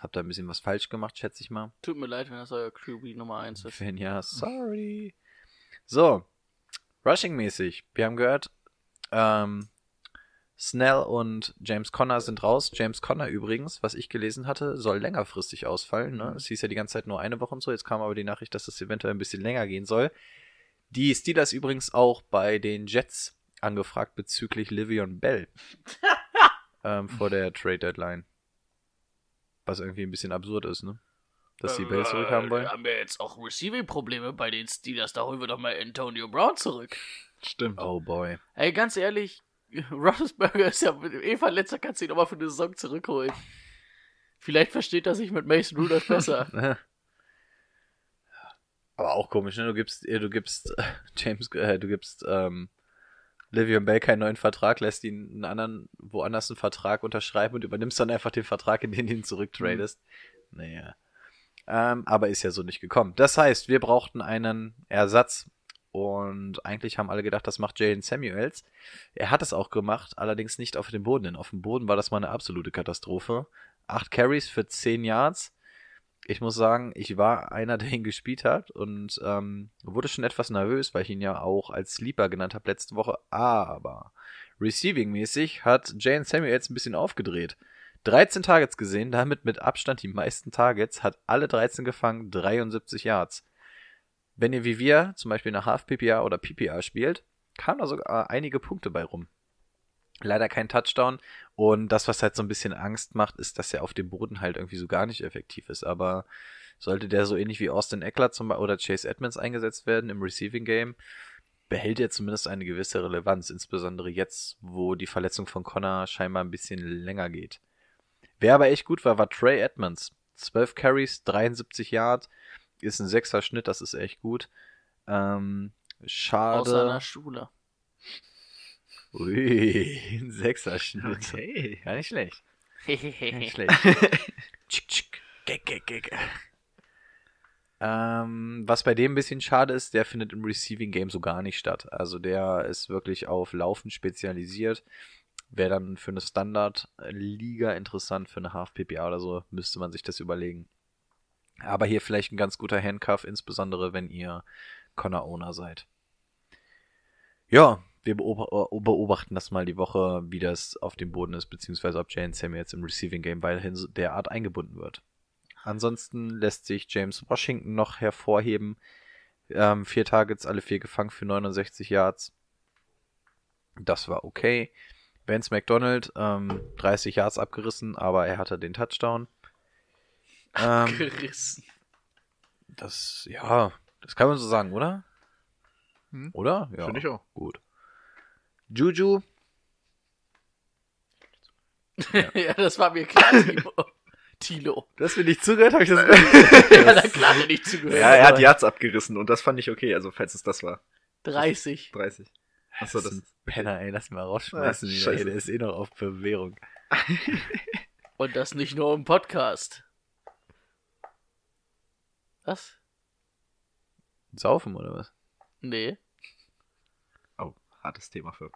habt ihr ein bisschen was falsch gemacht, schätze ich mal. Tut mir leid, wenn das euer QB Nummer 1 ist. Wenn ja, sorry. So, Rushing-mäßig. Wir haben gehört, ähm, Snell und James Conner sind raus. James Conner übrigens, was ich gelesen hatte, soll längerfristig ausfallen. Ne? Es hieß ja die ganze Zeit nur eine Woche und so. Jetzt kam aber die Nachricht, dass es eventuell ein bisschen länger gehen soll. Die Steelers übrigens auch bei den Jets angefragt bezüglich Livion Bell ähm, vor der Trade Deadline. Was irgendwie ein bisschen absurd ist, ne? Dass die Bell zurückhaben wollen. Wir haben ja jetzt auch Receiving-Probleme bei den Steelers. Da holen wir doch mal Antonio Brown zurück. Stimmt. Oh boy. Ey, ganz ehrlich, Roethlisberger ist ja eh verletzt, da kannst du ihn nochmal für eine Saison zurückholen. Vielleicht versteht er sich mit Mason Rudolph besser. Aber auch komisch, ne? Du gibst, äh, du gibst äh, James, äh, du gibst ähm, Livion Bell keinen neuen Vertrag, lässt ihn einen anderen, woanders einen Vertrag unterschreiben und übernimmst dann einfach den Vertrag, in den du ihn zurücktradest. Naja. Ähm, aber ist ja so nicht gekommen. Das heißt, wir brauchten einen Ersatz. Und eigentlich haben alle gedacht, das macht Jalen Samuels. Er hat es auch gemacht, allerdings nicht auf dem Boden. Denn auf dem Boden war das mal eine absolute Katastrophe. Acht Carries für zehn Yards. Ich muss sagen, ich war einer, der ihn gespielt hat und ähm, wurde schon etwas nervös, weil ich ihn ja auch als Sleeper genannt habe letzte Woche. Aber receiving-mäßig hat Jalen Samuels ein bisschen aufgedreht. 13 Targets gesehen, damit mit Abstand die meisten Targets, hat alle 13 gefangen, 73 Yards. Wenn ihr wie wir zum Beispiel eine Half-PPA oder PPA spielt, kamen da sogar einige Punkte bei rum. Leider kein Touchdown. Und das, was halt so ein bisschen Angst macht, ist, dass er auf dem Boden halt irgendwie so gar nicht effektiv ist. Aber sollte der so ähnlich wie Austin Eckler zum oder Chase Edmonds eingesetzt werden im Receiving Game, behält er zumindest eine gewisse Relevanz. Insbesondere jetzt, wo die Verletzung von Connor scheinbar ein bisschen länger geht. Wer aber echt gut war, war Trey Edmonds. 12 Carries, 73 Yards, ist ein sechser Schnitt, das ist echt gut. Ähm, schade. Aus seiner Schule. Ui, ein sechser Schnitt. Okay. Gar nicht schlecht. Nicht Hehehe. schlecht. tschick, tschick. Geg, geg, geg. Ähm, was bei dem ein bisschen schade ist, der findet im Receiving Game so gar nicht statt. Also der ist wirklich auf Laufen spezialisiert. Wäre dann für eine Standard-Liga interessant, für eine Half-PPA oder so, müsste man sich das überlegen. Aber hier vielleicht ein ganz guter Handcuff, insbesondere wenn ihr Connor-Owner seid. Ja, wir äh, beobachten das mal die Woche, wie das auf dem Boden ist, beziehungsweise ob Jane Sam jetzt im Receiving Game weiterhin derart eingebunden wird. Ansonsten lässt sich James Washington noch hervorheben. Ähm, vier Targets, alle vier gefangen für 69 Yards. Das war okay. Vance McDonald, ähm, 30 Yards abgerissen, aber er hatte den Touchdown. Ähm, Gerissen. das, ja, das kann man so sagen, oder? Hm. Oder? Ja. Finde ich auch. Gut. Juju, Ja. das war mir klar, Timo. Tilo. du hast mir nicht zugehört, habe ich das Ja, na klar, hat er nicht zugehört. Ja, er hat Yards abgerissen und das fand ich okay, also falls es das war. 30. 30. Achso, das ist ein Penner, ey, lass mal rausschmeißen. Ah, wieder, scheiße. ey, der ist eh noch auf Bewährung. Und das nicht nur im Podcast. Was? Saufen oder was? Nee. Hartes Thema für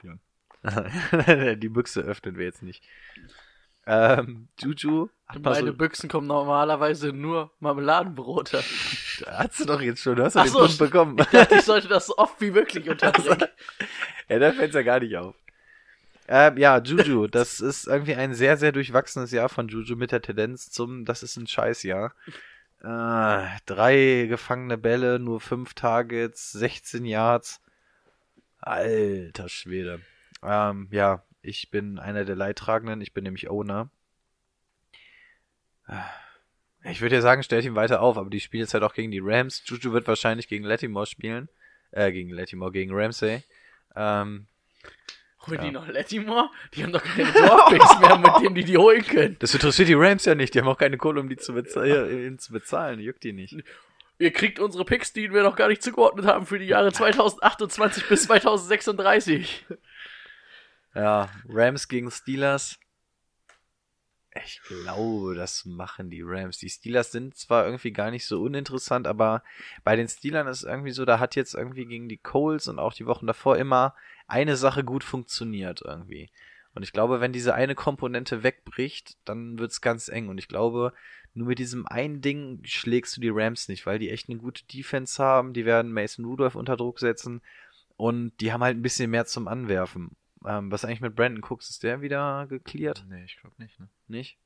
Björn. Die Büchse öffnen wir jetzt nicht. Ähm, Juju hat mal Meine so, Büchsen kommen normalerweise nur Marmeladenbrote. hast du doch jetzt schon, du hast doch Ach den so, Punkt bekommen. Ich dachte, ich sollte das so oft wie möglich unterbringen. ja, da fällt's ja gar nicht auf. Ähm, ja, Juju, das ist irgendwie ein sehr, sehr durchwachsenes Jahr von Juju mit der Tendenz zum, das ist ein Scheißjahr. Äh, drei gefangene Bälle, nur fünf Targets, 16 Yards. Alter Schwede. Ähm, ja, ich bin einer der Leidtragenden, ich bin nämlich Owner. Äh, Ich würde ja sagen, stellt ihn weiter auf, aber die spielen jetzt halt auch gegen die Rams. Juju wird wahrscheinlich gegen Latimore spielen. Äh, gegen Latimore, gegen Ramsey. Ähm, Holen die Ja. noch Latimore? Die haben doch keine Draftpicks mehr, mit denen die die holen können. das interessiert die Rams ja nicht. Die haben auch keine Kohle, um die zu, bezahl ihn zu bezahlen. Juckt die nicht. Ihr kriegt unsere Picks, die wir noch gar nicht zugeordnet haben für die Jahre 2028 bis 2036. Ja, Rams gegen Steelers. Ich glaube, das machen die Rams. Die Steelers sind zwar irgendwie gar nicht so uninteressant, aber bei den Steelern ist irgendwie so, da hat jetzt irgendwie gegen die Coles und auch die Wochen davor immer eine Sache gut funktioniert irgendwie. Und ich glaube, wenn diese eine Komponente wegbricht, dann wird's ganz eng. Und ich glaube, nur mit diesem einen Ding schlägst du die Rams nicht, weil die echt eine gute Defense haben. Die werden Mason Rudolph unter Druck setzen. Und die haben halt ein bisschen mehr zum Anwerfen. Ähm, was eigentlich mit Brandon Cooks? Ist der wieder geklärt? Nee, ich glaube nicht, ne? Nicht?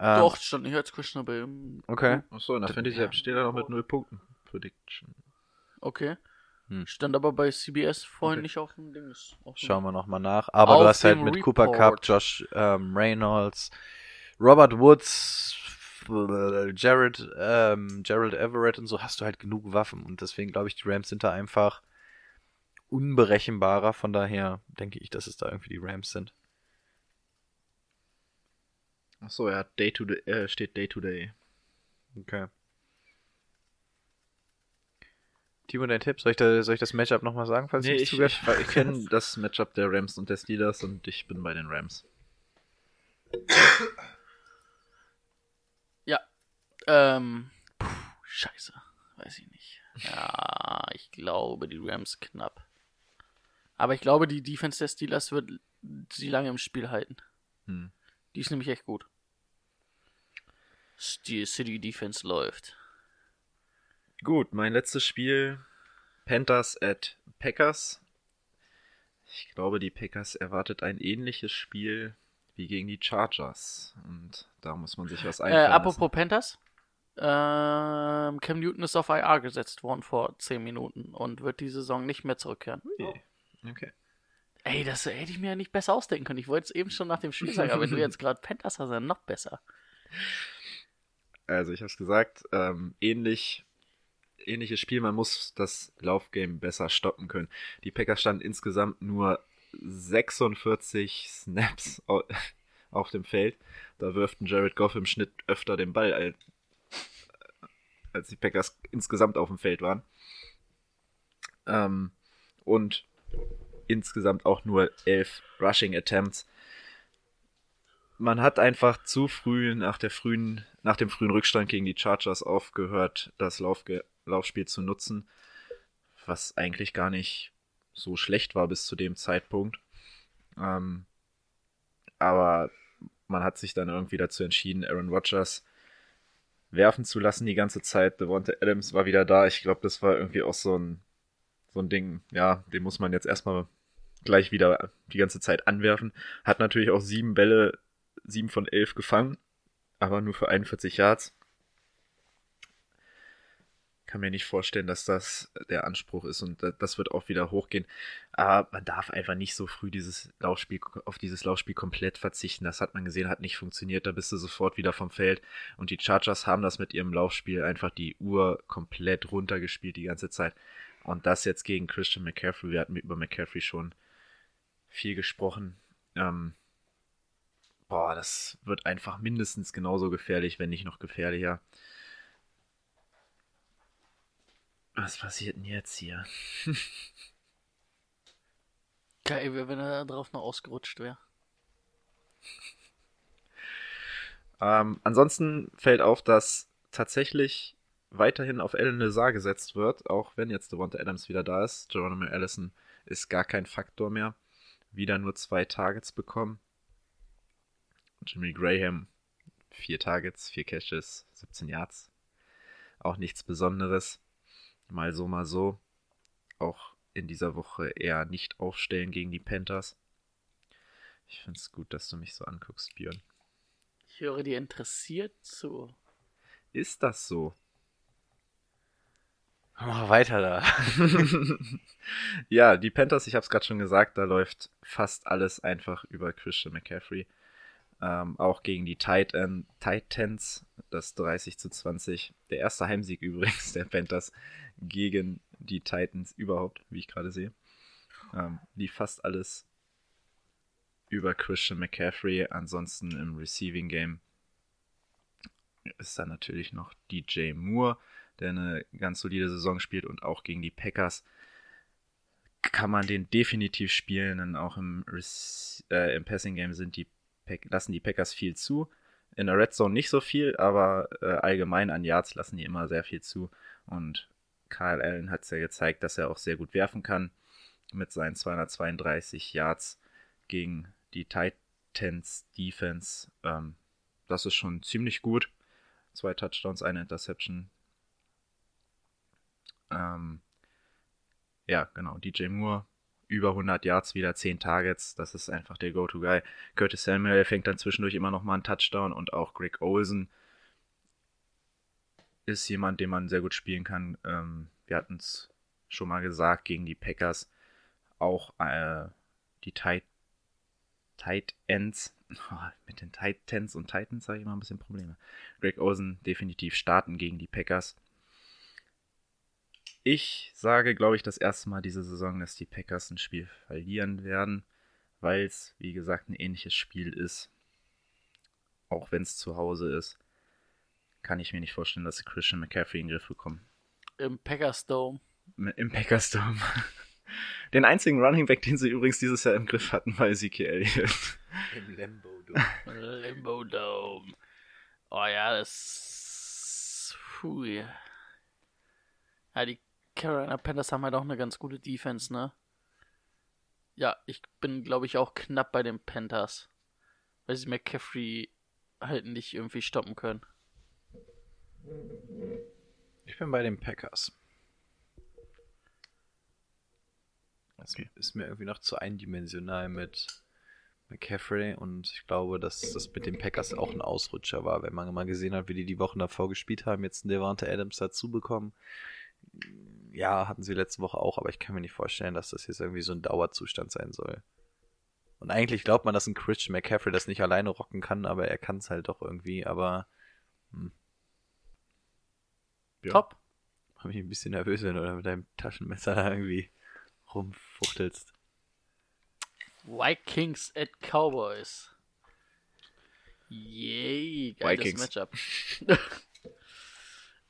Ähm, Doch, stand nicht als questionable. im- Okay. Achso, in der Fantasy App steht er noch mit 0 Punkten. Prediction. Okay. Hm. Stand aber bei CBS vorhin Okay. nicht auf dem dem- Schauen wir nochmal nach. Aber Auf du hast halt mit Cooper Cup, Report. Josh ähm, Reynolds, Robert Woods, Jared, ähm, Gerald Everett und so hast du halt genug Waffen. Und deswegen glaube ich, die Rams sind da einfach unberechenbarer. Von daher denke ich, dass es da irgendwie die Rams sind. Achso, ja, Day to Day, äh, steht Day to Day. Okay. Timo, dein Tipp? Soll ich, da, soll ich das Matchup nochmal sagen, falls Nee, ich, zugehört ich, ich kenne das Matchup der Rams und der Steelers und ich bin bei den Rams. Ja. Ähm. Puh, scheiße. Weiß ich nicht. Ja, ich glaube, die Rams knapp. Aber ich glaube, die Defense der Steelers wird sie lange im Spiel halten. Hm. Die ist nämlich echt gut. Steel City Defense läuft. Gut, mein letztes Spiel. Panthers at Packers. Ich glaube, die Packers erwartet ein ähnliches Spiel wie gegen die Chargers. Und da muss man sich was Äh, einfallen apropos Panthers. Ähm, Cam Newton ist auf IR gesetzt worden vor 10 Minuten und wird die Saison nicht mehr zurückkehren. lassen. Okay. Ey, das hätte ich mir ja nicht besser ausdenken können. Ich wollte es eben schon nach dem Spiel sagen, aber wenn du jetzt gerade Panthers hast, dann noch besser. Also ich habe es gesagt, ähm, ähnlich, ähnliches Spiel, man muss das Laufgame besser stoppen können. Die Packers standen insgesamt nur 46 Snaps au- auf dem Feld. Da wirften Jared Goff im Schnitt öfter den Ball, als, als die Packers insgesamt auf dem Feld waren. Ähm, und insgesamt auch nur 11 Rushing Attempts man hat einfach zu früh nach der frühen, nach dem frühen Rückstand gegen die Chargers aufgehört, das Laufge Laufspiel zu nutzen, was eigentlich gar nicht so schlecht war bis zu dem Zeitpunkt. Ähm, aber man hat sich dann irgendwie dazu entschieden, Aaron Rodgers werfen zu lassen die ganze Zeit. Devonta Adams war wieder da. Ich glaube, das war irgendwie auch so ein, so ein Ding, ja, den muss man jetzt erstmal gleich wieder die ganze Zeit anwerfen. Hat natürlich auch sieben Bälle 7 von 11 gefangen, aber nur für 41 Yards. Kann mir nicht vorstellen, dass das der Anspruch ist und das wird auch wieder hochgehen. Aber man darf einfach nicht so früh dieses Laufspiel, auf dieses Laufspiel komplett verzichten. Das hat man gesehen, hat nicht funktioniert. Da bist du sofort wieder vom Feld. Und die Chargers haben das mit ihrem Laufspiel einfach die Uhr komplett runtergespielt die ganze Zeit. Und das jetzt gegen Christian McCaffrey. Wir hatten über McCaffrey schon viel gesprochen. Ähm, boah, das wird einfach mindestens genauso gefährlich, wenn nicht noch gefährlicher. Was passiert denn jetzt hier? Geil wäre, wenn er da drauf noch ausgerutscht wäre. Ähm, ansonsten fällt auf, dass tatsächlich weiterhin auf Alan Lazar gesetzt wird, auch wenn jetzt Devonta Adams wieder da ist. Geronimo Allison ist gar kein Faktor mehr. Wieder nur zwei Targets bekommen. Jimmy Graham, vier Targets, vier Catches, 17 Yards. Auch nichts Besonderes. Mal so, mal so. Auch in dieser Woche eher nicht aufstellen gegen die Panthers. Ich finde es gut, dass du mich so anguckst, Björn. Ich höre dir interessiert zu. Ist das so? Mach weiter da. ja, die Panthers, ich habe es gerade schon gesagt, da läuft fast alles einfach über Christian McCaffrey. Ähm, auch gegen die Titan, Titans, das 30 zu 20. Der erste Heimsieg übrigens der Panthers gegen die Titans überhaupt, wie ich gerade sehe. Ähm, lief fast alles über Christian McCaffrey. Ansonsten im Receiving Game ist da natürlich noch DJ Moore, der eine ganz solide Saison spielt und auch gegen die Packers kann man den definitiv spielen, denn auch im, äh, im Passing Game sind die lassen die Packers viel zu. In der Red Zone nicht so viel, aber äh, allgemein an Yards lassen die immer sehr viel zu. Und Kyle Allen hat es ja gezeigt, dass er auch sehr gut werfen kann mit seinen 232 Yards gegen die Titans Defense. Ähm, das ist schon ziemlich gut. Zwei Touchdowns, eine Interception. Ähm, ja, genau. DJ Moore, über 100 Yards, wieder 10 Targets. Das ist einfach der Go-To-Guy. Curtis Samuel fängt dann zwischendurch immer noch mal einen Touchdown und auch Greg Olsen ist jemand, den man sehr gut spielen kann. Ähm, wir hatten es schon mal gesagt, gegen die Packers auch äh, die Tight, Tight Ends, oh, mit den Titans und Titans habe ich immer ein bisschen Probleme. Greg Olsen definitiv starten gegen die Packers. Ich sage, glaube ich, das erste Mal diese Saison, dass die Packers ein Spiel verlieren werden, weil es, wie gesagt, ein ähnliches Spiel ist. Auch wenn es zu Hause ist, kann ich mir nicht vorstellen, dass sie Christian McCaffrey in den Griff bekommen. Im Packers Dome. Im Packers Dome. Den einzigen Running Back, den sie übrigens dieses Jahr im Griff hatten, war Ezekiel Elliott. Im Lambo Dome. Limbo Dome. Oh ja, das. Puh. Ja, die Carolina Panthers haben halt auch eine ganz gute Defense, ne? Ja, ich bin, glaube ich, auch knapp bei den Panthers. Weil sie McCaffrey halt nicht irgendwie stoppen können. Ich bin bei den Packers. Das ist mir irgendwie noch zu eindimensional mit McCaffrey und ich glaube, dass das mit den Packers auch ein Ausrutscher war, wenn man mal gesehen hat, wie die die Wochen davor gespielt haben, jetzt einen Devante Adams dazu bekommen. Ja, hatten sie letzte Woche auch, aber ich kann mir nicht vorstellen, dass das jetzt irgendwie so ein Dauerzustand sein soll. Und eigentlich glaubt man, dass ein Christian McCaffrey das nicht alleine rocken kann, aber er kann es halt doch irgendwie, aber hm, Ja. Top. mach mich ein bisschen nervös, wenn du da mit deinem Taschenmesser da irgendwie rumfuchtelst. Vikings at Cowboys. Yay, geiles Vikings. Matchup.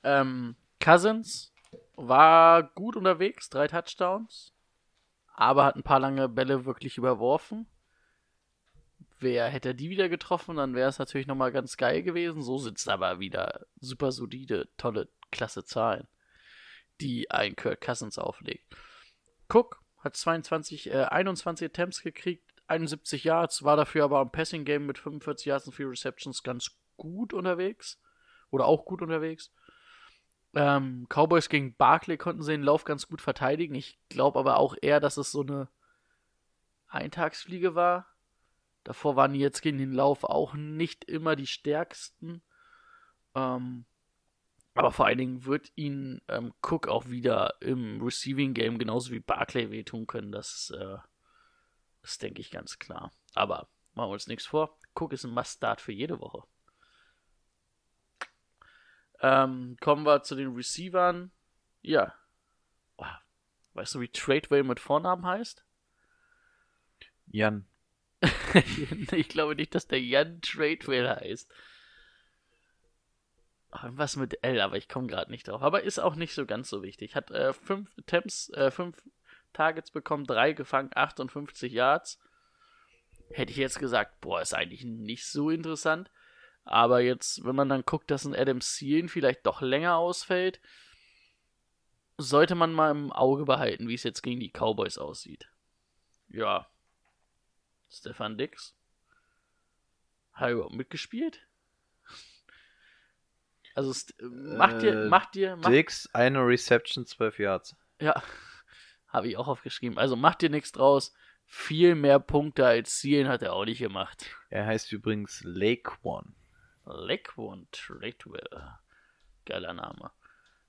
ähm, Cousins war gut unterwegs, drei Touchdowns, aber hat ein paar lange Bälle wirklich überworfen. Wer hätte die wieder getroffen, dann wäre es natürlich nochmal ganz geil gewesen. So es aber wieder super solide, tolle, klasse Zahlen, die ein Kirk Cousins auflegt. Cook hat 22, äh, 21 Attempts gekriegt, 71 Yards, war dafür aber im Passing Game mit 45 Yards und 4 Receptions ganz gut unterwegs. Oder auch gut unterwegs. Ähm, Cowboys gegen Barkley konnten sie den Lauf ganz gut verteidigen. Ich glaube aber auch eher, dass es so eine Eintagsfliege war. Davor waren die jetzt gegen den Lauf auch nicht immer die stärksten. Ähm, aber vor allen Dingen wird ihnen ähm, Cook auch wieder im Receiving Game genauso wie Barclay wehtun können. Das, äh, das denke ich ganz klar. Aber machen wir uns nichts vor. Cook ist ein Must-Start für jede Woche. Ähm, kommen wir zu den Receivern. Ja. Weißt du, wie Tradeway mit Vornamen heißt? Jan. ich glaube nicht, dass der Jan Tradeway heißt. Was mit L, aber ich komme gerade nicht drauf. Aber ist auch nicht so ganz so wichtig. Hat äh, fünf Attempts, äh, fünf Targets bekommen, drei gefangen, 58 Yards. Hätte ich jetzt gesagt, boah, ist eigentlich nicht so interessant. Aber jetzt, wenn man dann guckt, dass ein Adam Thielen vielleicht doch länger ausfällt, sollte man mal im Auge behalten, wie es jetzt gegen die Cowboys aussieht. Ja. Stefan Dix. Hat er überhaupt mitgespielt? Also, mach dir, Äh, mach dir, mach, Dix, eine Reception, 12 Yards. ja, habe ich auch aufgeschrieben. Also mach dir nichts draus. Viel mehr Punkte als Zielen hat er auch nicht gemacht. Er heißt übrigens Lake One. Lakeone Tradewell. Geiler Name.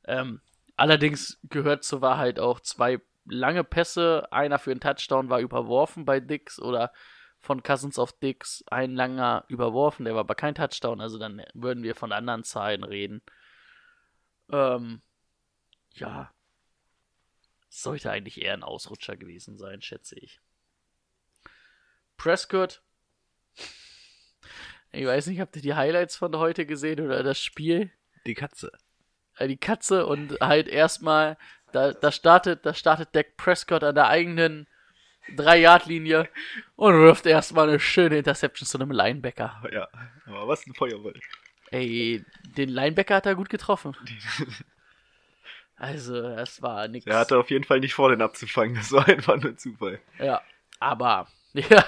Ähm, allerdings gehört zur Wahrheit auch zwei lange Pässe. Einer für einen Touchdown war überworfen bei Dix oder von Cousins auf Dix. Ein langer überworfen, der war aber kein Touchdown. Also dann würden wir von anderen Zahlen reden. Ähm, ja. Sollte eigentlich eher ein Ausrutscher gewesen sein, schätze ich. Prescott. Ich weiß nicht, habt ihr die Highlights von heute gesehen oder das Spiel? Die Katze. Äh, Die Katze und halt erstmal, da, da startet, da startet Dak Prescott an der eigenen 3-Yard-Linie und wirft erstmal eine schöne Interception zu einem Linebacker. Ja, aber was ein Feuerball. Ey, den Linebacker hat er gut getroffen. Also, das war nix. Der hatte auf jeden Fall nicht vor, den abzufangen. Das war einfach nur Zufall. Ja, aber, ja,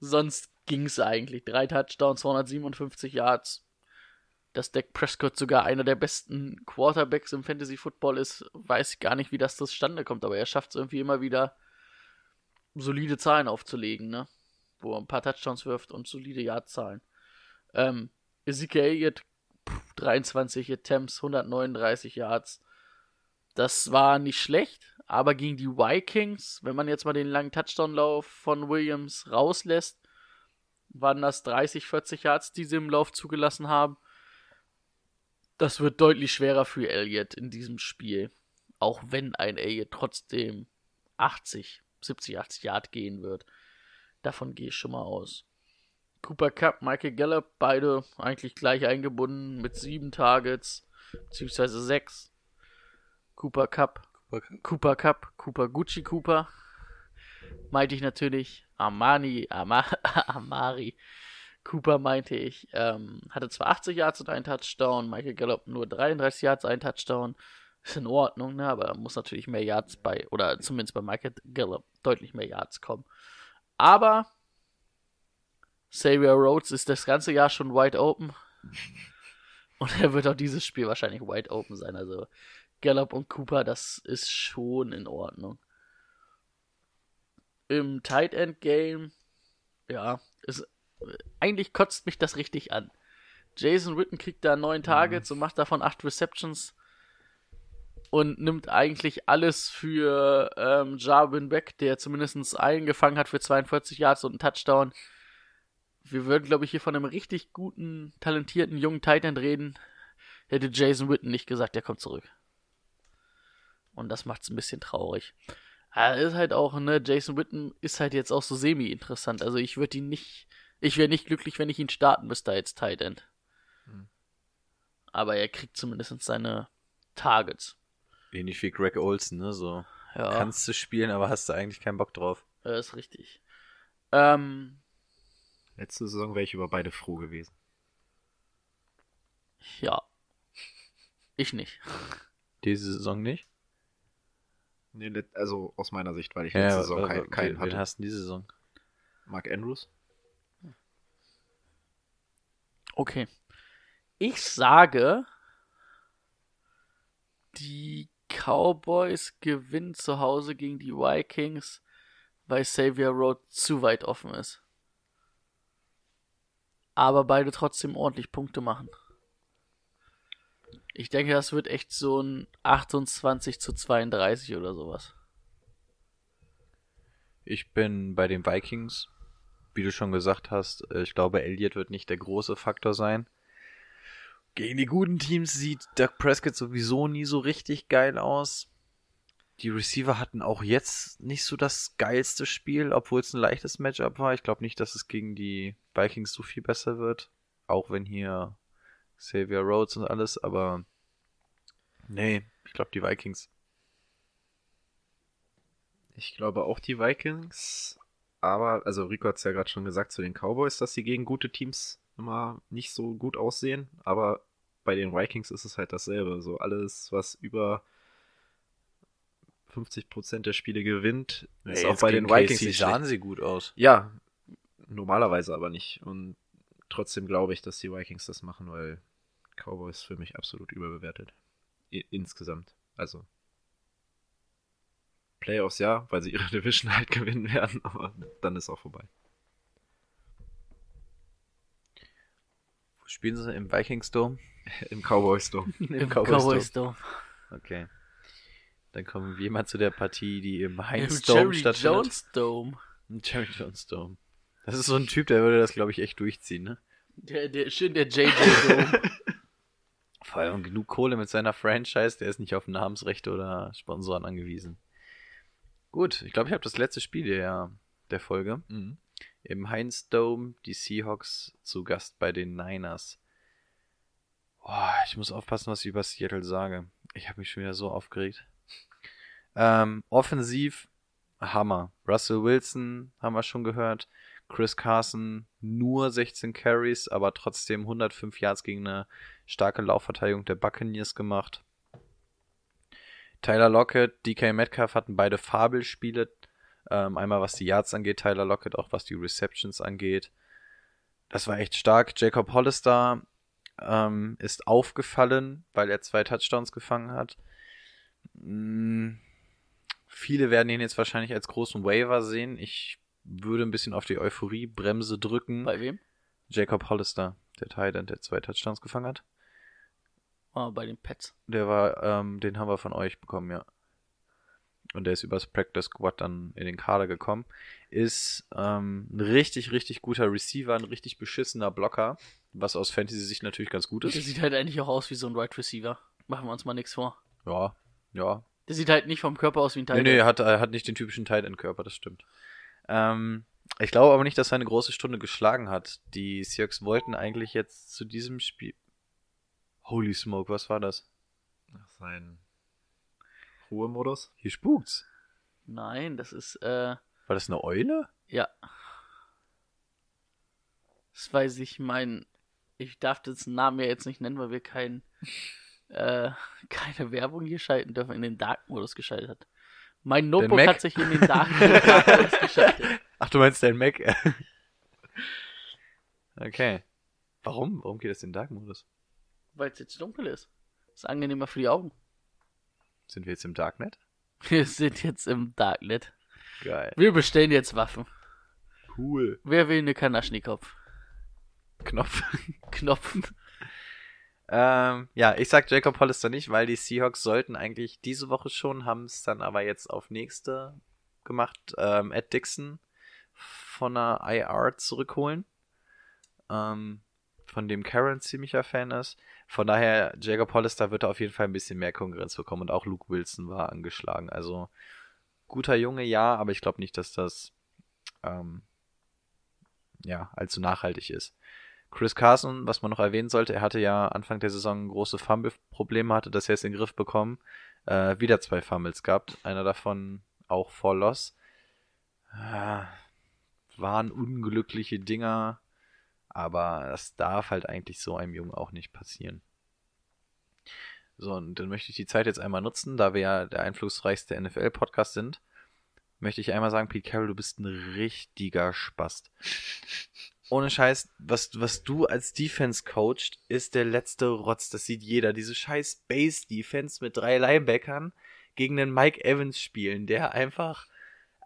sonst ging's eigentlich. Drei Touchdowns, 257 Yards. Dass Dak Prescott sogar einer der besten Quarterbacks im Fantasy Football ist, weiß ich gar nicht, wie das zustande kommt, aber er schafft es irgendwie immer wieder, solide Zahlen aufzulegen, ne? Wo er ein paar Touchdowns wirft und solide Yardzahlen. Ähm, Ezekiel Elliott, pff, 23 Attempts, 139 Yards. Das war nicht schlecht, Aber gegen die Vikings, wenn man jetzt mal den langen Touchdown-Lauf von Williams rauslässt, waren das 30, 40 Yards, die sie im Lauf zugelassen haben. Das wird deutlich schwerer für Elliott in diesem Spiel. Auch wenn ein Elliott trotzdem 80, 70, 80 Yard gehen wird. Davon gehe ich schon mal aus. Cooper Cup, Michael Gallup, beide eigentlich gleich eingebunden mit sieben Targets, beziehungsweise sechs. Cooper Cup, Cooper Cup, Cooper Gucci Cooper, meinte ich natürlich. Armani, Ama, Amari Cooper meinte ich. Ähm, hatte zwar 80 Yards und einen Touchdown, Michael Gallup nur 33 Yards, einen Touchdown. Ist in Ordnung, ne? aber muss natürlich mehr Yards bei, oder zumindest bei Michael Gallup deutlich mehr Yards kommen. Aber Xavier Rhodes ist das ganze Jahr schon wide open. Und er wird auch dieses Spiel wahrscheinlich wide open sein. Also Gallup und Cooper, das ist schon in Ordnung. Im Tight End Game, ja, ist, eigentlich kotzt mich das richtig an. Jason Witten kriegt da neun Targets mhm. und macht davon acht Receptions und nimmt eigentlich alles für ähm, Jarvin weg, der zumindest einen gefangen hat für 42 Yards und einen Touchdown wir würden, glaube ich, hier von einem richtig guten, talentierten jungen Titan reden, hätte Jason Witten nicht gesagt, der kommt zurück. Und das macht es ein bisschen traurig. Er ist halt auch, ne, Jason Witten ist halt jetzt auch so semi-interessant. Also ich würde ihn nicht, ich wäre nicht glücklich, wenn ich ihn starten müsste als Titan. Hm. Aber er kriegt zumindest seine Targets. Ähnlich wie Greg Olsen, ne, so. Ja. Kannst du spielen, aber hast du eigentlich keinen Bock drauf. Ja, ist richtig. Ähm, Letzte Saison wäre ich über beide froh gewesen. Ja. Ich nicht. Diese Saison nicht? Nee, also aus meiner Sicht, weil ich ja, letzte Saison keinen kein hatte. Wen hast du diese Saison? Mark Andrews. Okay. Ich sage, die Cowboys gewinnen zu Hause gegen die Vikings, weil Xavier Road zu weit offen ist aber beide trotzdem ordentlich Punkte machen. Ich denke, das wird echt so ein 28 zu 32 oder sowas. Ich bin bei den Vikings, wie du schon gesagt hast. Äh, ich glaube, Elliott wird nicht der große Faktor sein. Gegen die guten Teams sieht Doug Prescott sowieso nie so richtig geil aus die Receiver hatten auch jetzt nicht so das geilste Spiel, obwohl es ein leichtes Matchup war. Ich glaube nicht, dass es gegen die Vikings so viel besser wird. Auch wenn hier Xavier Rhodes und alles, aber nee, ich glaube die Vikings. Ich glaube auch die Vikings, aber, also Rico hat es ja gerade schon gesagt zu den Cowboys, dass sie gegen gute Teams immer nicht so gut aussehen, aber bei den Vikings ist es halt dasselbe. So alles, was über 50% der Spiele gewinnt, ist auch bei den Vikings KC sahen sie gut aus. Ja, normalerweise aber nicht. Und trotzdem glaube ich, dass die Vikings das machen, weil Cowboys für mich absolut überbewertet. I insgesamt. Also Playoffs ja, weil sie ihre Division halt gewinnen werden, aber dann ist auch vorbei. Spielen sie? Im Vikings Dome? Im Cowboys Dome. Im, Im Cowboys, Cowboys Dome. Okay. Dann kommen wir mal zu der Partie, die im Heinz Dome Jerry stattfindet. Jones Dome. Jerry Jones Dome. Das ist so ein Typ, der würde das, glaube ich, echt durchziehen, ne? Der, der, schön der JJ Dome. Vor allem genug Kohle mit seiner Franchise, der ist nicht auf Namensrechte oder Sponsoren angewiesen. Gut, ich glaube, ich habe das letzte Spiel der, der Folge. Mhm. Im Heinz Dome, die Seahawks zu Gast bei den Niners. Boah, ich muss aufpassen, was ich über Seattle sage. Ich habe mich schon wieder so aufgeregt. Ähm, offensiv Hammer. Russell Wilson haben wir schon gehört. Chris Carson nur 16 Carries, aber trotzdem 105 Yards gegen eine starke Laufverteidigung der Buccaneers gemacht. Tyler Lockett, DK Metcalf hatten beide Fabelspiele. Ähm, einmal was die Yards angeht, Tyler Lockett auch was die Receptions angeht. Das war echt stark. Jacob Hollister ähm, ist aufgefallen, weil er zwei Touchdowns gefangen hat. Hm, viele werden ihn jetzt wahrscheinlich als großen Waiver sehen. Ich würde ein bisschen auf die Euphorie-Bremse drücken. Bei wem? Jacob Hollister, der Titan, der zwei Touchdowns gefangen hat. Oh, bei den Pets. Der war, ähm, den haben wir von euch bekommen, ja. Und der ist übers Practice Squad dann in den Kader gekommen, ist ähm, ein richtig, richtig guter Receiver, ein richtig beschissener Blocker, was aus Fantasy-Sicht natürlich ganz gut Der ist. sieht halt eigentlich auch aus wie so ein Wide Receiver. Machen wir uns mal nichts vor. Ja, ja. Der sieht halt nicht vom Körper aus wie ein Nee, Teil. nee, er hat, er hat nicht den typischen Tight End Körper, das stimmt. Ähm, ich glaube aber nicht, dass er eine große Stunde geschlagen hat. Die Seahawks wollten eigentlich jetzt zu diesem Spiel. Holy smoke, was war das? Sein Ruhemodus. Hier spukt's. Nein, das ist, äh, War das eine Eule? ja. Das weiß ich, mein, ich darf das Namen ja jetzt nicht nennen, weil wir kein, äh, keine Werbung hier schalten dürfen, in den Dark-Modus geschaltet hat. Mein Notebook hat sich in den Dark-Modus geschaltet. Ach, du meinst dein Mac? okay. Warum? Warum geht das in den Dark-Modus? Weil es jetzt dunkel ist. Ist angenehmer für die Augen. Sind wir jetzt im Darknet? Wir sind jetzt im Darknet. Geil. Wir bestellen jetzt Waffen. Cool. Wer will eine Kanaschnikow? Knopf. Knopf. Ähm, ja, ich sag Jacob Hollister nicht, weil die Seahawks sollten eigentlich diese Woche schon, haben es dann aber jetzt auf nächste gemacht, ähm, Ed Dixon von der IR zurückholen, ähm, von dem Karen ziemlicher Fan ist. Von daher, Jacob Hollister wird da auf jeden Fall ein bisschen mehr Konkurrenz bekommen und auch Luke Wilson war angeschlagen. Also, guter Junge, ja, aber ich glaube nicht, dass das, ähm, ja, allzu nachhaltig ist. Chris Carson, was man noch erwähnen sollte, er hatte ja Anfang der Saison große Fumble-Probleme, hatte das jetzt in den Griff bekommen. Äh, wieder zwei Fumbles gehabt, einer davon auch vor Loss. Äh, waren unglückliche Dinger, aber das darf halt eigentlich so einem Jungen auch nicht passieren. So, und dann möchte ich die Zeit jetzt einmal nutzen, da wir ja der einflussreichste NFL-Podcast sind, möchte ich einmal sagen, Pete Carroll, du bist ein richtiger Spast ohne Scheiß, was, was du als Defense coacht, ist der letzte Rotz. Das sieht jeder. Diese scheiß Base-Defense mit drei Linebackern gegen den Mike Evans spielen, der einfach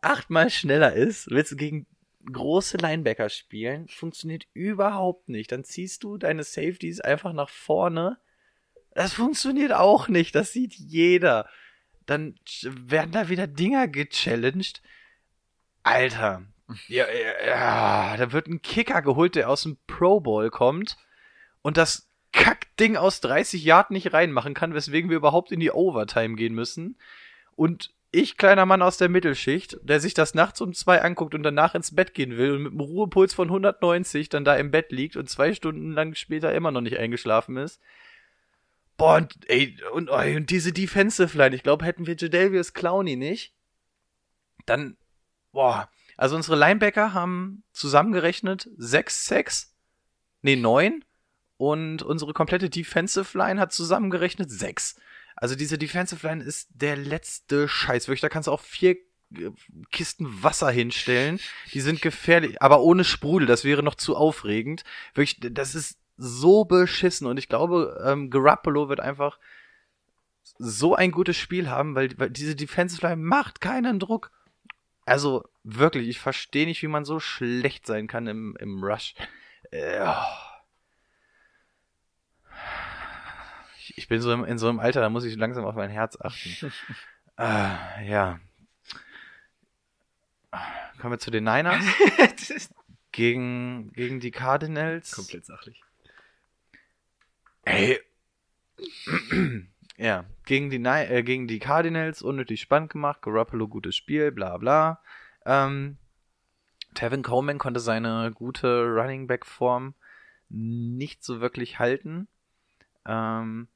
achtmal schneller ist. Willst du gegen große Linebacker spielen? Funktioniert überhaupt nicht. Dann ziehst du deine Safeties einfach nach vorne. Das funktioniert auch nicht. Das sieht jeder. Dann werden da wieder Dinger gechallenged. Alter, ja, ja, ja, da wird ein Kicker geholt, der aus dem Pro Bowl kommt und das Kackding aus 30 Yard nicht reinmachen kann, weswegen wir überhaupt in die Overtime gehen müssen. Und ich, kleiner Mann aus der Mittelschicht, der sich das nachts um zwei anguckt und danach ins Bett gehen will und mit einem Ruhepuls von 190 dann da im Bett liegt und zwei Stunden lang später immer noch nicht eingeschlafen ist. Boah, und, ey, und, ey, und diese Defensive Line, ich glaube, hätten wir Jadavius Clowney nicht, dann, boah, also unsere Linebacker haben zusammengerechnet sechs Sacks, nee, neun. Und unsere komplette Defensive Line hat zusammengerechnet sechs. Also diese Defensive Line ist der letzte Scheiß. Wirklich, da kannst du auch vier äh, Kisten Wasser hinstellen. Die sind gefährlich, aber ohne Sprudel. Das wäre noch zu aufregend. Wirklich, das ist so beschissen. Und ich glaube, ähm, Garoppolo wird einfach so ein gutes Spiel haben, weil, weil diese Defensive Line macht keinen Druck. Also wirklich, ich verstehe nicht, wie man so schlecht sein kann im, im Rush. Äh, oh. Ich, bin so im, in so einem Alter, da muss ich langsam auf mein Herz achten. äh, ja. Kommen wir zu den Niners. gegen, gegen die Cardinals. Komplett sachlich. Ey. ja, gegen die, Ni äh, gegen die Cardinals unnötig spannend gemacht. Garoppolo gutes Spiel, bla bla. Ähm, Tevin Coleman konnte seine gute Running Back Form nicht so wirklich halten. Ähm,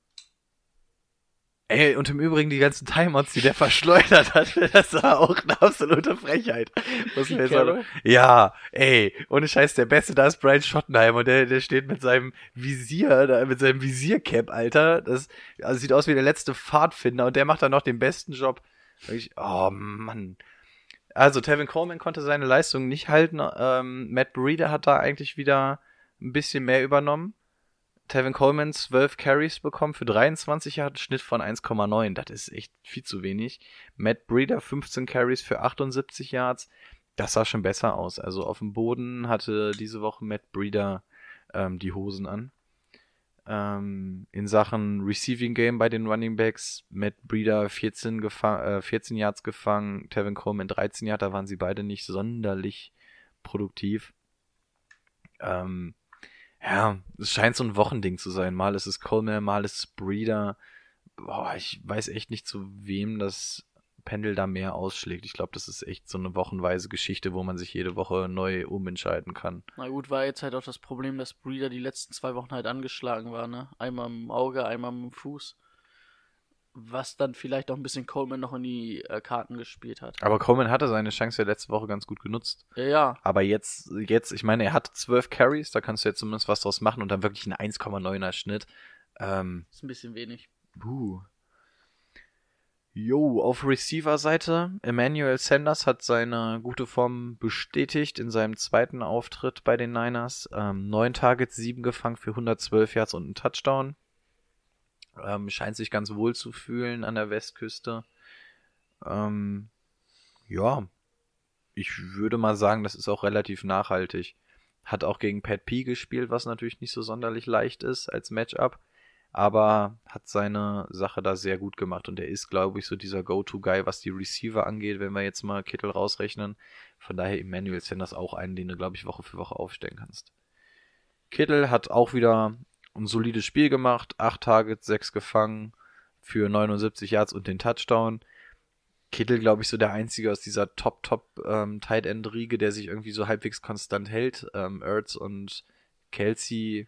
ey, und im Übrigen die ganzen Timeouts, die der verschleudert hat, das war auch eine absolute Frechheit. Muss man jetzt sagen. Ja, ey, ohne Scheiß, der Beste da ist Brian Schottenheim und der, der steht mit seinem Visier, da, mit seinem Visiercap, Alter. Das also sieht aus wie der letzte Pfadfinder und der macht dann noch den besten Job. Ich, oh Mann. Also, Tevin Coleman konnte seine Leistung nicht halten. Ähm, Matt Breeder hat da eigentlich wieder ein bisschen mehr übernommen. Tevin Coleman 12 Carries bekommen für 23 Yards, Schnitt von 1,9. Das ist echt viel zu wenig. Matt Breeder 15 Carries für 78 Yards. Das sah schon besser aus. Also auf dem Boden hatte diese Woche Matt Breeder ähm, die Hosen an. Ähm, in Sachen Receiving Game bei den Running Backs, Matt Breeder 14, gefa äh, 14 Yards gefangen, Tevin Coleman 13 Yards, da waren sie beide nicht sonderlich produktiv. Ähm, ja, es scheint so ein Wochending zu sein. Mal ist es Coleman, mal ist es Breeder. Boah, ich weiß echt nicht, zu wem das Pendel da mehr ausschlägt. Ich glaube, das ist echt so eine wochenweise Geschichte, wo man sich jede Woche neu umentscheiden kann. Na gut, war jetzt halt auch das Problem, dass Breeder die letzten zwei Wochen halt angeschlagen war, ne? Einmal im Auge, einmal im Fuß. Was dann vielleicht auch ein bisschen Coleman noch in die äh, Karten gespielt hat. Aber Coleman hatte seine Chance ja letzte Woche ganz gut genutzt. Ja, ja. Aber jetzt, jetzt, ich meine, er hat 12 Carries, da kannst du jetzt zumindest was draus machen und dann wirklich einen 1,9er Schnitt. Ähm, Ist ein bisschen wenig. Buh. Jo, auf Receiver-Seite, Emmanuel Sanders hat seine gute Form bestätigt in seinem zweiten Auftritt bei den Niners. Ähm, neun Targets, sieben gefangen für 112 Yards und einen Touchdown. Ähm, scheint sich ganz wohl zu fühlen an der Westküste. Ähm, ja, ich würde mal sagen, das ist auch relativ nachhaltig. Hat auch gegen Pat P gespielt, was natürlich nicht so sonderlich leicht ist als Matchup aber hat seine Sache da sehr gut gemacht und er ist, glaube ich, so dieser Go-To-Guy, was die Receiver angeht, wenn wir jetzt mal Kittel rausrechnen. Von daher Emmanuel Sanders auch einen, den du, glaube ich, Woche für Woche aufstellen kannst. Kittel hat auch wieder ein solides Spiel gemacht, 8 Targets, 6 gefangen für 79 Yards und den Touchdown. Kittel, glaube ich, so der einzige aus dieser Top-Top ähm, der sich irgendwie so halbwegs konstant hält. Ähm, Ertz und Kelsey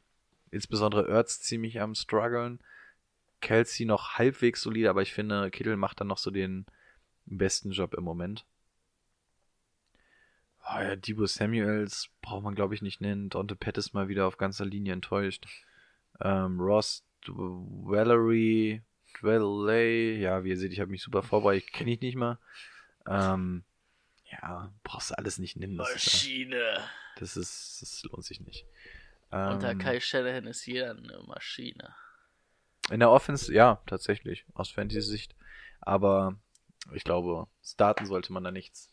insbesondere Ertz ziemlich am struggeln. Kelsey noch halbwegs solide, aber ich finde, Kittel macht dann noch so den besten Job im Moment. Oh ja, Debo Samuels braucht man, glaube ich, nicht nennen. Dante Pettis mal wieder auf ganzer Linie enttäuscht. Ähm, Ross, Valerie, Dwelley, ja, wie ihr seht, ich habe mich super vorbereitet, kenne ich nicht mal. Ähm, ja, brauchst du alles nicht nennen. Das Maschine. Ist, das ist, das lohnt sich nicht. Unter Ähm, Kai Shanahan ist jeder eine Maschine. In der Offense, ja, tatsächlich, aus Fantasy-Sicht. Aber ich glaube, starten sollte man da nichts.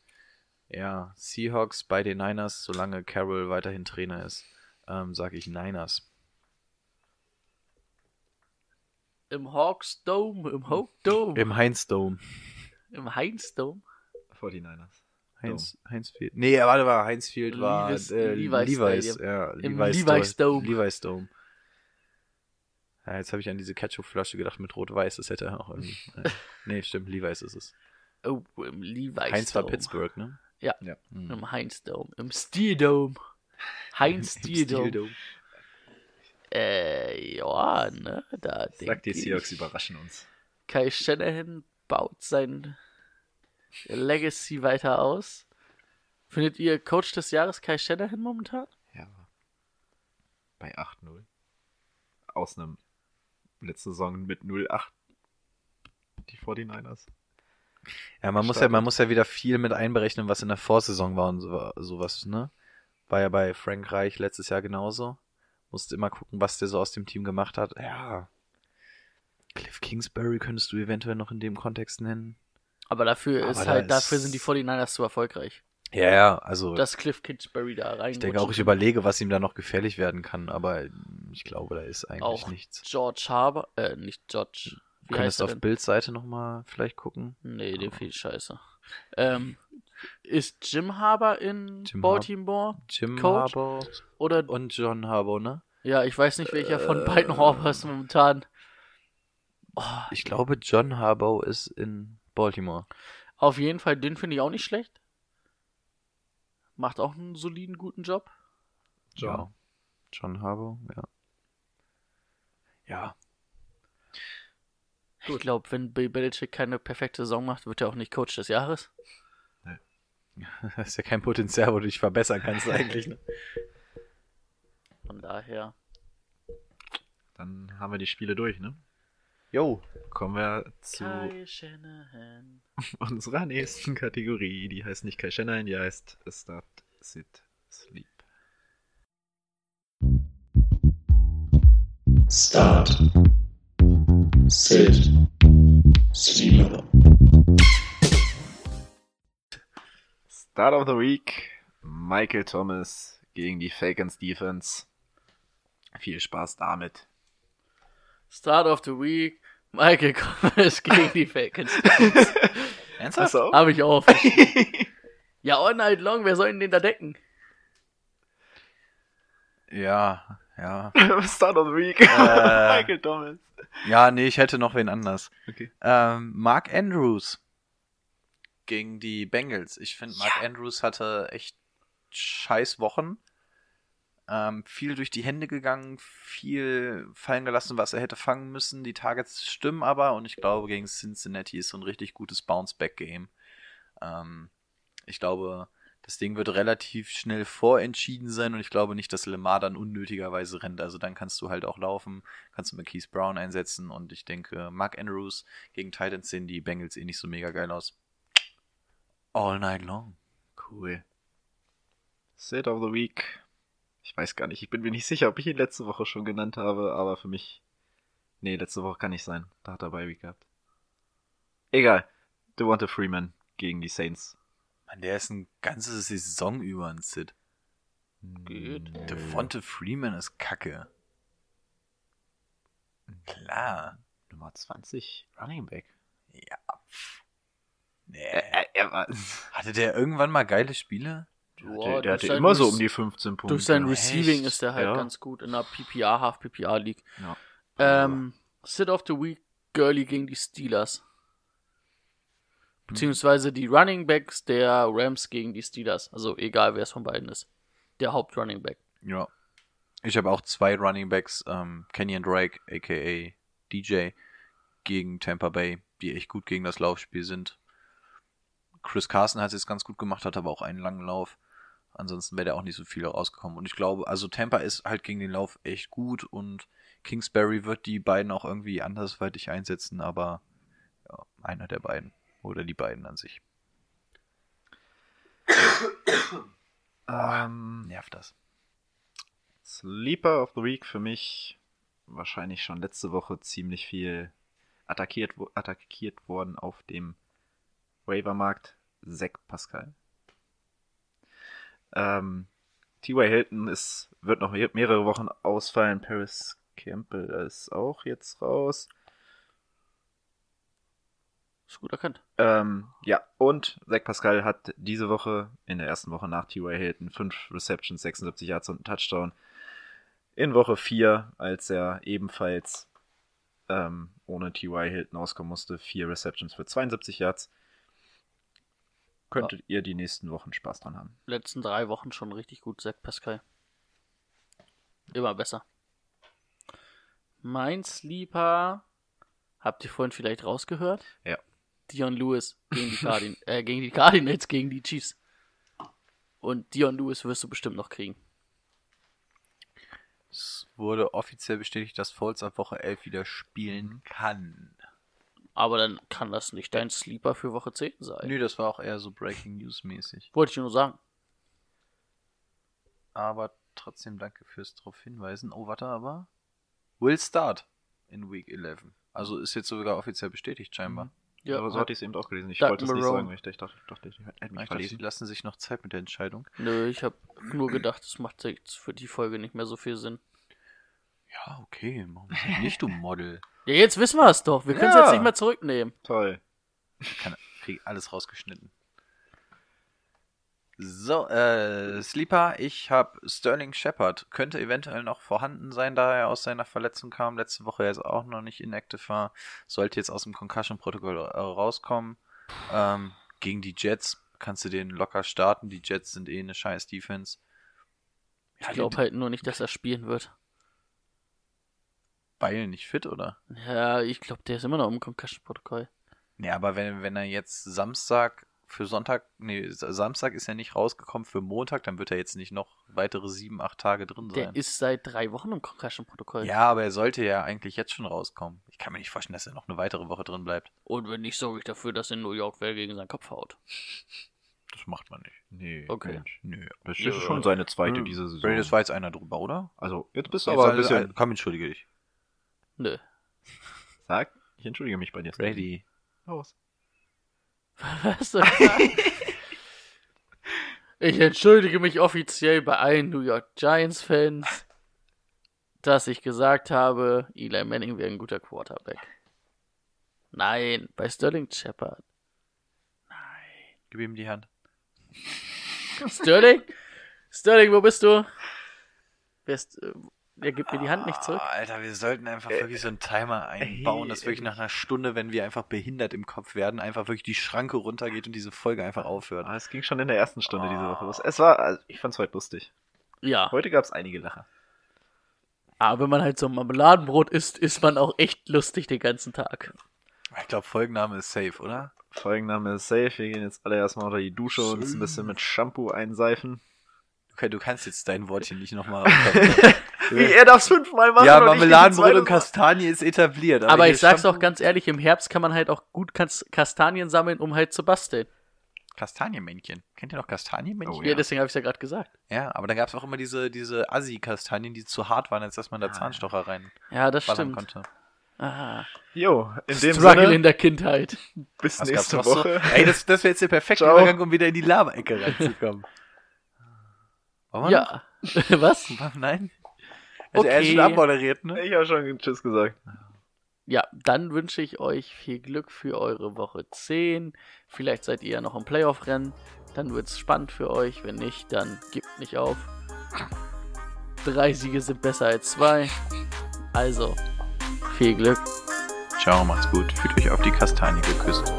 Ja, Seahawks bei den Niners, solange Carroll weiterhin Trainer ist, ähm, sage ich Niners. Im Hawks Dome, im Hawk Dome, Im Heinz Dome. im Heinz Dome. 49ers. Heinz, Heinz Field. Nee, warte mal, Heinz Field war Levi's- äh, Levi's Levi's, Stadium. ja, Im Levi's, Levi's Dome. Levi's Dome. Ja, jetzt habe ich an diese Ketchup-Flasche gedacht mit Rot-Weiß, das hätte auch irgendwie. äh, nee, stimmt, Levi's ist es. Oh, im Levi's Heinz war Dome. Pittsburgh, ne? Ja, Ja. Hm. im Heinz Dome, im Steel Dome. Heinz Im Steel Dome. Äh, ja, ne, da Sagt die Seahawks überraschen uns. Kai Shanahan baut sein Legacy weiter aus. Findet ihr Coach des Jahres Kai Shanahan momentan? Ja. Bei 8-0. Aus einem letzte Saison mit 0-8. Die 49ers. Ja, man muss ja, man muss ja wieder viel mit einberechnen, was in der Vorsaison war und so, sowas, ne? War ja bei Frank Reich letztes Jahr genauso. Musste immer gucken, was der so aus dem Team gemacht hat. Ja. Cliff Kingsbury könntest du eventuell noch in dem Kontext nennen. Aber dafür Aber ist da halt, ist- dafür sind die 49ers zu erfolgreich. Ja, ja, also Dass Cliff Kingsbury da rein. ich denke auch, ich überlege, was ihm da noch gefährlich werden kann, aber ich glaube, da ist eigentlich auch nichts. George Harbour, äh, nicht George. Wie Du könntest auf? Bildseite nochmal vielleicht gucken. Nee, dem viel Scheiße. Ähm, ist Jim Harbour in Jim Baltimore? Jim Coach? Harbaugh Oder und John Harbaugh, ne? Ja, ich weiß nicht, welcher von Äh, beiden Harbors momentan. Oh, Ich glaube, John Harbaugh ist in Baltimore. auf jeden Fall, den finde ich auch nicht schlecht. Macht auch einen soliden, guten Job. John. Ja. John Harbaugh, ja. Ja, Ich glaube, wenn Bill Belichick keine perfekte Saison macht, wird er auch nicht Coach des Jahres. das ist ja kein Potenzial, wo du dich verbessern kannst eigentlich. Ne? Von daher. Dann haben wir die Spiele durch, ne? Jo, Kommen wir zu Kai Shanahan. unserer nächsten Kategorie. Die heißt nicht Kai Shanahan, die heißt Start, Sit, Sleep. Start. Sit. Sleep. Start of the Week. Michael Thomas gegen die Falcons Defense. Viel Spaß damit. Start of the Week, Michael Thomas gegen die Falcons. Ernsthaft? auch? Habe ich auch. ja, all night long, wer soll ihn denn da decken? Ja, ja. Start of the Week. Äh. Michael Thomas. Ja, nee, ich hätte noch wen anders. Okay. Ähm, Mark Andrews gegen die Bengals. Ich finde, Mark Andrews hatte echt scheiß Wochen. Ähm, viel durch die Hände gegangen, viel fallen gelassen, was er hätte fangen müssen. Die Targets stimmen aber und ich glaube, gegen Cincinnati ist so ein richtig gutes Bounce-Back-Game. Ähm, ich glaube, das Ding wird relativ schnell vorentschieden sein und ich glaube nicht, dass Lemar dann unnötigerweise rennt. Also dann kannst du halt auch laufen, kannst du Marquise Brown einsetzen und ich denke, Mark Andrews gegen Titans sehen die Bengals eh nicht so mega geil aus. All night long. Cool. Sit of the Week. Ich weiß gar nicht. Ich bin mir nicht sicher, ob ich ihn letzte Woche schon genannt habe, aber für mich. Nee, letzte Woche kann nicht sein. Da hat er bei Week gehabt. Egal. Devonta Freeman gegen die Saints. Mann, der ist eine ganze Saison über ein Sid. Geht. Devonta Freeman ist kacke. Klar. Nummer 20, Running Back. Ja. pff. Nee. Er, war, Hatte der irgendwann mal geile Spiele? Boah, der, der hatte immer so Rec- um die 15 Punkte. Durch sein Echt? Receiving ist er halt Ja. ganz gut in der PPR, Half PPR League. Ja. Ähm, Sit of the Week, Gurley gegen die Steelers. Beziehungsweise die Running Backs der Rams gegen die Steelers. Also egal, wer es von beiden ist. Der Haupt-Running Back. Ja. Ich habe auch zwei Running Backs, ähm, Kenyon Drake, aka DJ, gegen Tampa Bay, die echt gut gegen das Laufspiel sind. Chris Carson hat es jetzt ganz gut gemacht, hat aber auch einen langen Lauf. Ansonsten wäre der auch nicht so viel rausgekommen. Und ich glaube, also Tampa ist halt gegen den Lauf echt gut und Kingsbury wird die beiden auch irgendwie andersweitig einsetzen, aber ja, einer der beiden. Oder die beiden an sich. Ähm, Nervt das. Sleeper of the Week für mich wahrscheinlich schon letzte Woche ziemlich viel attackiert, attackiert worden auf dem Waivermarkt. Zack Pascal. Ähm, T.Y. Hilton ist, wird noch me- mehrere Wochen ausfallen. Paris Campbell ist auch jetzt raus. Ist gut erkannt. Ähm, ja, und Zach Pascal hat diese Woche, in der ersten Woche nach T.Y. Hilton, 5 Receptions, 76 Yards und einen Touchdown. In Woche 4, als er ebenfalls ähm, ohne T.Y. Hilton auskommen musste, 4 Receptions für 72 Yards. Könntet ihr die nächsten Wochen Spaß dran haben. Letzten drei Wochen schon richtig gut, Zach Pascal. Immer besser. Mein Sleeper. Habt ihr vorhin vielleicht rausgehört? Ja. Dion Lewis gegen die, Cardin äh, gegen die Cardinals, gegen die Chiefs. Und Dion Lewis wirst du bestimmt noch kriegen. Es wurde offiziell bestätigt, dass Foles ab Woche 11 wieder spielen kann. Aber dann kann das nicht dein Sleeper für Woche 10 sein. Nö, das war auch eher so Breaking News mäßig. Wollte ich nur sagen. Aber trotzdem danke fürs darauf hinweisen. Oh, warte, aber. Will start in Week 11. Also ist jetzt sogar offiziell bestätigt, scheinbar. Ja, Aber so hatte ich es eben auch gelesen. Ich Doug wollte es nicht sagen, ich dachte, ich dachte, ich hätte mich Ich dachte, verlesen. lassen sich noch Zeit mit der Entscheidung. Nö, ich habe nur gedacht, es macht jetzt für die Folge nicht mehr so viel Sinn. Ja, okay, machen wir es nicht, du Model. Ja, jetzt wissen wir es doch. Wir können es Ja. jetzt nicht mehr zurücknehmen. Toll. Kann, krieg alles rausgeschnitten. So, äh, Sleeper, ich habe Sterling Shepard. Könnte eventuell noch vorhanden sein, da er aus seiner Verletzung kam. Letzte Woche jetzt auch noch nicht inactive war. Sollte jetzt aus dem Concussion-Protokoll äh, rauskommen. Ähm, gegen die Jets kannst du den locker starten. Die Jets sind eh eine scheiß Defense. Ich glaube halt nur nicht, dass er spielen wird. Beil nicht fit, oder? Ja, ich glaube, der ist immer noch im Concussion-Protokoll. Ja, aber wenn, wenn er jetzt Samstag für Sonntag, nee, Samstag ist er nicht rausgekommen für Montag, dann wird er jetzt nicht noch weitere sieben, acht Tage drin Der sein. ist seit drei Wochen im Concussion-Protokoll. ja, aber er sollte ja eigentlich jetzt schon rauskommen. Ich kann mir nicht vorstellen, dass er noch eine weitere Woche drin bleibt. Und wenn nicht, sorge ich dafür, dass in New York wer gegen seinen Kopf haut. Das macht man nicht. Nee, Okay. Mensch. Nö. Das Ja. ist schon seine zweite Hm. diese Saison. Das war jetzt einer drüber, oder? Also, jetzt bist du Jetzt aber ein also- bisschen. Komm, entschuldige dich. Nö. Sag, ich entschuldige mich bei dir. Brady. Los. Was denn? ich entschuldige mich offiziell bei allen New York Giants-Fans. dass ich gesagt habe, Eli Manning wäre ein guter Quarterback. Nein, bei Sterling Shepard. Gib ihm die Hand. Sterling? Sterling, wo bist du? Wer ist, äh, er gibt mir die Hand nicht zurück. Ah, Alter, wir sollten einfach wirklich so einen Timer einbauen, dass wirklich nach einer Stunde, wenn wir einfach behindert im Kopf werden, einfach wirklich die Schranke runtergeht und diese Folge einfach aufhört. Ah, es ging schon in der ersten Stunde diese Woche los. Es war, also ich fand's heute lustig. Ja, Heute gab's einige Lacher. aber wenn man halt so ein Marmeladenbrot isst, ist man auch echt lustig den ganzen Tag. Ich glaube, Folgenname ist safe, oder? Folgenname ist safe. Wir gehen jetzt alle erstmal unter die Dusche und uns ein bisschen mit Shampoo einseifen. Okay, du kannst jetzt dein Wort hier nicht nochmal. Wie, er darf's fünfmal machen ja, Marmeladenbrot und Kastanie ist etabliert. Aber hier ich sag's auch ganz ehrlich, im Herbst kann man halt auch gut Kas Kastanien sammeln, um halt zu basteln. Kastanienmännchen. Kennt ihr noch Kastanienmännchen? Oh, Ja, deswegen habe ich ja gerade gesagt. Ja, aber da gab es auch immer diese, diese Assi-Kastanien, die zu hart waren, als dass man da Zahnstocher reinballern Ja, das stimmt. konnte. Aha. Jo, in dem Struggle Sinne, in der Kindheit. bis Was nächste Woche. So? Ey, das, das wäre jetzt der perfekte Ciao. Übergang, um wieder in die Lava-Ecke reinzukommen. Wollen wir Ja. Was? Nein? Also er ist Okay. schon abmoderiert, ne? Ich habe schon Tschüss gesagt. Ja, dann wünsche ich euch viel Glück für eure Woche 10. Vielleicht seid ihr ja noch im Playoff-Rennen. Dann wird's spannend für euch. Wenn nicht, dann gebt nicht auf. Drei Siege sind besser als zwei. Also, viel Glück. Ciao, macht's gut. Fühlt euch auf die Kastanie geküsst.